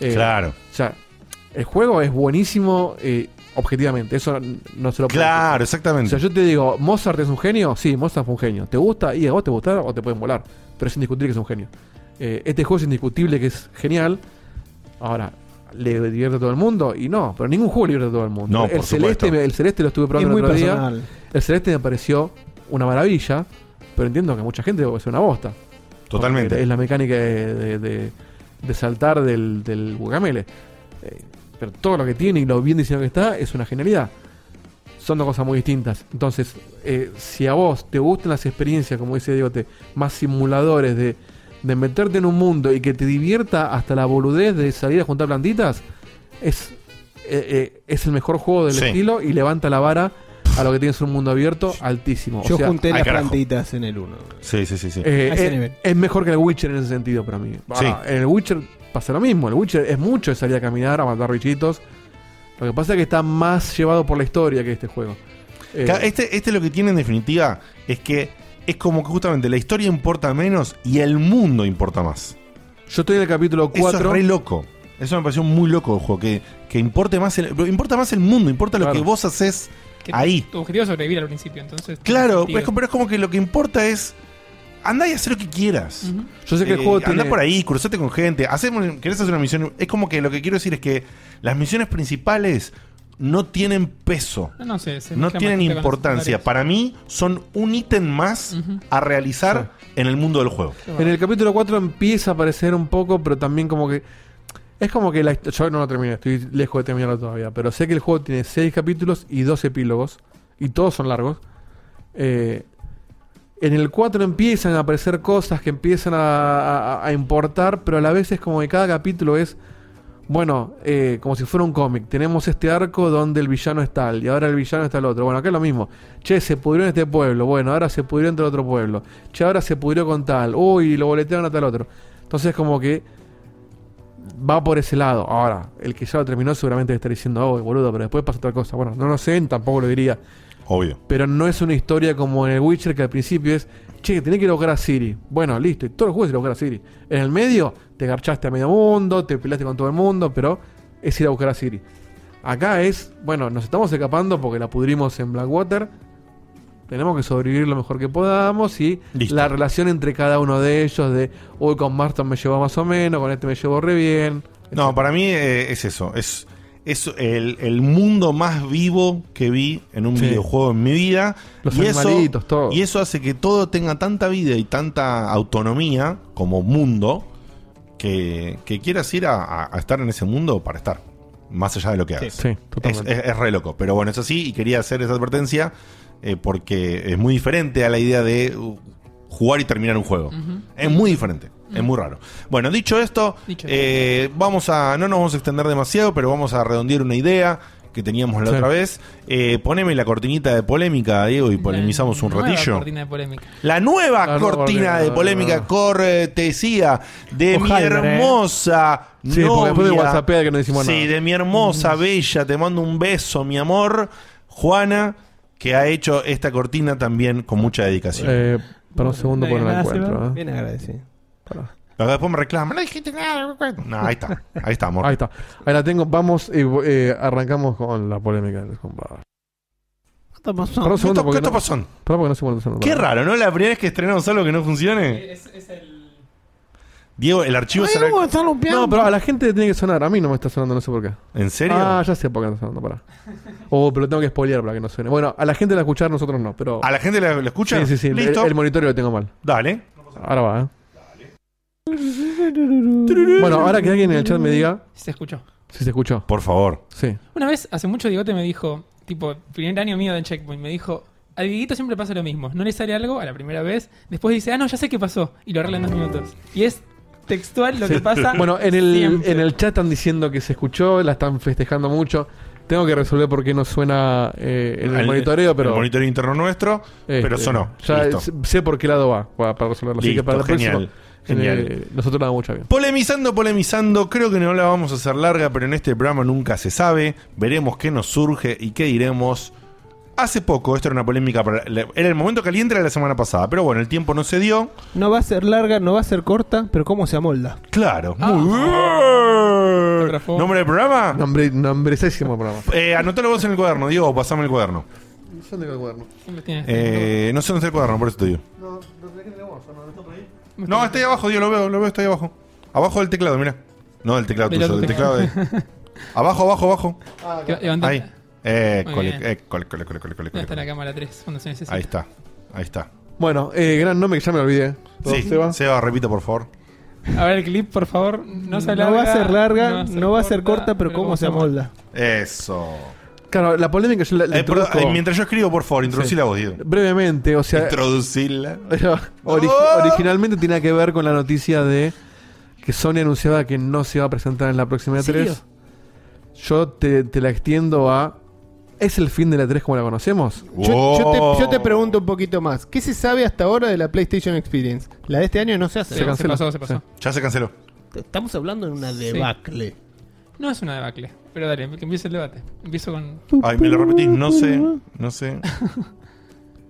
Eh, Claro. O sea, el juego es buenísimo eh, objetivamente. Eso no se lo puedo Claro, decir. exactamente. O sea, yo te digo, ¿Mozart es un genio? Sí, Mozart fue un genio. ¿Te gusta? Y a vos te gusta o te pueden volar. Pero es indiscutible que es un genio. Eh, este juego es indiscutible que es genial. Ahora, ¿le divierte a todo el mundo? Y no, pero ningún juego le divierte a todo el mundo. No, el, por celeste, me- el celeste lo estuve probando Es el muy día. personal. El celeste me pareció una maravilla. Pero entiendo que a mucha gente puede ser una bosta. Totalmente. Es la mecánica de, de- de- de saltar del, del guacamele. Eh, pero todo lo que tiene y lo bien diseñado que está es una genialidad. Son dos cosas muy distintas. Entonces, eh, si a vos te gustan las experiencias, como dice Diego, te- más simuladores de, de meterte en un mundo y que te divierta hasta la boludez de salir a juntar plantitas, es, eh, eh, es el mejor juego del Sí. estilo y levanta la vara a lo que tienes un mundo abierto altísimo. O Yo sea, junté las carajo. plantitas en el 1. Sí, sí, sí, sí. eh, A ese es, mejor que el Witcher en ese sentido para mí. Sí. En el Witcher pasa lo mismo. El Witcher es mucho de salir a caminar, a matar bichitos. Lo que pasa es que está más llevado por la historia que este juego. Eh, Este, este lo que tiene en definitiva es que es como que justamente la historia importa menos y el mundo importa más. yo estoy en el capítulo Eso 4. es re loco. Eso me pareció muy loco el juego. Que, que importe más el, importa más el mundo, importa lo que vos haces Que ahí. Tu objetivo es sobrevivir al principio, entonces. Claro, tiene es como- pero es como que lo que importa es. Andá y hacer lo que quieras. Yo sé que el Eh, juego andá tiene. por ahí, cruzate con gente. Hacemos, querés hacer una misión. Es como que lo que quiero decir es que las misiones principales no tienen peso. No, no sé. se No tienen importancia. Para mí son un ítem más a realizar en el mundo del juego. En el capítulo 4 empieza a aparecer un poco, pero también como que. Es como que la Yo no lo terminé, estoy lejos de terminarlo todavía. Pero sé que el juego tiene 6 capítulos y 2 epílogos. Y todos son largos. Eh, en el 4 empiezan a aparecer cosas que empiezan a, importar, pero a la vez es como que cada capítulo es. Bueno, eh, como si fuera un cómic. Tenemos este arco donde el villano es tal y ahora el villano está el otro. Bueno, acá es lo mismo. Che, se pudrió en este pueblo. Bueno, ahora se pudrió en tal otro pueblo. Che, ahora se pudrió con tal. Uy, lo boletearon a tal otro. Entonces, como que va por ese lado. Ahora, el que ya lo terminó seguramente estar diciendo, oh, boludo, pero después pasa otra cosa. Bueno, no lo sé, tampoco lo diría. Obvio. Pero no es una historia como en el Witcher que al principio es, che, tenés que ir a buscar a Siri. Bueno, listo, y todo el juego es ir a buscar a Siri. En el medio, te garchaste a medio mundo, te peleaste con todo el mundo, pero es ir a buscar a Siri. Acá es, bueno, nos estamos escapando porque la pudrimos en Blackwater. Tenemos que sobrevivir lo mejor que podamos y Listo. la relación entre cada uno de ellos de, uy, con Marston me llevó más o menos, con este me llevó re bien. No, para mí eh, es eso. Es, es el, el mundo más vivo que vi en un Sí. videojuego en mi vida. Los y eso, animalitos, todo. y eso hace que todo tenga tanta vida y tanta autonomía como mundo que, que quieras ir a, a- a estar en ese mundo para estar. Más allá de lo que hagas. Sí, es, totalmente. es- es re loco. Pero bueno, es así y quería hacer esa advertencia eh, porque es muy diferente a la idea de uh, jugar y terminar un juego. Es muy diferente. Es muy raro. Bueno, dicho esto, Dicho eh, vamos a. No nos vamos a extender demasiado, pero vamos a redondear una idea que teníamos la Sí. otra vez. Eh, poneme la cortinita de polémica, Diego, y polemizamos un Nueva ratillo. cortina de polémica. La nueva La nueva cortina cortina, de polémica cortesía de mi Ojalá, hermosa Sí, porque después whatsappea que no decimos Sí, nada. de mi hermosa, bella, te mando un beso, mi amor, Juana, que ha hecho esta cortina también con mucha dedicación. Eh, para un segundo No por el encuentro. ¿eh? Bien agradecido. Pero después me reclaman, no dijiste nada. No, ahí está. Ahí está, amor. Ahí está. Ahí la tengo. Vamos, eh, eh, arrancamos con la polémica del compadre. ¿Qué segundo ¿Qué no- son. Qué raro, ¿no? La primera vez que estrenamos algo que no funcione. Diego, el archivo será. No, pero a la gente le tiene que sonar. A mí no me está sonando, no sé por qué. ¿En serio? Ah, ya sé por qué no está sonando, pará. Oh, pero tengo que spoilear para que no suene. Bueno, a la gente la escuchar, nosotros no, pero. ¿A la gente la, la escucha? Sí, sí, sí. El, Listo. el monitoreo lo tengo mal. Dale. Ahora va, ¿eh? Bueno, ahora que alguien en el chat me diga Se escuchó. si se escuchó. Por favor. Sí. Una vez, hace mucho, Digote me dijo, tipo, primer año mío de Checkpoint, me dijo, a Dieguito siempre pasa lo mismo. No le sale algo a la primera vez, después dice, ah, no, ya sé qué pasó. Y lo arregla en dos minutos. Y es textual lo que pasa. Bueno, en el, siempre. en el chat están diciendo que se escuchó, la están festejando mucho. Tengo que resolver por qué no suena eh, en el, El- monitoreo, pero. El monitoreo interno nuestro, Este, pero sonó. Ya Listo. sé- sé por qué lado va para, para resolverlo. Así que Listo, para el genial, en genial. el- nosotros la damos mucho bien. Polemizando, polemizando, creo que no la vamos a hacer larga, pero en este programa nunca se sabe. Veremos qué nos surge y qué diremos. Hace poco, esto era una polémica, para, la- era el momento caliente de la semana pasada, pero bueno, el tiempo no se dio. No va a ser larga, no va a ser corta, pero ¿cómo se amolda? Claro, Ah. muy bien. ¿Nombre del programa? Nombre, nombrecísimo programa. Eh, anotalo vos en el cuaderno, Diego, pasame el cuaderno. ¿Dónde el cuaderno? Eh, no sé dónde está el cuaderno, por eso te digo. No, está ahí abajo, Diego, lo veo, lo veo, está ahí abajo. Abajo del teclado, mira. No del teclado Del tuyo, del teclado de. abajo, abajo, abajo. Levanta- Ahí. Eh, cole, eh, cole, cole, cole, cole, cole, ¿Dónde está la cámara 3 cuando se necesita? Ahí está, ahí está. Bueno, eh, gran nombre que ya me olvidé. Sí, Seba. Seba, repita, por favor. A ver el clip, por favor. No, se No va a ser larga, va a no va a ser corta, pero ¿cómo se amolda? Eso. Claro, la polémica yo la, la Eh, introduzco eh, mientras yo escribo, por favor, introducí la voz, Diego. brevemente. O sea, Introducirla. ori- originalmente tenía que ver con la noticia de que Sony anunciaba que no se iba a presentar en la próxima ¿En serio? E3. Yo te, te la extiendo a. ¿Es el fin de la 3 como la conocemos? Yo, yo te, yo te pregunto un poquito más. ¿Qué se sabe hasta ahora de la PlayStation Experience? La de este año no se hace. Se Se canceló. pasó, se pasó. Ya se canceló. Estamos hablando de una Sí. debacle. No es una debacle. Pero dale, que empiece el debate. Empiezo con. Ay, me lo repetís, no sé, no sé.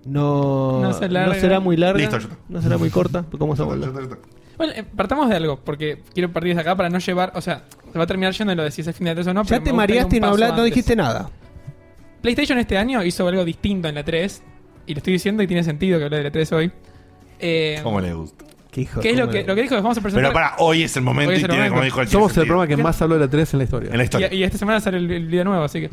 No, No se será muy larga. Listo, yo- no será muy corta. ¿Cómo se? Bueno, eh, partamos de algo, porque quiero partir desde acá para no llevar. O sea, se va a terminar yendo de lo de si es el fin de la 3 o no. Ya te mareaste y no, paso habla- no dijiste nada. PlayStation este año hizo algo distinto en la 3. Y lo estoy diciendo y tiene sentido que hable de la 3 hoy. Eh, ¿Cómo le gusta? ¿Qué, hijo, ¿Qué es lo que, lo que dijo? Vamos a presentar. Pero para, hoy es el momento Hoy es y el tiene, momento. como dijo el Somos tiene el programa que más habló de la 3 en la historia. En la historia. Y, y esta semana sale el, el video nuevo, así que.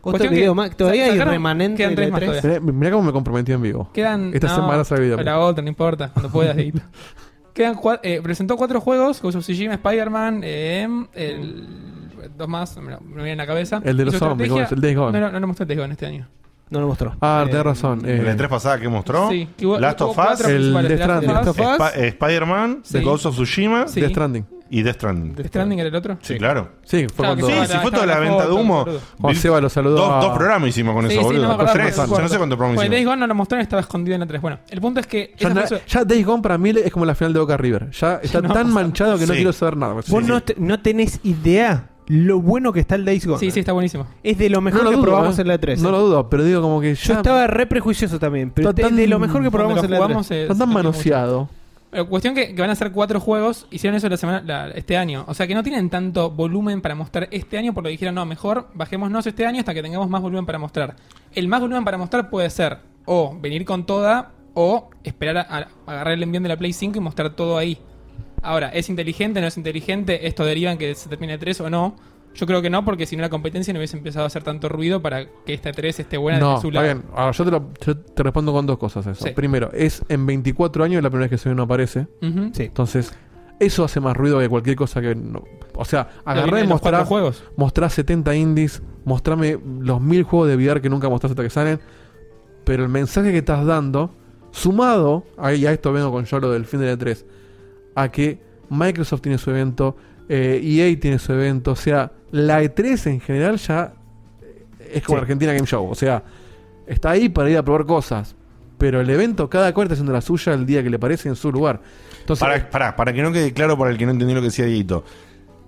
Cuestión video que más. Todavía hay remanente Quedan de tres la más 3. todavía. Mirá, cómo me comprometí en vivo. Quedan. Esta no, semana sale el video. La otra, no importa, cuando puedas. Quedan eh, presentó cuatro juegos: Ghost of Tsushima, Spider-Man, eh, el, dos más, me, lo- me viene en la cabeza. El de Y los zombies. El Days Gone. No, no, no lo mostró el Days Gone este año. No lo mostró. Ah, Eh, tenés razón. eh, En la 3 pasada que mostró, Sí, hubo- Last of Us, cuatro el principales, Death Last of Stranding. Us, Sp- eh, Spider-Man, Sí. Ghost of Tsushima Sí. Death Stranding. y Death Stranding. Death Stranding era el otro. Sí, claro. Sí, fue Claro, que cuando. Sí, sí, la- fue toda la venta de humo. boludo. Juan Seba lo saludó. Dos, a- dos programas hicimos con Sí, eso, sí, boludo. no me acordaba, Tres, no me acuerdo. no sé cuántos programas Bueno, Days hicimos. Gone no lo mostró y estaba escondido en la 3. Bueno, el punto es que. Ya, esa na- fue su- ya Days Gone para mí es como la final de Boca River. Ya está no, tan manchado que no Sí. quiero saber nada. Sí, Vos sí. no, te- no tenés idea lo bueno que está el Days Gone. Sí, sí, está buenísimo. Es de lo mejor No lo que dudo, probamos eh. en la 3. No lo dudo, pero digo como que Yo ya estaba re prejuicioso también, pero Está es tan- de lo mejor que probamos en lo la jugamos 3. se- está tan manoseado. Pero cuestión que, que van a ser cuatro juegos, hicieron eso la semana, la- este año. O sea que no tienen tanto volumen para mostrar este año, porque dijeron, no, mejor bajémonos este año hasta que tengamos más volumen para mostrar. El más volumen para mostrar puede ser o venir con toda, o esperar a, a agarrar el envío de la Play 5 y mostrar todo ahí. Ahora, ¿es inteligente, no es inteligente? ¿Esto deriva en que se termine 3 o no? Yo creo que no, porque si no la competencia no hubiese empezado a hacer tanto ruido para que esta 3 esté buena No, su está lado. bien. Ahora, yo te, lo- yo te respondo con dos cosas a eso. Sí. Primero, es en 24 años la primera vez que Sony no aparece. Sí. Entonces, eso hace más ruido que cualquier cosa que... no- o sea, viene y mostrá, juegos. mostrá 70 indies, mostrame los mil juegos de VR que nunca mostraste hasta que salen. Pero el mensaje que estás dando, sumado, ahí a esto vengo con yo lo del fin de la 3, a que Microsoft tiene su evento, eh, EA tiene su evento, o sea, la E3 en general ya eh, es como Sí. Argentina Game Show, o sea, está ahí para ir a probar cosas, pero el evento cada cual está haciendo la suya el día que le parece en su lugar. Entonces, Para, para, para que no quede claro para el que no entendió lo que decía Dieguito.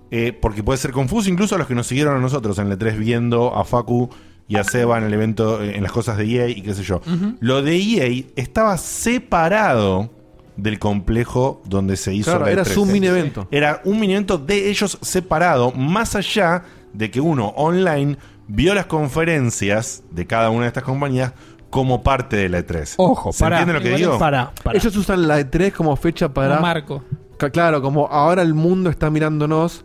Eh, porque puede ser confuso incluso a los que nos siguieron a nosotros en la 3 viendo a Facu y a Seba en el evento, en las cosas de EA y qué sé yo. Lo de EA estaba separado del complejo donde se hizo Claro, la era E3. su mini evento. Era un mini evento de ellos separado, más allá de que uno online vio las conferencias de cada una de estas compañías como parte de la E3. Ojo, ¿Se entiende lo que digo? Ellos usan la E3 como fecha para. Como marco. Claro, como ahora el mundo está mirándonos,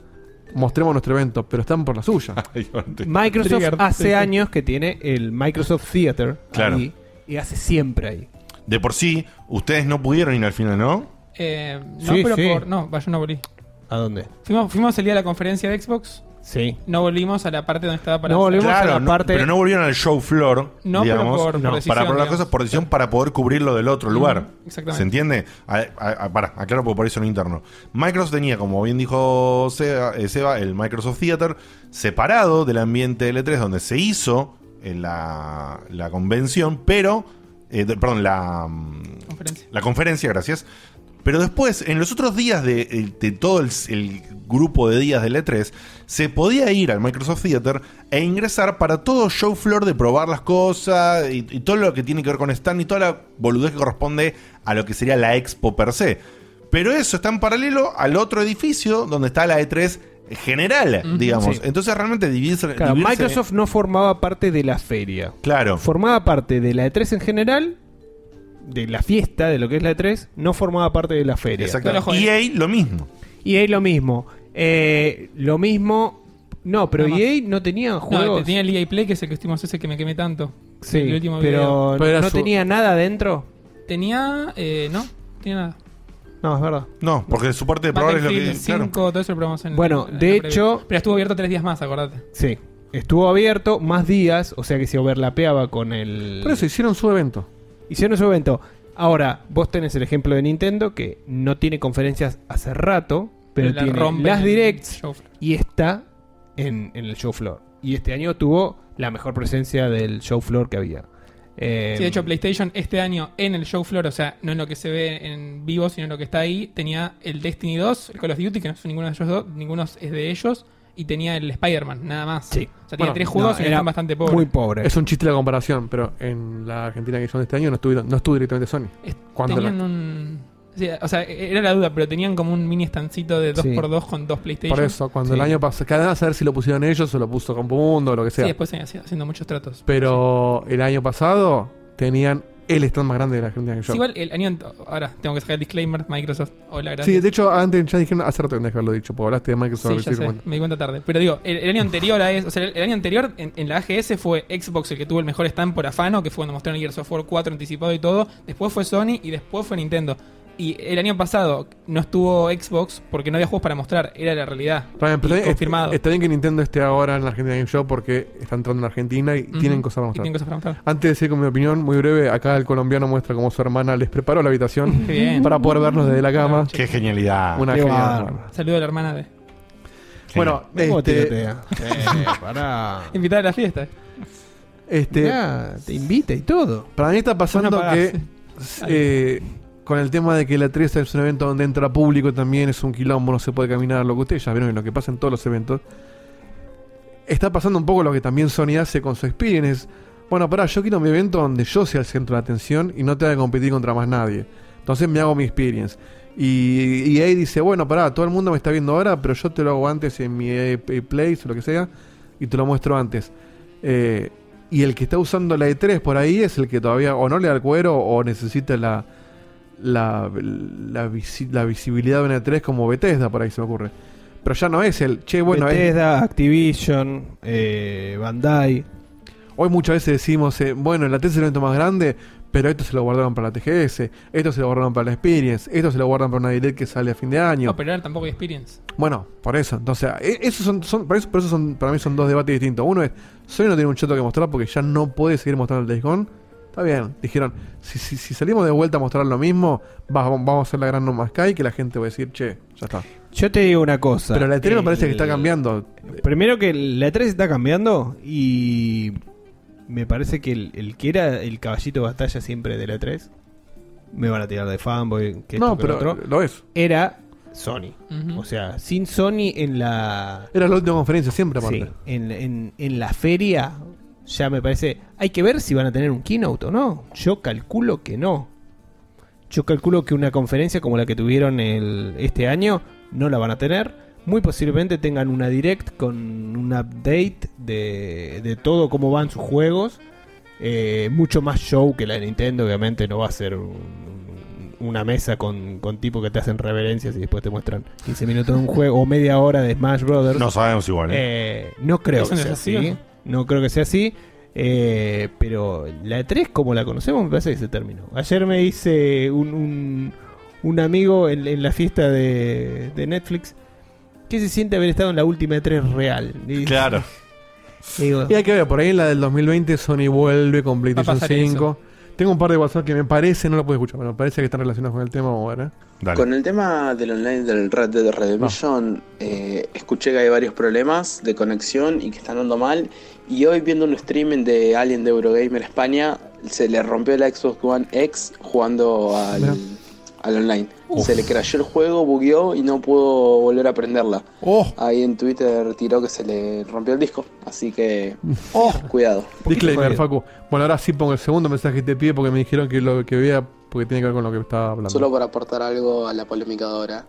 mostremos nuestro evento, pero están por la suya. Microsoft hace años que tiene el Microsoft Theater Claro. ahí, y hace siempre ahí. De por sí, ustedes no pudieron ir al final, ¿no? Eh, no, Sí, pero sí. por. No, vaya, no volví. ¿A dónde? Fuimos, fuimos el día de la conferencia de Xbox. Sí. No volvimos a la parte donde estaba para. Claro, no, pero no volvieron al show floor, No, pero digamos, por- por no, decisión, para probar las digamos. cosas por decisión para poder cubrirlo del otro lugar. exactamente. ¿Se entiende? A- a- a- para, aclaro porque por eso no interno. Microsoft tenía, como bien dijo Seba, eh, Seba, el Microsoft Theater separado del ambiente L3 donde se hizo eh, la, la convención, pero, eh, perdón, la mm, Conferencia. la conferencia, gracias. Pero después, en los otros días de, eh, de todo el, el grupo de días del E3, se podía ir al Microsoft Theater e ingresar para todo show floor de probar las cosas y, y todo lo que tiene que ver con stand y toda la boludez que corresponde a lo que sería la expo per se. Pero eso está en paralelo al otro edificio donde está la E3 general, digamos. sí. Entonces realmente dividirse... Claro, dividirse- Microsoft no formaba parte de la feria. Claro. Formaba parte de la E3 en general, de la fiesta, de lo que es la E3, no formaba parte de la feria. Exacto. EA lo mismo. EA lo mismo. Eh, lo mismo. No, pero Nada más. EA no tenía juegos. No, tenía el EA Play, que es el que estuvimos ese que me quemé tanto. Sí, El último pero, video. no tenía nada dentro. Tenía. Eh, no, tenía nada. No, es verdad. No, porque su parte de probar es lo que... Battlefield claro. 5, todo eso lo probamos en Bueno, en de previa. hecho- Pero estuvo abierto tres días más, acordate. Sí. Estuvo abierto más días, o sea que se overlapeaba con el. Por eso hicieron su evento. Hicieron su evento. Ahora, vos tenés el ejemplo de Nintendo que no tiene conferencias hace rato, pero La tiene las directs y está en, en el show floor. Y este año tuvo la mejor presencia del show floor que había. Eh, Sí, de hecho, PlayStation este año en el show floor, o sea, no en lo que se ve en vivo, sino en lo que está ahí, tenía el Destiny 2, el Call of Duty, que no son ninguno de ellos dos, ninguno es de ellos, y tenía el Spider-Man, nada más. Sí. O sea, tenía Bueno, tres juegos no, y están bastante pobres. Es un chiste la comparación, pero en la Argentina que hicieron este año no estuvo, no estuvo directamente Sony. Cuando la- Tenían un. Sí, o sea, era la duda, pero tenían como un mini estancito de 2x2 con dos PlayStation. Por eso, cuando el año pasado, cada a saber si lo pusieron ellos o lo puso Campo Mundo o lo que Sí, sea. después seguían haciendo muchos tratos. Pero el año pasado tenían el stand más grande de la Argentina que Sí, yo. igual el año. Ahora, tengo que sacar el disclaimer: Microsoft. Hola, gracias. Sí, de hecho, antes ya dijeron, hace rato que que haberlo dicho, porque hablaste de Microsoft. Sí, ya sé, me di cuenta tarde. Pero digo, el, el año anterior a eso, o sea, el, el año anterior en, en la AGS fue Xbox el que tuvo el mejor stand por afano, que fue cuando mostraron Gears of War 4 anticipado y todo. Después fue Sony y después fue Nintendo. Y el año pasado no estuvo Xbox porque no había juegos para mostrar, era la realidad. Está bien, confirmado. Está bien que Nintendo esté ahora en la Argentina Game Show porque está entrando en Argentina y tienen cosas para y mostrar. tienen cosas para mostrar. Antes de seguir con mi opinión, muy breve, acá el colombiano muestra cómo su hermana les preparó la habitación Qué bien. para poder vernos desde la cama. Qué genialidad. Una Qué genialidad. Saludo a la hermana de. Bueno, ¿Cómo este? Eh, pará. Invitada a la fiesta. este, Mirá, te invita y todo. Para mí está pasando que eh, con el tema de que la 3 es un evento donde entra público también es un quilombo, no se puede caminar, lo que ustedes ya vieron en lo que pasa en todos los eventos. Está pasando un poco lo que también Sony hace con su experience. Bueno, pará, yo quiero mi evento donde yo sea el centro de atención y no tenga que competir contra más nadie. Entonces me hago mi experience. Y, y ahí dice, bueno, pará, todo el mundo me está viendo ahora, pero yo te lo hago antes en mi eh, Place o lo que sea, y te lo muestro antes. Eh, y el que está usando la E3 por ahí es el que todavía o no le da el cuero o necesita la, la, la, visi- la visibilidad de una E3 como Bethesda, por ahí se me ocurre. Pero ya no es el, che, bueno, es- Bethesda, Activision, eh, Bandai. Hoy muchas veces decimos, eh, bueno, la T es el evento más grande, pero esto se lo guardaron para la TGS, esto se lo guardaron para la Experience, esto se lo guardan para una Direct que sale a fin de año. No, pero ahora tampoco hay experience. Bueno, por eso. Entonces, e- esos son, son, por eso, por eso son, para mí son dos debates distintos. Uno es, Sony no tiene un cheto que mostrar porque ya no puede seguir mostrando el Days Gone. Está bien, dijeron, si, si, si salimos de vuelta a mostrar lo mismo, va- vamos a hacer la gran No Más Sky, que la gente va a decir, che, ya está. Yo te digo una cosa. Pero la E3 me parece que está cambiando. Primero que la E3 está cambiando y me parece que el, el que era el caballito de batalla siempre de la E3, me van a tirar de fanboy, que No, esto, que lo pero otro, lo es. era Sony. O sea, sin Sony en la... Era la última conferencia siempre, aparte. Sí, en, en, en la feria ya me parece... Hay que ver si van a tener un keynote o no. Yo calculo que no. yo calculo que una conferencia como la que tuvieron el, este año no la van a tener. Muy posiblemente tengan una direct con un update de, de todo cómo van sus juegos. Eh, mucho más show que la de Nintendo, obviamente no va a ser un- una mesa con, con tipos que te hacen reverencias y después te muestran 15 minutos de un juego o media hora de Smash Brothers. No sabemos igual, ¿eh? Eh, no creo ¿Eso que sea así, no? No creo que sea así. Eh, pero la E3 como la conocemos me parece que se terminó. Ayer me hice un, un, un amigo en, en la fiesta de, de Netflix. ¿Qué se siente haber estado en la última E3 real? Y- Claro. Digo, Y hay que ver, por ahí en la del 2020 Sony vuelve con PlayStation pasar 5. Tengo un par de WhatsApp que me parece, no lo puedo escuchar, pero me parece que están relacionados con el tema. Vamos a Con el tema del online del Red Dead Redemption, eh, escuché que hay varios problemas de conexión y que están andando mal. Y hoy viendo un streaming de Alien de Eurogamer España, se le rompió la Xbox One X jugando al, al online. Se le crashó el juego, bugueó y no pudo volver a prenderla. Ahí en Twitter tiró que se le rompió el disco, así que cuidado. Disclaimer, Facu. Bueno, ahora sí pongo el segundo mensaje que te pide porque me dijeron que lo que vea, porque tiene que ver con lo que estaba hablando. Solo para aportar algo a la polémica de ahora.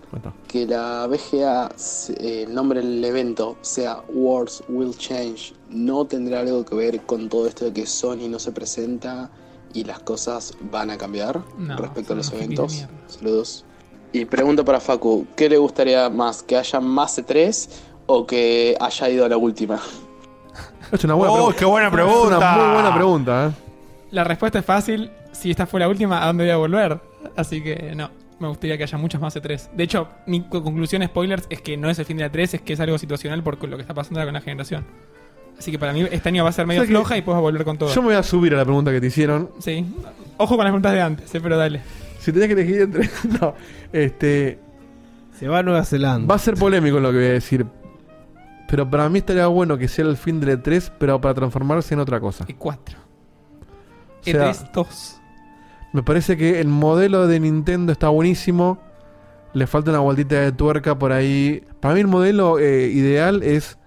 Que la BGA, eh, el nombre del evento, sea Wars Will Change, no tendrá algo que ver con todo esto de que Sony no se presenta y las cosas van a cambiar No, respecto a los eventos. Saludos. Y pregunta para Facu, ¿qué le gustaría más? ¿Que haya más E3 o que haya ido a la última? Es una buena ¡Oh, pregunta. qué buena Es una pregunta! muy buena pregunta, ¿eh? La respuesta es fácil. Si esta fue la última, ¿a dónde voy a volver? Así que no. Me gustaría que haya muchas más E3. De hecho, mi co- conclusión, spoilers, es que no es el fin de la 3, es que es algo situacional por lo que está pasando ahora con la generación. Así que para mí este año va a ser medio O sea que floja y a volver con todo. Yo me voy a subir a la pregunta que te hicieron. Sí. Ojo con las preguntas de antes, eh, pero dale. Si tenías que elegir entre. no. Este. Se va a Nueva Zelanda. Va a ser polémico lo que voy a decir. Pero para mí estaría bueno que sea el fin del E3, pero para transformarse en otra cosa. Y 4. Sea, E3 2. Me parece que el modelo de Nintendo está buenísimo. Le falta una vueltita de tuerca por ahí. Para mí el modelo eh, ideal es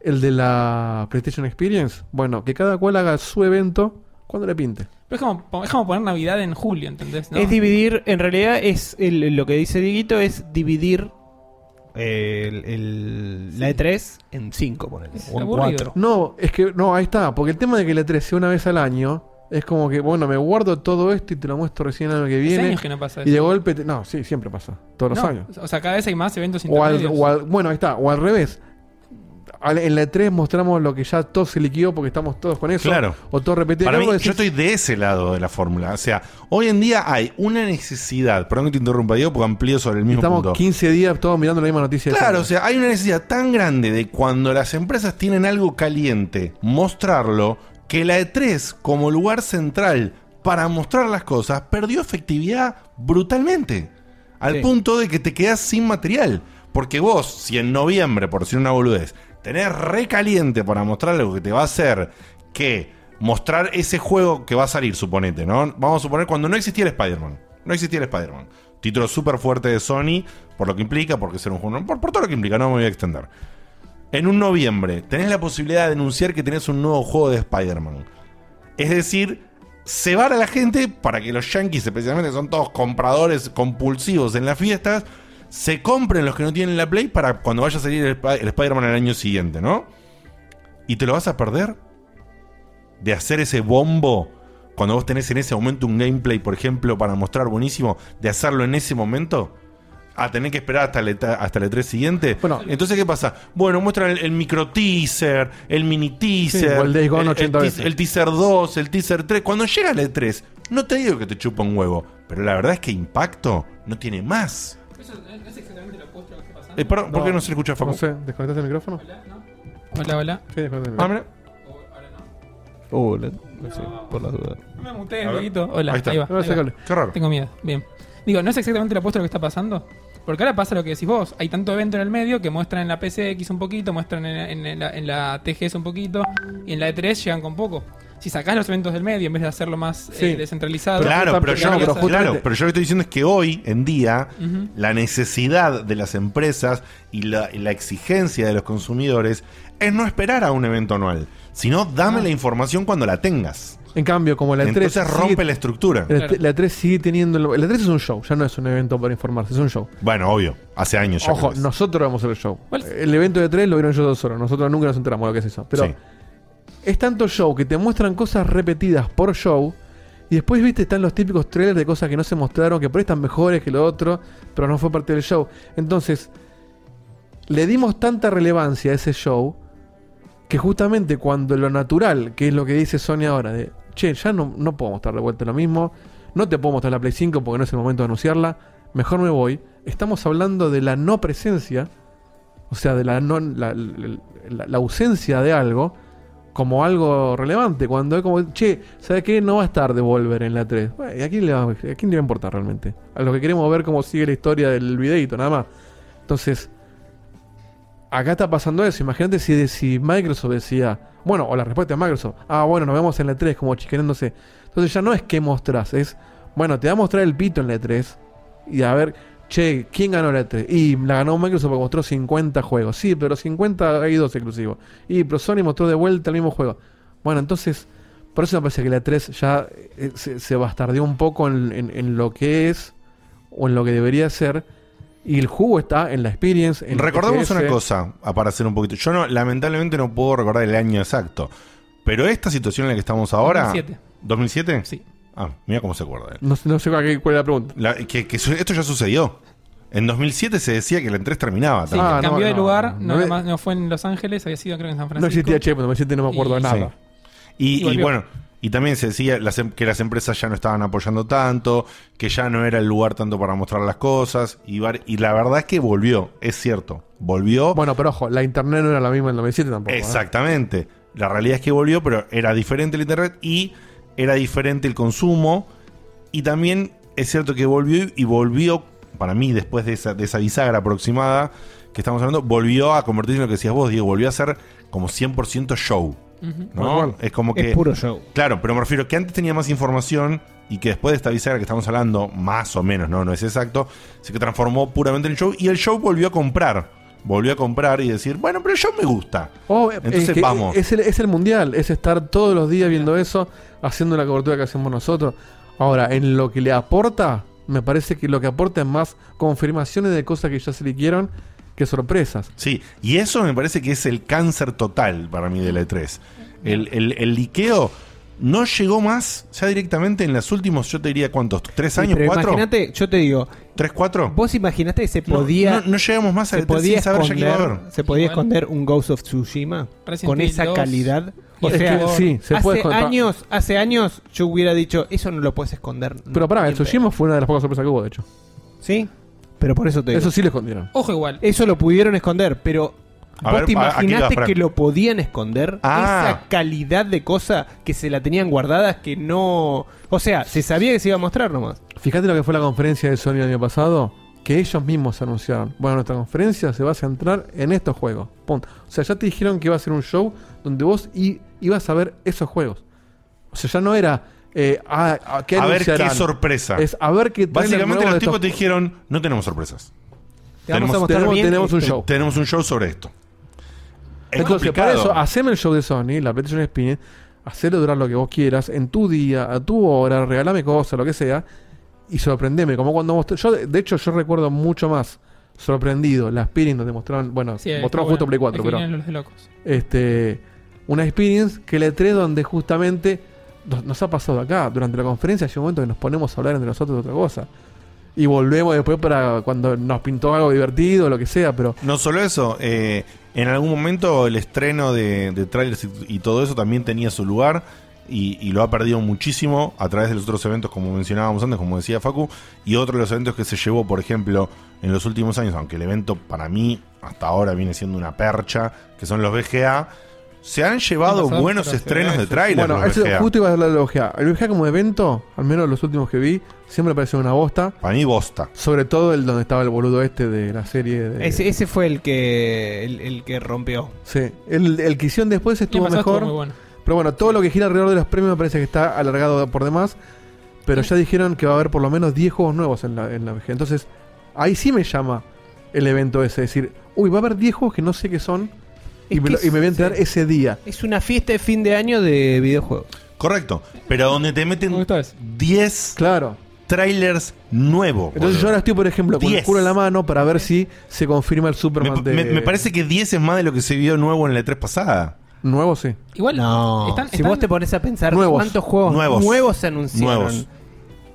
el de la PlayStation Experience. Bueno, que cada cual haga su evento cuando le pinte. Pero es como, es como poner Navidad en julio, ¿entendés? ¿no? Es dividir, en realidad es el- lo que dice Diguito es dividir eh, el, la E3 en 5, ponele, o en 4. No, es que no, ahí está. Porque el tema de que el E3 sea una vez al año es como que, bueno, me guardo todo esto y te lo muestro recién el año que viene. años que no pasa y de golpe, te- no, sí, siempre pasa. Todos los No, años. O sea, cada vez hay más eventos O al, intermedios. o al- bueno, ahí está, o al revés. Al- En la E3 mostramos lo que ya todo se liquidó porque estamos todos con eso. Claro. O todo repetido. Para mí, Luego decís, yo estoy de ese lado de la fórmula. O sea, hoy en día hay una necesidad. Perdón que te interrumpa, Diego, porque amplío sobre el mismo Estamos punto. 15 días todos mirando la misma noticia. de Claro, o siempre. sea, hay una necesidad tan grande de cuando las empresas tienen algo caliente, mostrarlo, que la E3 como lugar central para mostrar las cosas perdió efectividad brutalmente. Al Sí. punto de que te quedas sin material. Porque vos, si en noviembre, por decir una boludez, tenés recaliente para mostrar algo que te va a hacer que mostrar ese juego que va a salir, suponete, ¿no? Vamos a suponer cuando no existía el Spider-Man. No existía el Spider-Man. Título súper fuerte de Sony, por lo que implica, porque ser un juego. Por, por todo lo que implica, no me voy a extender. En un noviembre, tenés la posibilidad de anunciar que tenés un nuevo juego de Spider-Man. Es decir, cebar a la gente para que los yankees, especialmente, son todos compradores compulsivos en las fiestas, se compren los que no tienen la Play para cuando vaya a salir el, Sp- el Spider-Man el año siguiente, ¿no? ¿Y te lo vas a perder? De hacer ese bombo cuando vos tenés en ese momento un gameplay, por ejemplo, para mostrar buenísimo, de hacerlo en ese momento. A tener que esperar hasta el, E3 hasta el E3 siguiente. Bueno, entonces, ¿qué pasa? Bueno, muestran el, el micro teaser, el mini teaser, Sí, o el Days Gone el, 80 teas- veces. el teaser 2, el teaser 3. Cuando llega el E3, no te digo que te chupa un huevo, pero la verdad es que impacto no tiene más. Eso no es exactamente lo opuesto a lo que está pasando. Eh, perdón, ¿Por qué no se le escucha a Facu? No sé, ¿desconectaste el micrófono? Hola, hola. Sí, desconectaste el Ah, micrófono. Oh, la- no sé, por las dudas. No me mutees, A ver. Dieguito. Hola, Ahí ahí, está. va. A ver, ahí va. Qué raro. Tengo miedo. Bien. Digo, no es exactamente lo opuesto a lo que está pasando. Porque ahora pasa lo que decís vos. Hay tanto evento en el medio que muestran en la PCX un poquito, muestran en, en la, en la TGS un poquito, y en la E3 llegan con poco. Si sacás los eventos del medio en vez de hacerlo más Sí. eh, descentralizado. Claro, pero, yo, a- claro, pero yo lo que estoy diciendo es que hoy en día la necesidad de las empresas y la, y la exigencia de los consumidores es no esperar a un evento anual, sino dame Ah. la información cuando la tengas. En cambio, como la E3. Entonces sigue- rompe la estructura. La, Claro. la E3 sigue teniendo. La E3 es un show, ya no es un evento para informarse, es un show. Bueno, obvio. Hace años ya. Ojo, nosotros vamos a hacer el show. El evento de 3 lo vieron ellos dos solos. Nosotros nunca nos enteramos de lo que es eso. Pero Sí. es tanto show que te muestran cosas repetidas por show. Y después, viste, están los típicos trailers de cosas que no se mostraron, que por ahí están mejores que lo otro, pero no fue parte del show. Entonces, le dimos tanta relevancia a ese show que justamente cuando lo natural, que es lo que dice Sony ahora, de che, ya no, no puedo mostrar de vuelta lo mismo, no te puedo mostrar la Play 5 porque no es el momento de anunciarla, mejor me voy. Estamos hablando de la no presencia, o sea, de la, no, la, ausencia de algo como algo relevante. Cuando es como, che, ¿sabes qué? No va a estar Devolver en la 3. Bueno, ¿y ¿a, quién le va, ¿A quién le va a importar realmente? A lo que queremos ver cómo sigue la historia del videito, nada más. Entonces, acá está pasando eso. Imagínate si, si Microsoft decía, bueno, o la respuesta de Microsoft, ah, bueno, nos vemos en la 3 como chicaneándose. Entonces ya no es que mostrás, es, bueno, te va a mostrar el pito en la 3 y a ver, che, ¿quién ganó la 3? Y la ganó Microsoft porque mostró 50 juegos. Sí, pero 50 hay dos exclusivos. Y pero Sony mostró de vuelta el mismo juego. Bueno, entonces, por eso me parece que la 3 ya eh, se, bastardeó un poco en lo que es o en lo que debería ser. Y el jugo está en la experience. En el Recordemos una cosa, ah, para hacer un poquito. Yo no, lamentablemente no puedo recordar el año exacto. Pero esta situación en la que estamos ahora. 2007. ¿2007? Sí. Ah, mira cómo se acuerda. él. No, sé- no sé cuál cuál es la pregunta. La- que, que su- esto ya sucedió. En 2007 se decía que la 3 terminaba. Sí, también. cambió de lugar, no, no no no fue en Los Ángeles, había sido creo que en San No Francisco. existía Chepo, en 2007 no me acuerdo de Y- nada. Sí. Y, Y y volvió. bueno, y también se decía las em- que las empresas ya no estaban apoyando tanto, que ya no era el lugar tanto para mostrar las cosas. Y, la verdad es que volvió, es cierto. Volvió. Bueno, pero ojo, la internet no era la misma en 2007 tampoco. ¿eh? Exactamente. La realidad es que volvió, pero era diferente el internet y era diferente el consumo. Y también es cierto que volvió y volvió, para mí, después de esa, de esa bisagra aproximada que estamos hablando, volvió a convertirse en lo que decías vos, Diego, volvió a ser como 100% show. Es como Es que. puro show. Claro, pero me refiero que antes tenía más información y que después de esta bisagra que estamos hablando, más o menos, no, no es exacto, se que transformó puramente en show y el show volvió a comprar. Volvió a comprar y decir, bueno, pero el show me gusta. Oh, Entonces es que vamos. Es el, es el mundial, es estar todos los días viendo eso, haciendo la cobertura que hacemos nosotros. Ahora, en lo que le aporta, me parece que lo que aporta es más confirmaciones de cosas que ya se liquieron que sorpresas. Sí, y eso me parece que es el cáncer total para mí de la E3. El, el, el liqueo no llegó más ya directamente en los últimos, yo te diría, ¿cuántos? ¿Tres años? pero ¿Cuatro? imagínate, yo te digo. ¿Tres, cuatro? ¿Vos imaginaste que se No, podía. no- no llegamos más a se la E3 podía sin saber ya qué iba a esconder, haber. Se podía esconder un Ghost of Tsushima Resident con esa 2. calidad. O Es sea, que sí, se hace esconder. años, hace años yo hubiera dicho, eso no lo puedes esconder. Pero pará, el. Tsushima fue una de las pocas sorpresas que hubo, de hecho. Sí, pero por eso te digo. Eso sí lo escondieron. Ojo igual. Eso lo pudieron esconder, pero A ¿vos ver, te ¿a- a qué imaginaste que lo podían esconder? Ah. Esa calidad de cosa que se la tenían guardadas que no... O sea, se sabía que se iba a mostrar nomás. Fíjate lo que fue la conferencia de Sony el año pasado, que ellos mismos anunciaron. Bueno, nuestra conferencia se va a centrar en estos juegos. Punto. O sea, ya te dijeron que iba a ser un show donde vos i- ibas a ver esos juegos. O sea, ya no era... eh, ah, ah, ¿qué a ver qué sorpresa. Es a ver qué Básicamente los tipos estos- te dijeron, no tenemos sorpresas. Te vamos a mostrar tenemos- bien tenemos un show. Tenemos un show sobre esto. Es Entonces, complicado. eso, haceme el show de Sony, la PlayStation Experience, hacelo durar lo que vos quieras, en tu día, a tu hora, regalame cosas, lo que sea, y sorprendeme. Como cuando mostré, yo, de hecho, yo recuerdo mucho más sorprendido la Experience donde mostraron, bueno, Sí, mostraron justo bueno. Play 4, Es que pero vienen los de locos. este una Experience que la E3 donde justamente nos, ha pasado acá, durante la conferencia, hay un momento que nos ponemos a hablar entre nosotros de otra cosa. Y volvemos después para cuando nos pintó algo divertido, lo que sea, pero No solo eso, eh, en algún momento el estreno de, trailers y, y todo eso también tenía su lugar y, y lo ha perdido muchísimo a través de los otros eventos, como mencionábamos antes, como decía Facu, y otro de los eventos que se llevó, por ejemplo, en los últimos años, aunque el evento para mí hasta ahora viene siendo una percha, que son los VGA, se han llevado pasado, buenos estrenos de trailers. Bueno, eso justo iba a hablar del VGA. El VGA como evento, al menos los últimos que vi, siempre pareció una bosta. Para mí bosta. Sobre todo el donde estaba el boludo este de la serie. De... Ese, ese fue el que el, el que rompió. Sí, el, el que hicieron después estuvo mejor. estuvo muy bueno. Pero bueno, todo lo que gira alrededor de los premios me parece que está alargado por demás. Pero ya dijeron que va a haber por lo menos 10 juegos nuevos en la, en la VGA. Entonces, ahí sí me llama el evento ese. Es decir, uy, va a haber 10 juegos que no sé qué son. Y me, lo- y me voy a enterar ese día. Es una fiesta de fin de año de videojuegos. Correcto. Pero donde te meten 10 claro. trailers nuevos. Entonces yo ahora estoy, por ejemplo, con el 10. culo en la mano para ver si se confirma el Superman de... Me, me parece que 10 es más de lo que se vio nuevo en la E3 pasada. Nuevo, sí. Igual, No. están- si están- vos te pones a pensar Nuevos. cuántos juegos Nuevos. nuevos, se anunciaron Nuevos.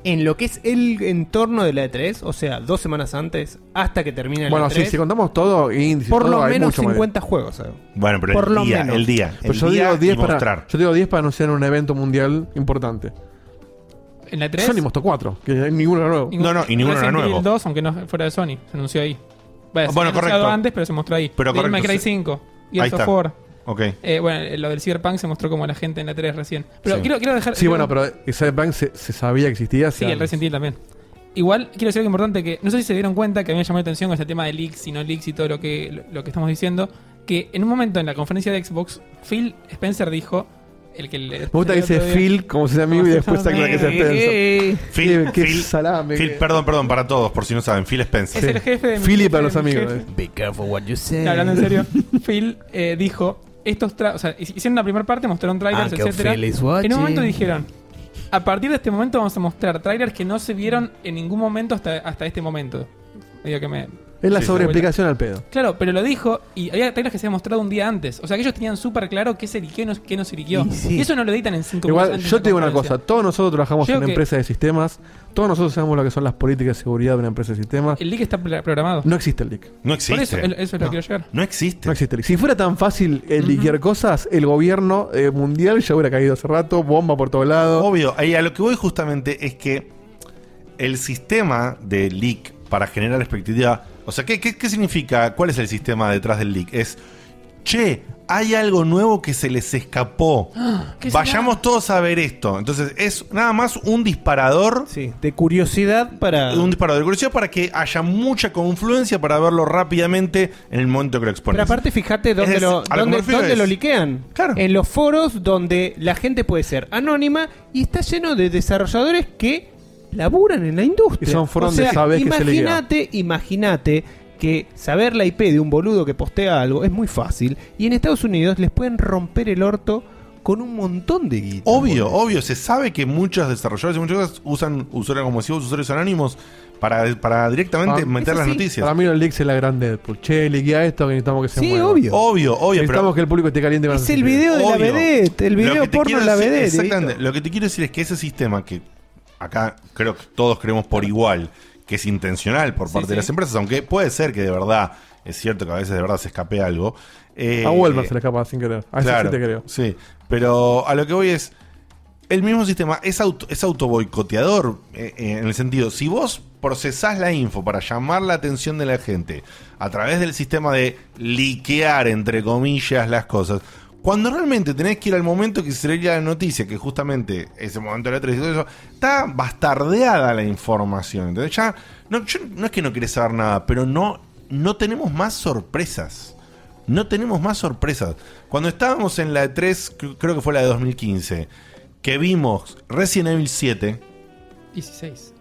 En lo que es el entorno de la E3, o sea, dos semanas antes, hasta que termine la Bueno, E3, sí, si contamos todo, índice, por todo, lo hay menos mucho más. 50 juegos. ¿sabes? Bueno, pero Por el lo día, menos. el día. Pero el yo día digo 10 y para, mostrar. yo digo 10 para anunciar un evento mundial importante. En la 3. Sony mostró 4, que ninguno era nuevo. No, no, y ninguno era Resident nuevo. Evil 2, aunque no fuera de Sony, se anunció ahí. Bueno, se Bueno, anunciado correcto. antes, pero se mostró ahí. Pero Devil May correcto, Cry sí. 5, Ahí Gears of está. War. Ok. Eh, bueno, eh, lo del Cyberpunk se mostró como la gente en la 3 recién. Pero Sí. quiero, quiero dejar. Sí, quiero- bueno, pero Cyberpunk se, se sabía que existía. Sí, el Resident Evil también. Igual quiero decir algo importante que no sé si se dieron cuenta que a mí me llamó la atención con este tema de leaks y no leaks y todo lo que, lo, lo que estamos diciendo. Que en un momento en la conferencia de Xbox, Phil Spencer dijo. El que le, Me gusta que dice Phil como si sea amigo y después se aclara que es Spencer. Phil, Qué Phil- salame. Phil, que- perdón, perdón, para todos, por si no saben. Phil Spencer. Es el jefe de Philly jefe para los mi amigos. eh. Be careful what you say. Hablando en serio, Phil eh, dijo, estos tra- o sea, hicieron una primera parte, mostraron trailers, Uncle etcétera. En un momento dijeron, a partir de este momento vamos a mostrar trailers que no se vieron en ningún momento hasta, hasta este momento. Medio que me... Es la Sí. sobreexplicación al pedo. Claro, pero lo dijo y había trailers que se habían mostrado un día antes. O sea que ellos tenían súper claro qué se liqueó y no- qué no se liqueó. Y sí. Y eso no lo editan en cinco minutos Igual, yo te digo una cosa, todos nosotros trabajamos Yo en una empresa de sistemas, todos nosotros sabemos lo que son las políticas de seguridad de una empresa de sistemas. El leak está programado. No existe el leak. No Por existe. eso, el- eso es lo que quiero llegar. No existe. No existe el leak. Si fuera tan fácil el liquear cosas, el gobierno eh, mundial ya hubiera caído hace rato, bomba por todos lados. Obvio, ahí a lo que voy justamente es que el sistema de leak para generar expectativa. O sea, ¿qué, qué, qué significa? ¿Cuál es el sistema detrás del leak? Es, che, hay algo nuevo que se les escapó. ¿Qué Vayamos todos a ver esto. Entonces, es nada más un disparador. de curiosidad para. Un disparador de curiosidad para que haya mucha confluencia para verlo rápidamente en el momento que lo expones. Pero aparte, fíjate dónde, Es- lo, a lo que me dónde, refiero dónde es- lo liquean. En los foros donde la gente puede ser anónima y está lleno de desarrolladores que laburan en la industria. Y son foros O sea, donde sabes que se liquea. Imagínate, imagínate que saber la IP de un boludo que postea algo es muy fácil y en Estados Unidos les pueden romper el orto con un montón de guita. Obvio, obvio. Se sabe que muchos desarrolladores y muchas cosas usan usuarios como decimos, usuarios anónimos para, para directamente Ah, meter las sí. noticias. Para mí los leaks es la gran Deadpool. Che, liquea esto que necesitamos que se Sí, mueva. obvio. Obvio, obvio, Necesitamos pero- que el público esté caliente con Es el video de la Obvio. vedette, el video porno de la decir- vedette. Exactamente. Lo que te quiero decir es que ese sistema que acá creo que todos creemos por igual, que es intencional por Sí, parte de las empresas, aunque puede ser que de verdad, es cierto que a veces de verdad se escape algo. eh, A Walmart se le escapa sin querer. A eso claro, sí te creo. Sí, pero a lo que voy es. El mismo sistema es auto, es autoboicoteador eh, eh, en el sentido, si vos procesás la info para llamar la atención de la gente a través del sistema de liquear, entre comillas, las cosas, cuando realmente tenés que ir al momento que se leía la noticia, que justamente ese momento de la 3 y todo eso, está bastardeada la información. Entonces ya, no, es que no querés saber nada, pero no, no tenemos más sorpresas. No tenemos más sorpresas. Cuando estábamos en la E3, cr- creo que fue la de 2015, que vimos Resident Evil 7, 16.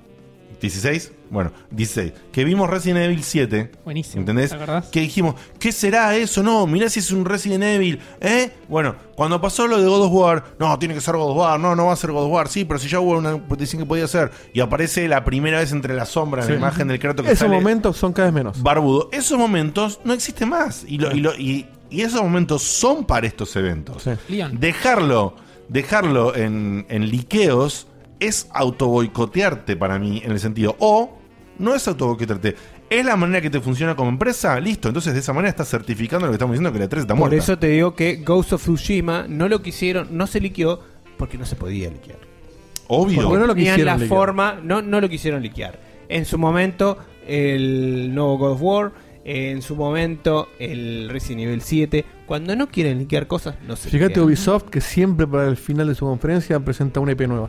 16, bueno, 16, que vimos Resident Evil 7, Buenísimo, ¿entendés? ¿te acordás? Que dijimos, ¿qué será eso? No, mirá si es un Resident Evil, ¿eh? Bueno, cuando pasó lo de God of War, no, tiene que ser God of War, no, no va a ser God of War, sí, pero si ya hubo una petición que podía ser, y aparece la primera vez entre la sombra, en Sí. la imagen del Kratos que Esos sale momentos son cada vez menos. barbudo, esos momentos no existen más, y, lo- y, lo- y- y esos momentos son para estos eventos. Leon. Dejarlo, dejarlo en, en liqueos es autoboicotearte para mí en el sentido. O no es autoboicotearte. Es la manera que te funciona como empresa, listo. Entonces de esa manera estás certificando lo que estamos diciendo que la 3 está Por muerta. eso te digo que Ghost of Tsushima no lo quisieron, no se liqueó porque no se podía liquear. Obvio. Porque no lo Tenían quisieron la liquear. forma, no, no lo quisieron liquear. En su momento, el nuevo God of War, en su momento, el Resident Evil 7. Cuando no quieren liquear cosas, no se Fíjate liquean. Ubisoft que siempre para el final de su conferencia presenta una IP nueva.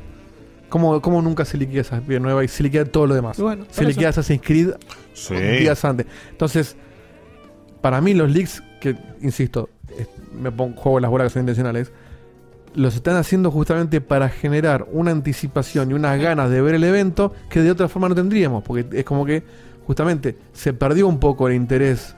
¿Cómo, cómo nunca se liquida esa IP nueva y se liquida todo lo demás? Bueno, se liquida eso. Assassin's Creed Sí. días antes. Entonces, para mí los leaks, que insisto, es- me pongo juego las bolas que son intencionales, los están haciendo justamente para generar una anticipación y unas ganas de ver el evento que de otra forma no tendríamos, porque es como que justamente se perdió un poco el interés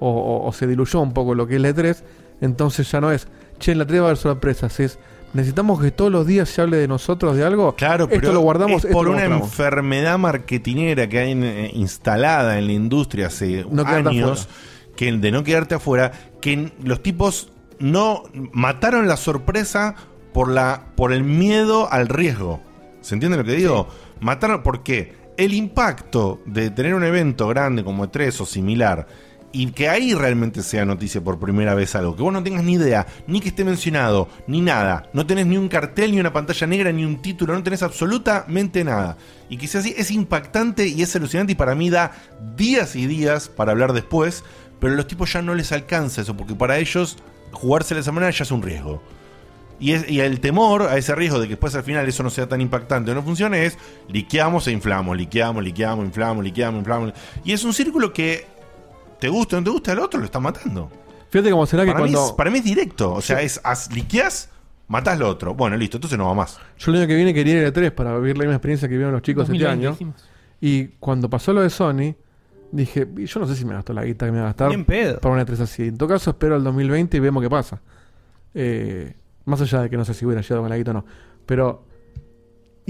o, o- o se diluyó un poco lo que es la E3, entonces ya no es, che, en la 3 va a haber sorpresas, es, necesitamos que todos los días se hable de nosotros de algo. Claro, esto pero lo guardamos, es por una mostramos. enfermedad marketinera que hay eh, instalada en la industria hace No años, que de no quedarte afuera, que los tipos no mataron la sorpresa por la por el miedo al riesgo. ¿Se entiende lo que digo? Mataron porque el impacto de tener un evento grande como E3 o similar y que ahí realmente sea noticia por primera vez algo, que vos no tengas ni idea, ni que esté mencionado, ni nada, no tenés ni un cartel, ni una pantalla negra, ni un título, no tenés absolutamente nada. Y que sea así, es impactante y es alucinante y para mí da días y días para hablar después, pero a los tipos ya no les alcanza eso, porque para ellos jugarse esa manera ya es un riesgo. Y, y el temor a ese riesgo de que después al final eso no sea tan impactante o no funcione es liqueamos e inflamos, liqueamos, liqueamos, inflamos, liqueamos, inflamos. Y es un círculo que te gusta o no te gusta, el otro lo está matando. Fíjate cómo será que Para, mí, es, para mí es directo. O sea, es as, liqueás, matás lo otro. Bueno, listo, entonces no va más. Yo el año que viene quería ir a 3 para vivir la misma experiencia que vieron los chicos 2020 este año. dijimos. Y cuando pasó lo de Sony, dije, "Y yo no sé si me gastó la guita que me va a gastar pedo. para una 3 así. En todo caso, espero al 2020 y vemos qué pasa. Eh, más allá de que no sé si hubiera llegado con la guita o no. Pero.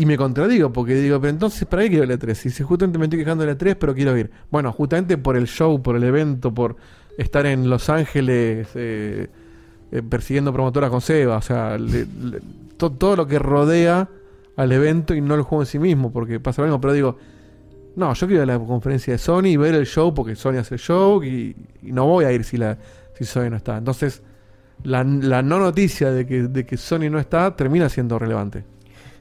Y me contradigo, porque digo, pero entonces, ¿para qué quiero el E3? Si si justamente me estoy quejando del E3, pero quiero ir. Bueno, justamente por el show, por el evento, por estar en Los Ángeles eh, eh, persiguiendo promotoras con Seba. O sea, le- le- to- todo lo que rodea al evento y no el juego en sí mismo, porque pasa lo mismo. Pero digo, no, yo quiero ir a la conferencia de Sony y ver el show porque Sony hace el show y, y no voy a ir si, la, si Sony no está. Entonces, la, la no noticia de que, de que Sony no está termina siendo relevante.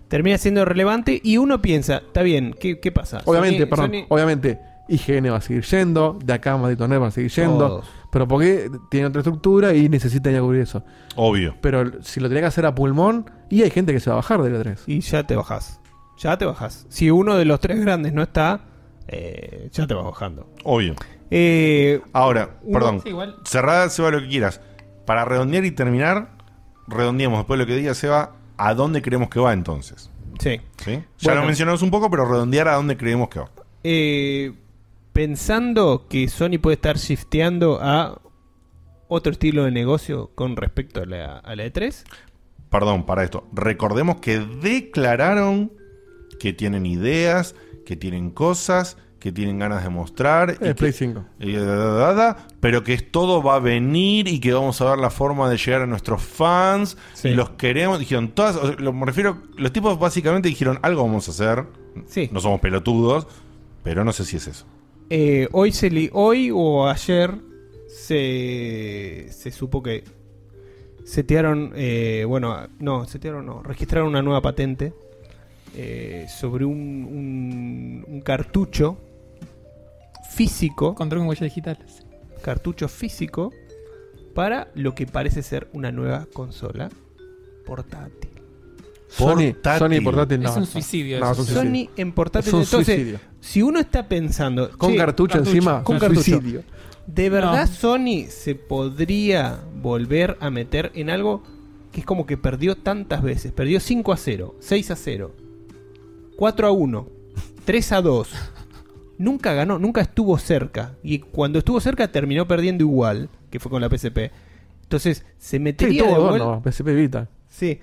Termina siendo relevante y uno piensa, está bien, ¿qué, qué pasa? Obviamente, Sony- perdón, Sony- IGN IGN va a seguir yendo, de acá Maldito Nerd va a seguir yendo, Todos. pero porque tiene otra estructura y necesita ya cubrir eso. Obvio. Pero si lo tenía que hacer a pulmón, y hay gente que se va a bajar de la 3. Y ya te bajás. Ya te bajás. Si uno de los tres grandes no está, eh, ya te vas bajando. Obvio. Eh, Ahora, uno- perdón. Sí. Cerrada, Seba, lo que quieras. Para redondear y terminar, redondeemos después de lo que diga Seba, a dónde creemos que va entonces. Sí. ¿Sí? Ya Bueno. lo mencionamos un poco, pero redondear a dónde creemos que va. eh, pensando que Sony puede estar shifteando a otro estilo de negocio con respecto a la, a la E E3. Perdón, para esto. Recordemos que declararon que tienen ideas, que tienen cosas, que tienen ganas de mostrar. El y Play que- 5. y da, da, da, da, pero que es- todo va a venir y que vamos a ver la forma de llegar a nuestros fans Sí. y los queremos. Dijeron todas, o sea, lo, me refiero, los tipos básicamente dijeron algo vamos a hacer. Sí. No somos pelotudos, pero no sé si es eso. Eh, hoy, se li- hoy o ayer se, se supo que setearon, eh, bueno, no, setearon no, registraron una nueva patente eh, sobre un, un, un cartucho físico. Control con huellas digitales. Cartucho físico para lo que parece ser una nueva consola portátil. Sony, Portátil. Sony portátil no. Es un suicidio No, eso. es un suicidio. Sony en portátil. Es un Entonces, suicidio. si uno está pensando. Con che, cartucho encima, con cartucho. suicidio. ¿De verdad No. Sony se podría volver a meter en algo que es como que perdió tantas veces? Perdió 5 a 0, 6 a 0, 4 a 1, 3 a 2. Nunca ganó, nunca estuvo cerca. Y cuando estuvo cerca terminó perdiendo igual, que fue con la PSP. Entonces, se Sí, metería de todo, vuelta. no, PSP Vita. Sí.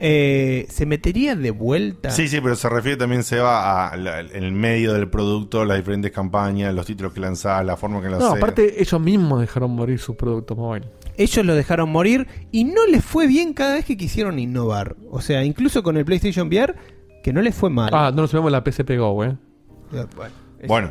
Eh, se metería de vuelta. Sí, sí, pero se refiere también Seba a la- el medio del producto, las diferentes campañas, los títulos que lanzás, la forma que No, lanzás. aparte ellos mismos dejaron morir sus productos móviles. Ellos lo dejaron morir y no les fue bien cada vez que quisieron innovar. O sea, incluso con el PlayStation VR, que no les fue mal. Ah, no nos olvidemos la PSP Go, eh. Bueno, Bueno,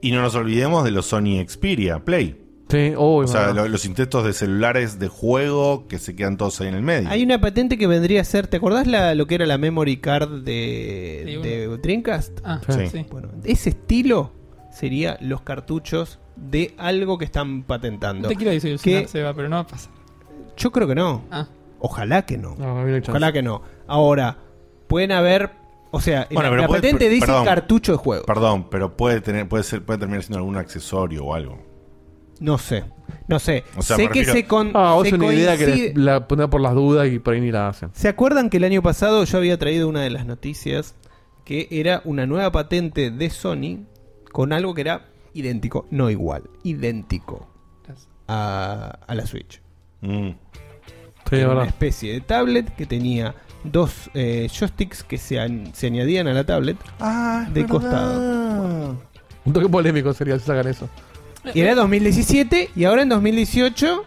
y no nos olvidemos de los Sony Xperia Play. Sí, oh, O sea, lo- los intentos de celulares de juego que se quedan todos ahí en el medio. Hay una patente que vendría a ser, ¿te acordás la, lo que era la memory card de, Dreamcast? Ah, Sí. sí. Bueno, ese estilo sería los cartuchos de algo que están No patentando. te quiero desilusionar, Que- Seba, pero no va a pasar. Yo creo que no. Ah. Ojalá que no. No, no. Ojalá que no. Ahora, pueden haber. O sea, Bueno, la, pero la puede- patente dice perdón. cartucho de juego. Perdón, pero puede tener, puede ser, puede terminar siendo algún accesorio o algo. No sé. No sé. O sea, sé me que refiero- se con. Ah, vos se una idea que coincide- les- la poner por las dudas y por ahí ni la hacen. ¿Se acuerdan que el año pasado yo había traído una de las noticias que era una nueva patente de Sony con algo que era idéntico, no igual, idéntico a, a la Switch? Mm. Sí, Era una verdad. especie de tablet que tenía dos eh, joysticks que se, an- se añadían a la tablet Ah, de costado. Un toque polémico sería si sacan eso. Y era 2017 y ahora en 2018,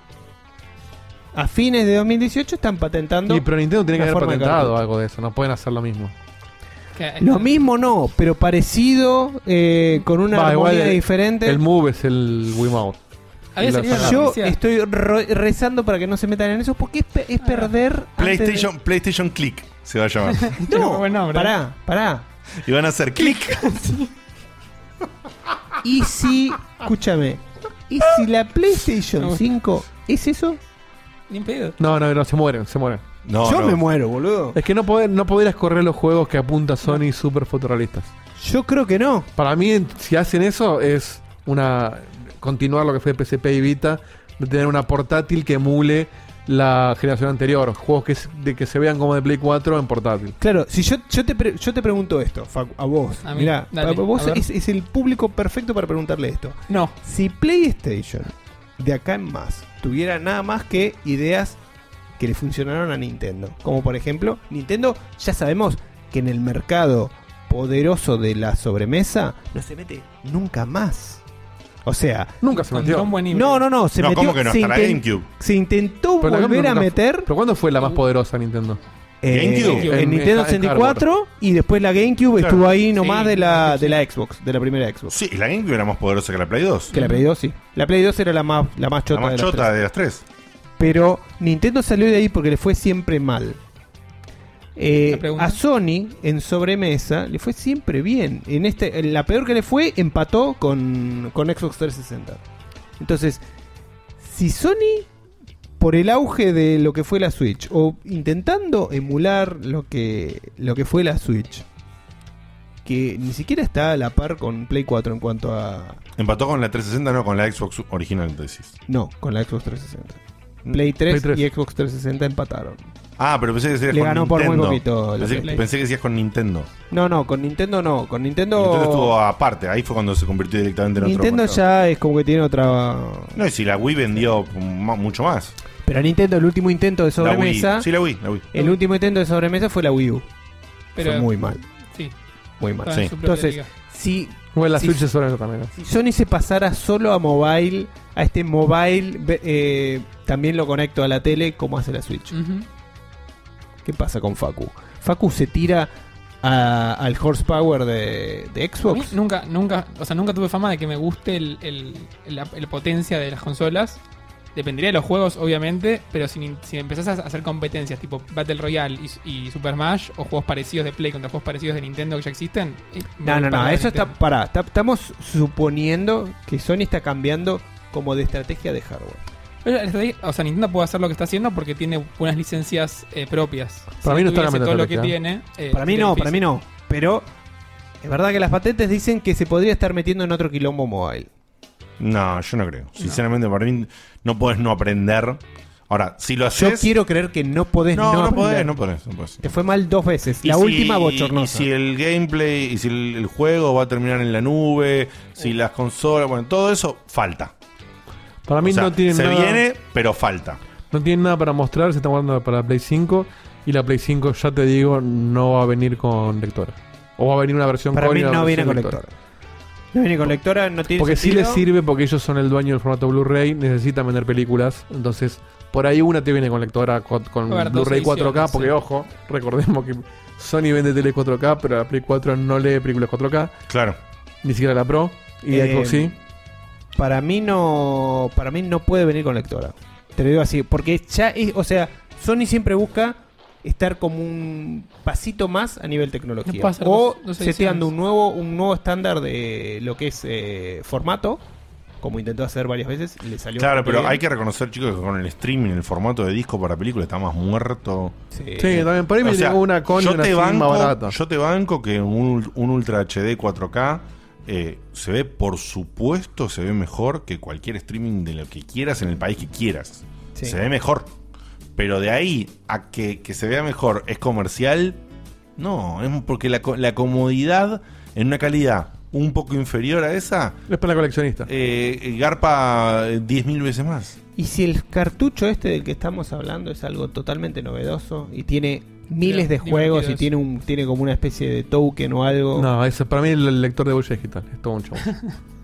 a fines de 2018, están patentando. Y pero Nintendo tiene que la haber forma de patentado cartucho. algo de eso. No pueden hacer lo mismo. Lo mismo no, pero parecido, eh, con una Va, igual armonía el- diferente. El Move es el Wiimote. Había salido la. Yo noticia. estoy rezando para que no se metan en eso porque es, pe- es perder. antes de- PlayStation, PlayStation Click se va a llamar. No, Buen nombre. pará, pará. y van a hacer click. Y si, escúchame, y si la PlayStation 5 es eso, Ni en pedo. No, no, no, se mueren, se mueren. No, yo no. me muero, boludo. Es que no, poder, no podrías correr los juegos que apunta Sony super fotorrealistas. Yo creo que no. Para mí, si hacen eso, es una continuar lo que fue PSP y Vita, de tener una portátil que emule la generación anterior. Juegos que, de que se vean como de Play 4 en portátil. Claro, si yo, yo, te, pre- yo te pregunto esto, Facu, a vos. A mí, Mirá, dale, a vos a ver. es, es el público perfecto para preguntarle esto. No. Si PlayStation, de acá en más, tuviera nada más que ideas que le funcionaron a Nintendo. Como por ejemplo, Nintendo ya sabemos que en el mercado poderoso de la sobremesa no se mete nunca más. O sea, Nunca se metió. un buen no, no, no, se No, metió. ¿cómo que no? se, Hasta la inten- GameCube. se intentó Pero la volver GameCube a nunca- meter ¿Pero cuándo fue la más poderosa Nintendo? eh, GameCube. en En- Nintendo en 64 y después la GameCube Claro. estuvo ahí nomás Sí, de la sí. de la Xbox, de la primera Xbox. Sí, y la GameCube era más poderosa que la Play 2. Que la Play 2 sí. La Play 2 era la más la más chota la más de las chota tres. de las tres. Pero Nintendo salió de ahí porque le fue siempre mal. Eh, a Sony en sobremesa le fue siempre bien. En este, en la peor que le fue empató con, con Xbox 360. Entonces, si Sony por el auge de lo que fue la Switch o intentando emular lo que lo que fue la Switch, que ni siquiera está a la par con Play 4 en cuanto a Empató con la 360, no con la Xbox original, decís. no, con la Xbox 360. Play 3, Play 3. y Xbox 360 empataron. Ah, pero pensé que decías Le con ganó por muy Nintendo. poquito Pensé, Play. pensé que decías con Nintendo. No, no, con Nintendo no. Con Nintendo. Nintendo estuvo aparte, ahí fue cuando se convirtió directamente en Nintendo otro mercado. ya es como que tiene otra. No, y si la Wii vendió mucho más. Pero Nintendo, el último intento de La Wii. sobremesa. Sí, la Wii, la Wii. El último intento de sobremesa fue la Wii U. Pero- fue muy mal. Sí. Muy mal. Sí. Entonces, si, Bueno, la Sí. Switch es sobre eso también. ¿no? si Sony se pasara solo a mobile, a este mobile, eh, también lo conecto a la tele como hace la Switch. ¿Qué pasa con Facu? Facu se tira a- al horsepower de, de A mí Xbox. nunca, nunca, o sea, nunca tuve fama de que me guste el, el- la, la potencia de las consolas. Dependería de los juegos, obviamente, pero si, si empezás a hacer competencias tipo Battle Royale y, y Super Smash o juegos parecidos de Play contra juegos parecidos de Nintendo que ya existen. No, no, no, eso está. Pará, ta- estamos suponiendo que Sony está cambiando como de estrategia de hardware. O sea, Nintendo puede hacer lo que está haciendo porque tiene unas licencias eh, propias. Para mí no está cambiando todo lo que estrategia. tiene. eh, para mí no, para mí no. Pero es verdad que las patentes dicen que se podría estar metiendo en otro quilombo mobile. No, yo no creo. Sinceramente, para mí no podés no aprender. Ahora, si lo Yo haces. quiero creer que no podés no, no, no, podés, no podés, no podés. Te fue mal dos veces. Y La si- última Y bochornosa. si el gameplay, y si el, el juego va a terminar en la nube, si las consolas, bueno, todo eso falta. Para mí O sea, no tienen se nada. viene, pero falta. No tienen nada para mostrar, se están guardando para la Play 5 y la Play 5 ya te digo no va a venir con lectora. O va a venir una versión Para con mí y una no viene con lectora. lectora. No viene con lectora, no tiene Porque sí sentido. les sirve porque ellos son el dueño del formato Blu-ray, necesitan vender películas, entonces por ahí una te viene con lectora con, Blu-ray 4K, ediciones, porque sí. ojo, recordemos que Sony vende tele 4K, pero la Play 4 no lee películas 4K, Claro. ni siquiera la Pro y Eh, Xbox sí. Para mí no. Para mí no puede venir con lectora. Te lo digo así. Porque ya es. O sea, Sony siempre busca estar como un pasito más a nivel tecnología. No o dos- dos seteando un nuevo, un nuevo estándar de lo que es eh, formato. Como intentó hacer varias veces. Y le salió Claro, pero bien. hay que reconocer, chicos, que con el streaming, el formato de disco para película está más muerto. Sí. Sí, también por ahí me O sea, llegó una con y yo una te banco, más barata. Yo te banco que un, un Ultra HD 4K eh, se ve, por supuesto, se ve mejor que cualquier streaming de lo que quieras en el país que quieras. Sí. Se ve mejor. Pero de ahí a que, que se vea mejor es comercial, no, es porque la, co- la comodidad en una calidad un poco inferior a esa, Es para la coleccionista. eh, garpa eh, 10.000 veces más. Y si el cartucho este del que estamos hablando es algo totalmente novedoso y tiene miles de juegos y tiene un tiene como una especie de token o algo. No, eso para mí el lector de huella digital. Es todo un show.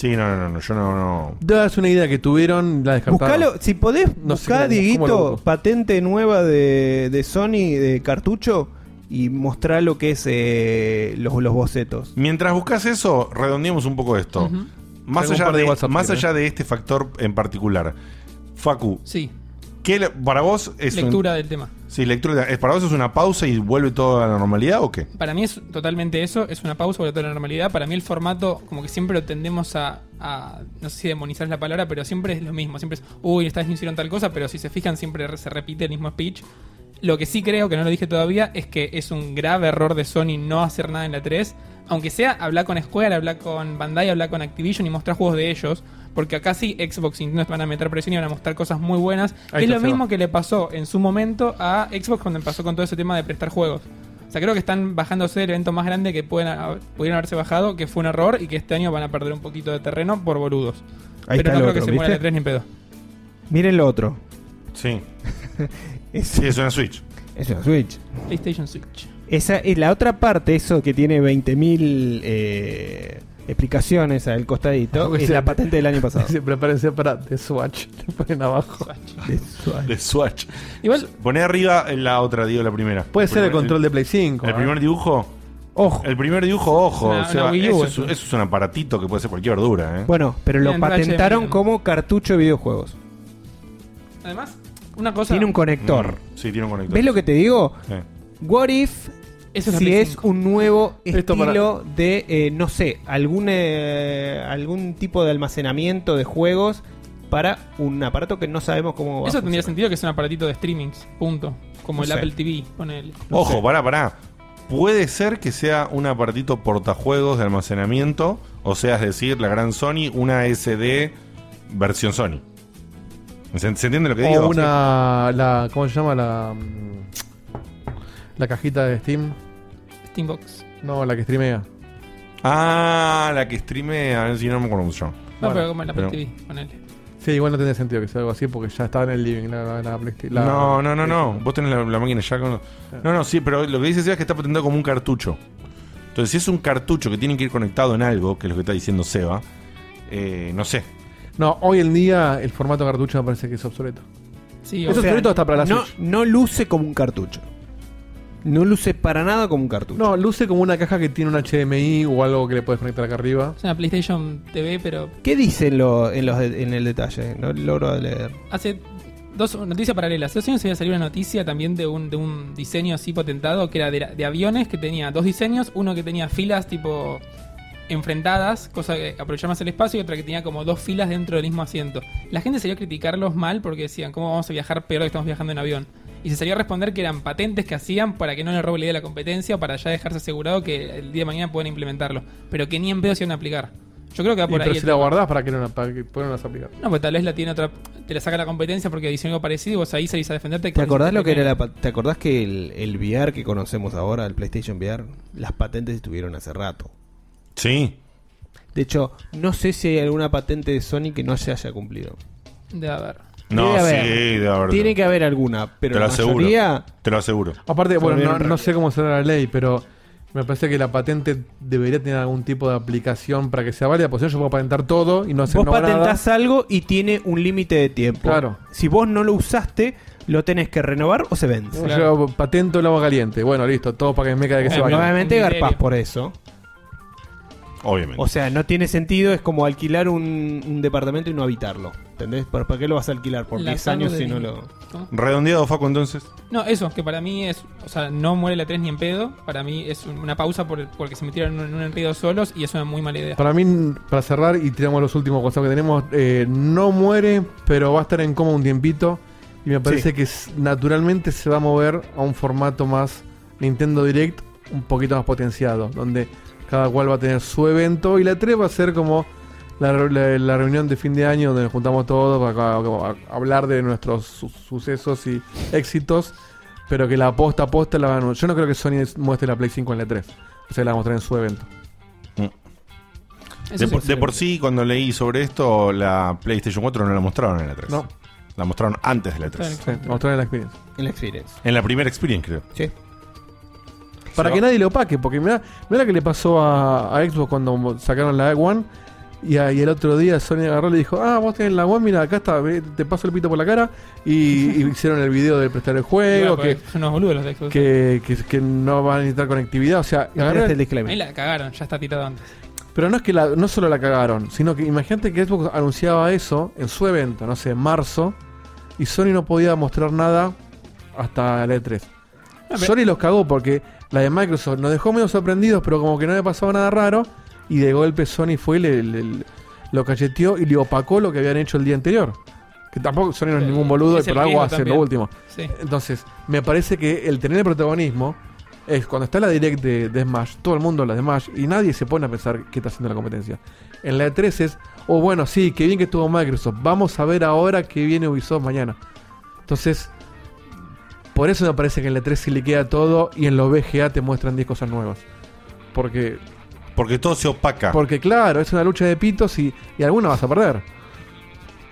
Sí, no, no, no, no, yo no, no. Das una idea que tuvieron, la descartaron. Buscalo, si podés No sé buscar, cómo- cómo Dieguito, busco. patente nueva de, de Sony de cartucho y mostrar lo que es eh, los, los bocetos. Mientras buscas eso, redondeemos un poco esto. Más, Tengo un allá par de de, WhatsApp, más allá de este factor en particular, Facu, Sí, ¿qué le- para vos es un- lectura del tema. Sí, lectura. ¿Es para vos es una pausa y vuelve todo a la normalidad o qué? Para mí es totalmente eso, es una pausa sobre toda la normalidad. Para mí el formato, como que siempre lo tendemos a, a- no sé si demonizar es la palabra, pero siempre es lo mismo. Siempre es, uy, esta vez no hicieron tal cosa, pero si se fijan siempre re- se repite el mismo speech. Lo que sí creo, que no lo dije todavía, es que es un grave error de Sony no hacer nada en la 3. Aunque sea hablar con Square, hablar con Bandai, hablar con Activision y mostrar juegos de ellos. Porque acá sí Xbox y Nintendo te van a meter presión y van a mostrar cosas muy buenas. Es lo mismo que le pasó en su momento a Xbox cuando empezó con todo ese tema de prestar juegos. O sea, creo que están bajándose el evento más grande que pueden, haber- pudieron haberse bajado, que fue un error y que este año van a perder un poquito de terreno por boludos. Ahí Pero está no el creo otro, que se muera la 3 ni en pedo. Miren lo otro. Sí. Es, Sí, es una Switch. es una Switch. PlayStation Switch. Esa es la otra parte, eso que tiene 20.000 eh, explicaciones al costadito, es la patente del año pasado. Se prepárense para The Swatch. Le ponen abajo. De Swatch. Swatch. Igual, Poné arriba la otra, digo, la primera. Puede ser el control de Play 5. El ¿eh? primer dibujo. Ojo. El primer dibujo, ojo. Una- o sea, eso, es, eso. eso es un aparatito que puede ser cualquier verdura, ¿eh? Bueno, pero lo Bien, patentaron como cartucho de videojuegos. además, una cosa. Tiene un conector. Mm, sí, tiene un conector. ¿Ves lo que te digo? Sí. What if Eso es si es 5. un nuevo Esto para- estilo de, eh, no sé, algún, eh, algún tipo de almacenamiento de juegos para un aparato que no sabemos cómo va a Eso tendría sentido que es un aparatito de streaming, punto. Como No el sé. Apple TV, ponele. Ojo, pará, pará. Puede ser que sea un aparatito portajuegos de almacenamiento, o sea, es decir, la gran Sony, una SD versión Sony. ¿Se, se entiende lo que digo? O una. La, ¿Cómo se llama? La. La cajita de Steam. Steambox. No, la que streamea. Ah, la que streamea, a ver si no me acuerdo llama. No, Bueno, pero como Apple pero- TV, ponele. Sí, igual no tiene sentido que sea algo así porque ya estaba en el living la, la, la Play- la- no, no, no, no. Vos tenés la, la máquina ya con. No, no, sí, pero lo que dice Seba es que está patentado como un cartucho. Entonces, si es un cartucho que tiene que ir conectado en algo, que es lo que está diciendo Seba, eh, no sé. No, hoy en día el formato cartucho me parece que es obsoleto. Sí, Es obsoleto hasta para la no, Switch. no luce como un cartucho. No luce para nada como un cartucho. No, luce como una caja que tiene un HDMI o algo que le puedes conectar acá arriba. es una PlayStation TV, pero ¿Qué dice en, lo- en, los de- en el detalle? No logro leer. hace dos noticias paralelas. Hace años había salido una noticia también de un, de un diseño así patentado que era de, de aviones que tenía dos diseños. Uno que tenía filas tipo enfrentadas, cosa que aprovechaba más el espacio, y otra que tenía como dos filas dentro del mismo asiento. La gente salió a criticarlos mal porque decían, ¿cómo vamos a viajar peor que estamos viajando en avión? Y se salió a responder que eran patentes que hacían para que no le robe la idea a la competencia o para ya dejarse asegurado que el día de mañana pueden implementarlo. Pero que ni en pedo se iban a aplicar. Yo creo que va Y, por pero ahí. si el la tema. guardás, ¿para qué no, para que puedan las aplicar? No, pues tal vez la tiene otra. Te la saca la competencia porque diseñó algo parecido y vos ahí salís a defenderte. ¿Te acordás lo que era la ¿Te acordás que el, el VR que conocemos ahora, el PlayStation VR, las patentes estuvieron hace rato? Sí. De hecho, no sé si hay alguna patente de Sony que no se haya cumplido. De haber. No, Debe sí, haber. debe haber. Tiene que haber alguna, pero Te lo la aseguro. mayoría Te lo aseguro. Aparte, bueno, no, sé cómo será la ley, pero me parece que la patente debería tener algún tipo de aplicación para que sea válida, porque si no yo puedo patentar todo y no hacer Vos no nada. patentás algo y tiene un límite de tiempo. Claro. Si vos no lo usaste, lo tenés que renovar o se vende. Yo patento el agua caliente. Bueno, listo, todo para que me quede que se Bueno, vaya. Obviamente garpás por eso. Obviamente. O sea, no tiene sentido, es como alquilar un, un departamento y no habitarlo. ¿Entendés? ¿Para, para qué lo vas a alquilar? Por La 10 años si no lo... ¿Cómo? Redondeado, Facu, entonces. No, eso, que para mí es. O sea, no muere la 3 ni en pedo. Para mí es un- una pausa por el- porque se metieron en un, en un enredo solos y es una muy mala idea. Para mí, para cerrar y tiramos los últimos cosas que tenemos, eh, no muere, pero va a estar en coma un tiempito. Y me parece Sí. que naturalmente se va a mover a un formato más Nintendo Direct, un poquito más potenciado, donde cada cual va a tener su evento. Y la 3 va a ser como la, re- la- la reunión de fin de año donde nos juntamos todos para, para- para hablar de nuestros su- sucesos y éxitos. Pero que la posta a posta la van a... Yo no creo que Sony muestre la Play 5 en la 3. O sea, la va a mostrar en su evento. De, por, de por sí, cuando leí sobre esto, la PlayStation 4 no la mostraron en la 3. No. La mostraron antes de la 3. Sí, mostrar en la experiencia. En la Experience. En la primera Experience, creo. Sí. Para que nadie le opaque, porque mira, mira que le pasó a, a Xbox cuando sacaron la One y, a- y el otro día Sony agarró y le dijo, ah, vos tenés la One, mira, acá está, ve, te paso el pito por la cara y, y hicieron el video de prestar el juego, que, son unos boludos los de Xbox. que, que, que no van a necesitar conectividad, o sea, agarraron- Ahí la cagaron, ya está tirado antes. pero no es que la, no solo la cagaron, sino que imagínate que Xbox anunciaba eso en su evento, no sé, en marzo, y Sony no podía mostrar nada hasta la E3. pero- Sony los cagó porque la de Microsoft nos dejó medio sorprendidos, pero como que no había pasado nada raro, y de golpe Sony fue y le, le- lo cacheteó y le opacó lo que habían hecho el día anterior. Que tampoco Sony no es ningún boludo, es pero algo hace, lo último. Sí. Entonces, me parece que el tener el protagonismo es cuando está la direct de, de Smash, todo el mundo habla de Smash y nadie se pone a pensar qué está haciendo la competencia. En la E3 es, oh bueno, sí, qué bien que estuvo Microsoft, vamos a ver ahora que viene Ubisoft mañana. Entonces, por eso me parece que en la E3 se le queda todo y en los VGA te muestran 10 cosas nuevas. Porque, Porque todo se opaca. porque claro, es una lucha de pitos y, y alguna vas a perder.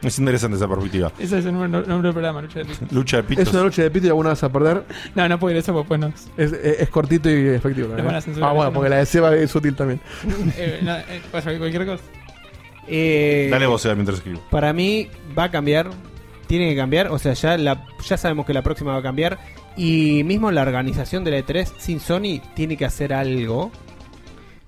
Es interesante esa perspectiva. Ese es el nombre, nombre del programa, Lucha de Pitos. Lucha de pitos. Es una lucha de pitos y alguna vas a perder. No, no puedo ir a eso porque pues no. Es, es- es cortito y efectivo. Le ¿no? van a censurar Ah, bueno, porque ¿no? la de Seba es útil también. eh, no, eh, pasa cualquier cosa. Eh, Dale vos, Seba, mientras escribo. Para mí va a cambiar. Tiene que cambiar. O sea, ya, la, ya sabemos que la próxima va a cambiar. Y mismo la organización de la E3 sin Sony tiene que hacer algo.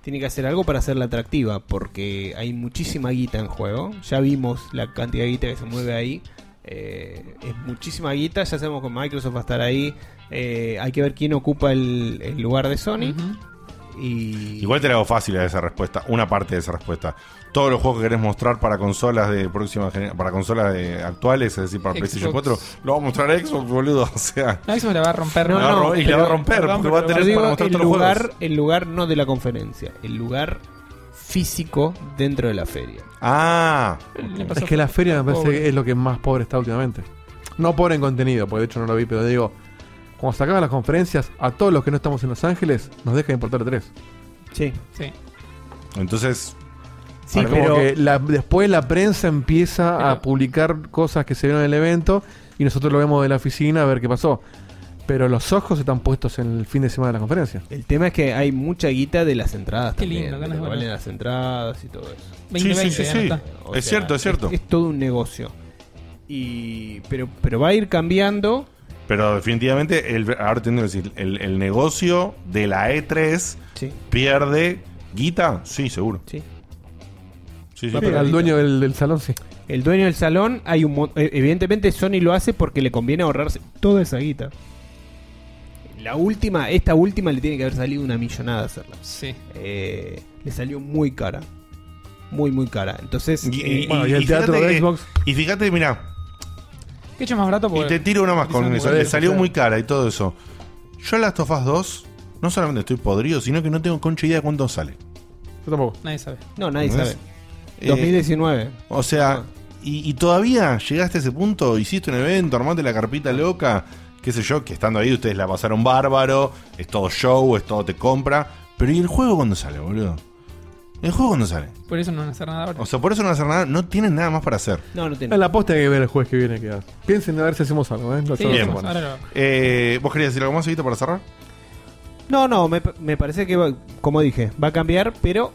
Tiene que hacer algo para hacerla atractiva. Porque hay muchísima guita en juego. Ya vimos la cantidad de guita que se mueve ahí. Eh, es muchísima guita. Ya sabemos que Microsoft va a estar ahí. Eh, hay que ver quién ocupa el, el lugar de Sony. Y Igual te la hago fácil a esa respuesta, una parte de esa respuesta. Todos los juegos que querés mostrar para consolas de próxima para consolas de actuales, es decir, para PlayStation 4, lo va a mostrar Xbox, boludo. O sea, No, eso la va a romper. No, ¿no? y la va a Pero- romper, perdón, porque pero va a tener digo para mostrar el todos los lugar, juegos. el lugar no de la conferencia, el lugar físico dentro de la feria. Ah, Es que la feria me parece que es lo que más pobre está últimamente. No pobre en contenido, porque de hecho no lo vi, pero digo, cuando se acaban las conferencias, a todos los que no estamos en Los Ángeles, nos deja de importar tres. Sí. Sí. entonces Sí, Ahora, como pero- que la- después la prensa empieza a publicar cosas que se vieron en el evento y nosotros lo vemos de la oficina a ver qué pasó. Pero los ojos están puestos en el fin de semana de la conferencia. El tema es que hay mucha guita de las entradas Qué también. lindo, de ganas lo de que valen las entradas y todo eso. 2020 Sí, sí, sí. O Es cierto, es cierto. Es, todo un negocio. Y pero pero va a ir cambiando. Pero definitivamente, el, ahora tengo que decir, el, el negocio de la E3 Sí. pierde guita, sí, seguro. Sí. Sí, sí. Sí, al dueño del, del salón, sí. El dueño del salón, hay un eh, evidentemente Sony lo hace porque le conviene ahorrarse toda esa guita. La última, esta última le tiene que haber salido una millonada hacerla. Sí. Eh, le salió muy cara. Muy, muy cara. Entonces, Y, eh, y- bueno, y y el teatro fíjate de que- Xbox. Y fíjate, mira, ¿Qué hecho más barato? y te tiro una más con eso. Le salió muy cara y todo eso. Yo en Last of Us 2, no solamente estoy podrido, sino que no tengo concha idea de cuánto sale. Yo tampoco. Nadie sabe. no, nadie ¿No es? Sabe. Eh, 2019. O sea, y, y todavía llegaste a ese punto, hiciste un evento, armaste la carpita loca, qué sé yo, que estando ahí ustedes la pasaron bárbaro, es todo show, es todo te compra. Pero ¿y el juego cuándo sale, boludo? ¿El juego cuándo sale? Por eso no van a hacer nada ahora. O sea, por eso no van a hacer nada, no tienen nada más para hacer. No, no tiene. En la posta hay que ver el jueves que viene. Que hace. Piensen a ver si hacemos algo, ¿eh? Lo Sí, hacemos Bien. ahora Eh, ¿Vos querías decir algo más, Evita, para cerrar? No, no, me, me parece que, va- como dije, va a cambiar, pero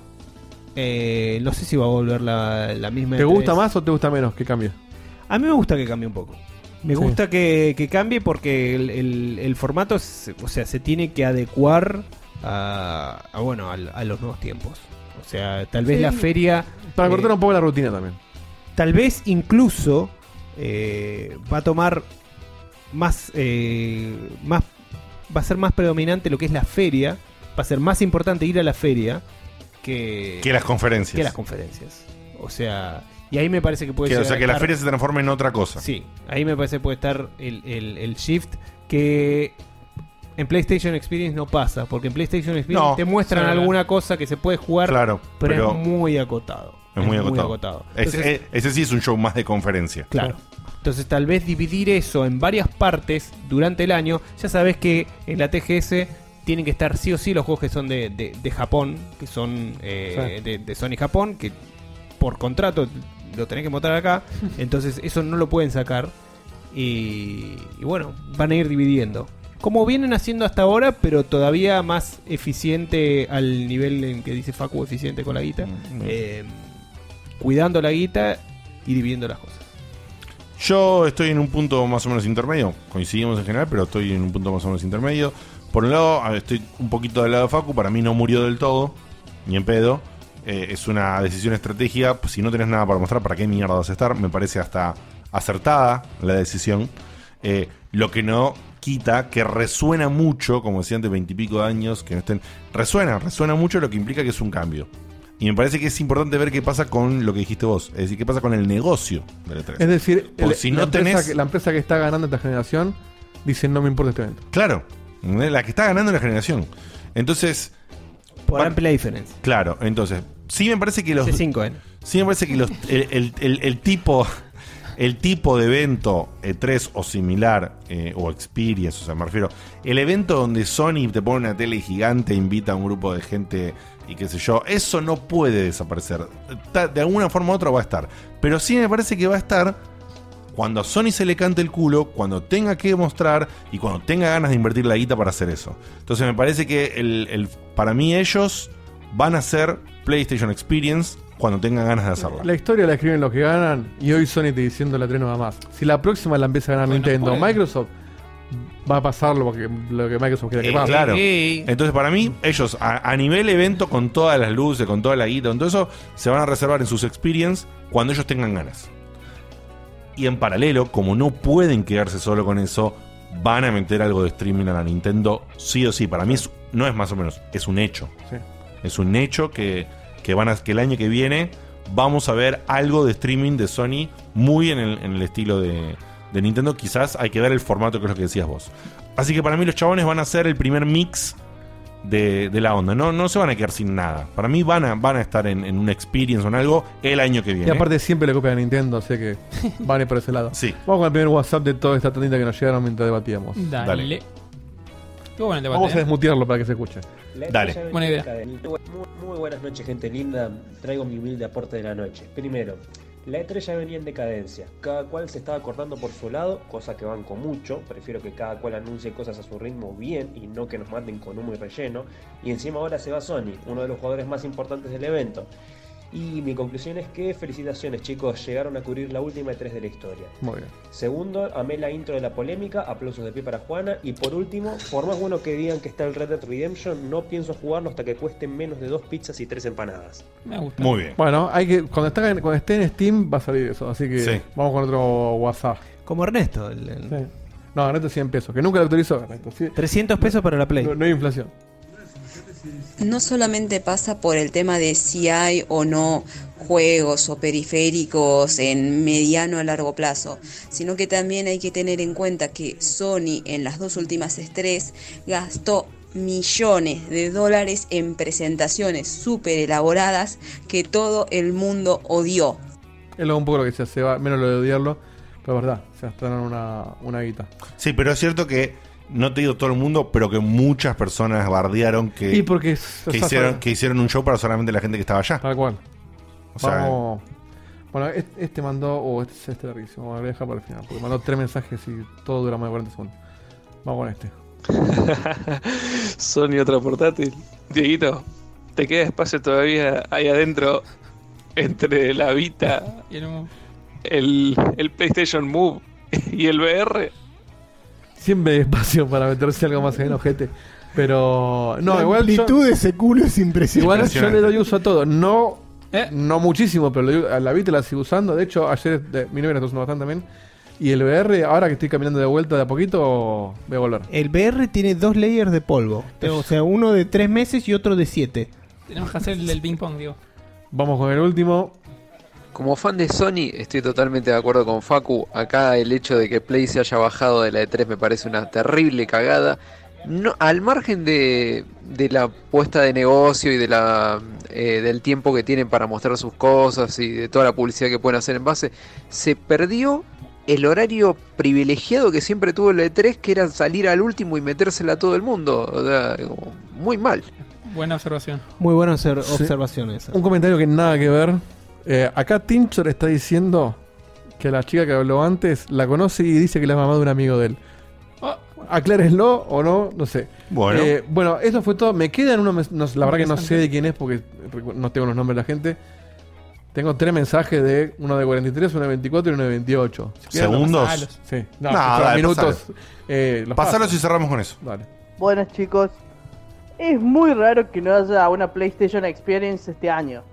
eh, no sé si va a volver la, la misma. ¿Te E3. gusta más o te gusta menos que cambie? A mí me gusta que cambie un poco. Me Sí. gusta que, que cambie porque el, el- el formato, se- o sea, se tiene que adecuar a, a, bueno, al- a, los nuevos tiempos. O sea, tal vez Sí. la feria, Para Eh, cortar un poco la rutina también. tal vez incluso eh, va a tomar más, eh, más, va a ser más predominante lo que es la feria, va a ser más importante ir a la feria que, Que las conferencias. que las conferencias. O sea, y ahí me parece que puede Que, o sea, que la estar- feria se transforme en otra cosa. Sí, ahí me parece que puede estar el, el- el shift que en PlayStation Experience no pasa, porque en PlayStation Experience No, te muestran sí, alguna cosa que se puede jugar, Claro, pero, pero es muy acotado. es muy agotado. Ese, Entonces, eh, ese sí es un show más de conferencia. Claro. Entonces tal vez dividir eso en varias partes durante el año, ya sabes que en la TGS tienen que estar sí o sí los juegos que son de, de- de Japón, que son eh, Sí. de, de Sony Japón, que por contrato lo tenés que mostrar acá, entonces eso no lo pueden sacar. Y, y bueno, van a ir dividiendo. Como vienen haciendo hasta ahora, pero todavía más eficiente al nivel en que dice Facu, eficiente con la guita. Eh, cuidando la guita y dividiendo las cosas. Yo estoy en un punto más o menos intermedio. Coincidimos en general, pero estoy en un punto más o menos intermedio. Por un lado, estoy un poquito del lado de Facu. Para mí no murió del todo, ni en pedo. Eh, es una decisión estratégica. Pues, si no tenés nada para mostrar, ¿para qué mierda vas a estar? Me parece hasta acertada la decisión. Eh, lo que no quita que resuena mucho, como decía antes, veintipico de años, que no estén. Resuena, resuena mucho, lo que implica que es un cambio. Y me parece que es importante ver qué pasa con lo que dijiste vos. Es decir, qué pasa con el negocio del E3. Es decir, el- si la, no empresa tenés. que, la empresa que está ganando esta generación dice no me importa este evento. Claro. La que está ganando la generación. Entonces. Por amplia diferencia. Claclaro, entonces. Sí me parece que los. C5N. Sí me parece que los, el, el- el- el tipo. El tipo de evento E3 o similar, eh, o Experience, o sea, me refiero. El evento donde Sony te pone una tele gigante, invita a un grupo de gente y qué sé yo, eso no puede desaparecer. Ta- De alguna forma u otra va a estar. Pero sí me parece que va a estar cuando a Sony se le cante el culo, cuando tenga que mostrar y cuando tenga ganas de invertir la guita para hacer eso. Entonces me parece que el, el- para mí ellos van a hacer PlayStation Experience cuando tengan ganas de hacerla. La historia la escriben los que ganan y hoy Sony te diciendo la 3 no va más. Si la próxima la empieza a ganar Nintendo o puede. Microsoft, va a pasar lo que, lo que Microsoft quiera que Eh, pase. claro. Entonces, para mí, ellos a, a nivel evento, con todas las luces, con toda la guita, con todo eso, se van a reservar en sus experience cuando ellos tengan ganas. Y en paralelo, como no pueden quedarse solo con eso, van a meter algo de streaming a la Nintendo, sí o sí. Para mí es- no es más o menos, es un hecho. Sí. Es un hecho que, que van a, que el año que viene vamos a ver algo de streaming de Sony muy en el, en el estilo de, de Nintendo. Quizás hay que ver el formato que es lo que decías vos. Así que para mí los chabones van a ser el primer mix de, de la onda. No, no se van a quedar sin nada. Para mí van a, van a estar en, en una experience o en algo el año que Y viene. aparte siempre le copian a Nintendo, así que van a ir por ese lado. Sí. Vamos con el primer WhatsApp de toda esta tandita que nos llegaron mientras debatíamos. Dale. Estuvo bueno el debate, Vamos a ¿eh? desmutearlo para que se escuche. La Dale. Buena idea. Muy, muy buenas noches, gente linda. Traigo mi humilde aporte de la noche. Primero, la E3 ya venía en decadencia. Cada cual se estaba cortando por su lado, cosa que banco mucho. Prefiero que cada cual anuncie cosas a su ritmo bien y no que nos manden con humo y relleno. Y encima ahora se va Sony, uno de los jugadores más importantes del evento. Y mi conclusión es que felicitaciones chicos, llegaron a cubrir la última E3 de la historia. Muy bien. Segundo, amé la intro de la polémica, aplausos de pie para Juana. Y por último, por más bueno que digan que está el Red Dead Redemption, no pienso jugarlo hasta que cueste menos de dos pizzas y tres empanadas. Me gusta. Muy bien. Bueno, hay que cuando, está, en- cuando esté en Steam va a salir eso, así que Sí. vamos con otro WhatsApp. Como Ernesto. el- el- Sí. No, Ernesto 100 pesos, que nunca lo autorizó Ernesto. sí. 300 pesos para la Play. No, no hay inflación. No solamente pasa por el tema de si hay o no juegos o periféricos en mediano a largo plazo, sino que también hay que tener en cuenta que Sony en las dos últimas estrés gastó millones de dólares en presentaciones súper elaboradas que todo el mundo odió. Es lo un poco lo que se hace, menos lo de odiarlo, pero es verdad, se gastaron una, una guita. Sí, pero es cierto que no te digo todo el mundo, pero que muchas personas bardearon que, Y porque es- que, o sea, hicieron, que hicieron un show para solamente la gente que estaba allá. Tal cual. O sea, Vamos. Bueno, este, mandó. Oh, este es este larguísimo. Voy a dejar para el final. Porque mandó tres mensajes y todo dura más de 40 segundos. Vamos con este. Sony otra portátil. Dieguito, ¿te queda espacio todavía ahí adentro entre la Vita, el, el PlayStation Move y el VR? Siempre hay espacio para meterse algo más en ojete. Pero. No, La igual. yo- amplitud de ese culo es impresionante. Igual yo le doy uso a todo. No, ¿Eh? no muchísimo, pero le doy- a la Vita la sigo usando. De hecho, ayer de, mi novia la está usando bastante también. Y el VR, ahora que estoy caminando de vuelta de a poquito, voy a volver. El VR tiene dos layers de polvo. O sea, uno de tres meses y otro de siete. Tenemos que hacer el del ping pong, digo. Vamos con el último. Como fan de Sony, estoy totalmente de acuerdo con Facu. Acá el hecho de que Play se haya bajado de la E3 me parece una terrible cagada. No, al margen de, de la puesta de negocio y de la, eh, del tiempo que tienen para mostrar sus cosas y de toda la publicidad que pueden hacer en base, se perdió el horario privilegiado que siempre tuvo el E3, que era salir al último y metérsela a todo el mundo. O sea, como muy mal. Buena observación. Muy buena Sí. observación esa. Un comentario que nada que ver. Eh, acá Tincher está diciendo que la chica que habló antes la conoce y dice que la es mamá de un amigo de él. Ah, aclárenlo o no, no sé. Bueno. Eh, bueno, eso fue todo. Me quedan unos. no- la verdad que no sé de quién es porque no tengo los nombres de la gente. Tengo tres mensajes de uno de 43, uno de 24 y uno de 28. Si quieren, ¿Segundos? pasalos. Sí. No, No, dale, minutos. eh, los Pasalos paso. y cerramos con eso. Dale. Buenas chicos. Es muy raro que no haya una PlayStation Experience este año.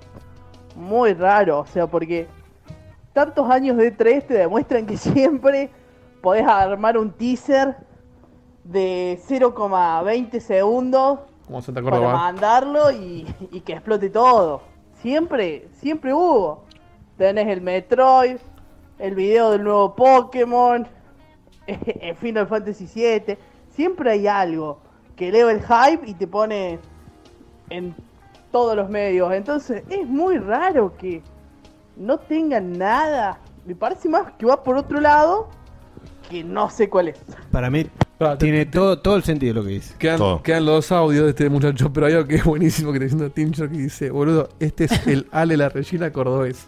Muy raro, o sea, porque tantos años de 3 te demuestran que siempre podés armar un teaser de 0,20 segundos Como Santa para mandarlo y, y que explote todo. Siempre, siempre hubo. Tenés el Metroid, el video del nuevo Pokémon, el Final Fantasy VII. Siempre hay algo que eleva el hype y te pone en todos los medios. Entonces es muy raro que no tengan nada. Me parece más que va por otro lado que no sé cuál es. Para mí tiene todo, todo el sentido lo que dice. Quedan, quedan los dos audios de este muchacho, pero hay algo que es buenísimo que está diciendo Tincho que dice, boludo, este es el Ale la Regina Cordobés.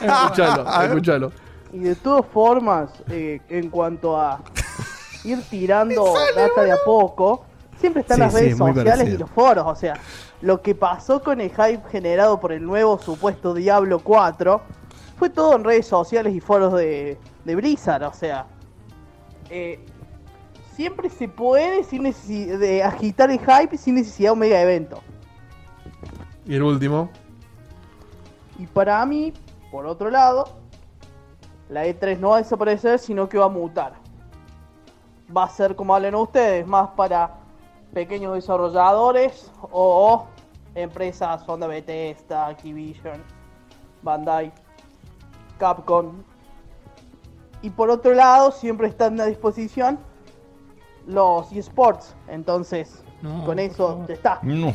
escuchalo, escuchalo. Y de todas formas, eh, en cuanto a ir tirando data de a poco, siempre están Sí, las redes sociales parecido. y los foros. O sea, lo que pasó con el hype generado por el nuevo supuesto Diablo 4 fue todo en redes sociales y foros de, de Blizzard. O sea, eh, siempre se puede sin de agitar el hype sin necesidad de un mega evento. Y el último. Y para mí, por otro lado, la E3 no va a desaparecer, sino que va a mutar. Va a ser, como hablan ustedes, más para pequeños desarrolladores o empresas onda Bethesda, Activision, Bandai, Capcom. Y por otro lado, siempre están a disposición los eSports. Entonces, No, con eso ya está. No.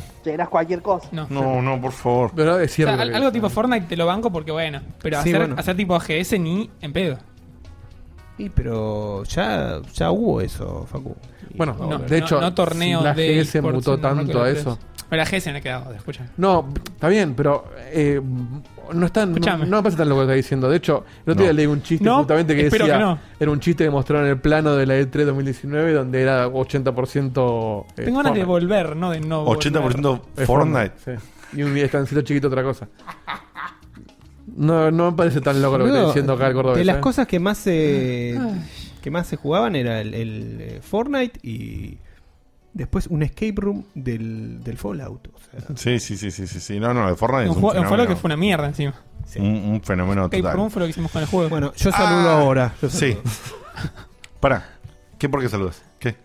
Cualquier cosa. No. No, no, por favor. Pero es O sea, algo tipo Fortnite te lo banco porque bueno. Pero Sí, hacer, bueno. hacer tipo GS ni en pedo. Y pero ya, ya hubo eso, Facu. Bueno, No, de hecho, no, no torneos si la de GS esports mutó tanto a eso. E3. Pero la GS no ha quedado, escucha. No, está bien, pero eh, no están, no, me parece tan lo que está diciendo. De hecho, el otro día leí un chiste No, justamente que decía, que no. era un chiste que mostraron en el plano de la E3 2019 donde era 80% eh, Tengo ganas de volver, no de no 80% Es Fortnite. sí. Y un estancito chiquito otra cosa. No, no me parece tan loco lo que está diciendo acá el cordobés. De las ¿eh? cosas que más se que más se jugaban era el, el, eh, Fortnite y después un escape room del, del Fallout. o sea. Sí, sí, sí, sí, sí, sí. No, no, el Fortnite Un es un juego- un fenómeno. juego que fue una mierda encima. Un, un fenómeno Escape total. Room fue lo que hicimos con el juego. Bueno, yo saludo Ah, ahora. Yo Sí. saludo. Pará. ¿Qué por qué saludas? ¿Qué?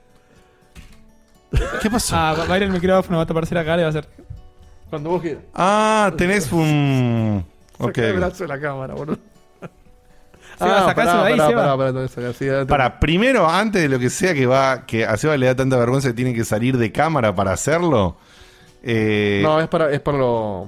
¿Qué pasó? Ah, va a ir el micrófono, va a aparecer acá y va a ser. Cuando vos quieras. Ah, tenés un. Ok. El brazo de la cámara, boludo. Seba, ahí, pará, Seba. pará, Para, primero, antes de lo que sea que va, que a Seba le da tanta vergüenza que tiene que salir de cámara para hacerlo. eh, No, es para, es para lo.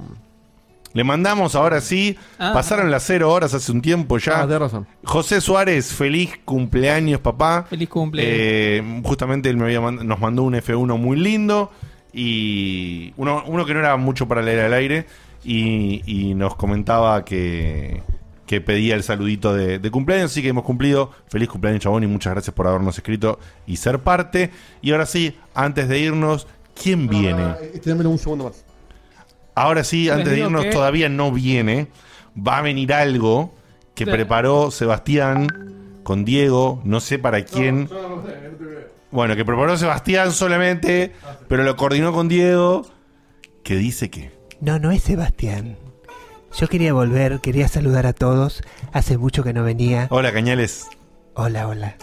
Le mandamos ahora sí. Ah. pasaron las cero horas hace un tiempo ya. Ah, razón. José Suárez, feliz cumpleaños, papá. Feliz cumple. Eh, justamente él me había mand- nos mandó un F1 muy lindo. Y uno, uno que no era mucho para leer al aire. Y, y nos comentaba que, que pedía el saludito de, de cumpleaños. Así que hemos cumplido. Feliz cumpleaños, chabón. Y muchas gracias por habernos escrito y ser parte. Y ahora sí, antes de irnos, ¿quién viene? Este, dámelo un segundo más. Ahora sí, antes de irnos, que- todavía no viene. Va a venir algo que Sí. preparó Sebastián con Diego. No sé para quién. Bueno, que preparó Sebastián solamente, pero lo coordinó con Diego. Que dice que. No, no es Sebastián. Yo quería volver, quería saludar a todos. Hace mucho que no venía. Hola, Cañales. Hola, hola.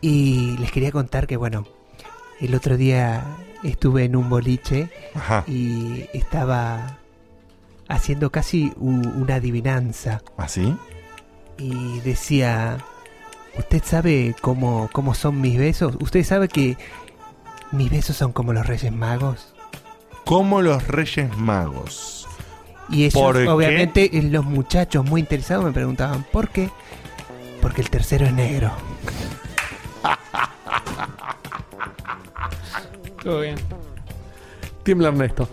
Y les quería contar que, bueno, el otro día estuve en un boliche Ajá. y estaba haciendo casi una adivinanza. ¿Así? Y decía, ¿usted sabe cómo, cómo son mis besos? ¿Usted sabe que mis besos son como los Reyes Magos? Como los Reyes Magos. Y ellos, obviamente, eh, los muchachos muy interesados me preguntaban, ¿por qué? Porque el tercero es negro. Todo bien. Tiembla Ernesto.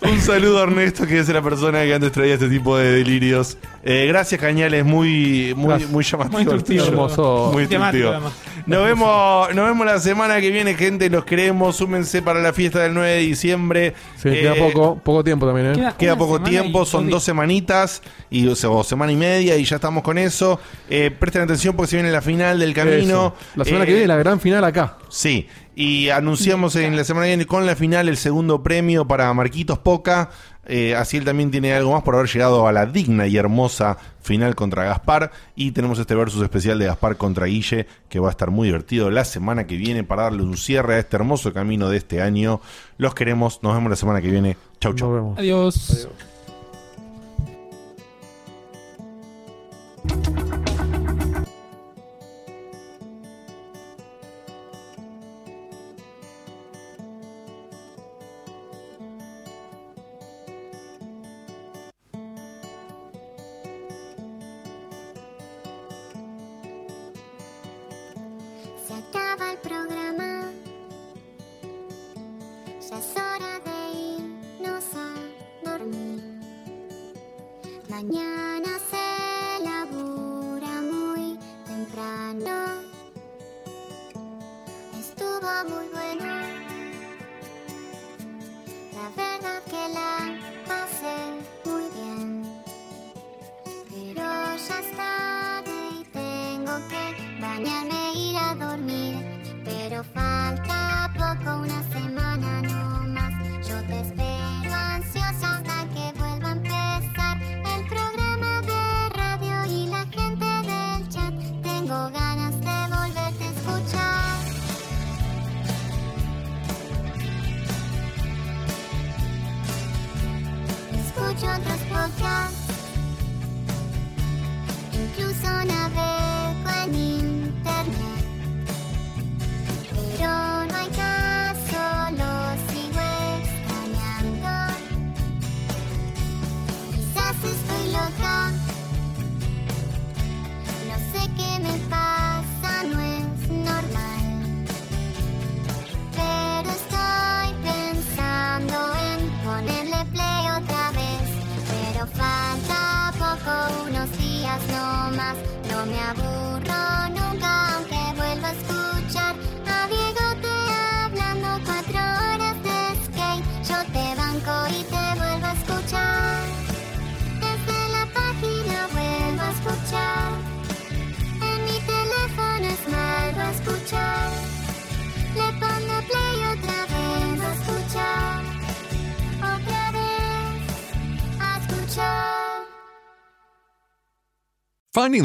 Un saludo a Ernesto, que es la persona que antes traía este tipo de delirios. Eh, gracias, Cañales, muy, muy, Gracias. muy llamativo. Muy instructivo. Hermoso. Muy Temático, instructivo. Nos vemos, nos vemos la semana que viene, gente. Los queremos. Súmense para la fiesta del 9 de diciembre. Sí, queda Eh, poco, poco tiempo también, ¿eh? Queda, poco tiempo, son dos semanitas y, o, sea, o semana y media y ya estamos con eso. Eh, presten atención porque se viene la final del camino. Eso. La semana Eh, que viene la gran final acá. Sí, y anunciamos en la semana que viene con la final el segundo premio para Marquitos Poca. Eh, así él también tiene algo más por haber llegado a la digna y hermosa final contra Gaspar. Y tenemos este versus especial de Gaspar contra Guille, que va a estar muy divertido la semana que viene para darle un cierre a este hermoso camino de este año. Los queremos, nos vemos la semana que viene. Chau, chau. Adiós.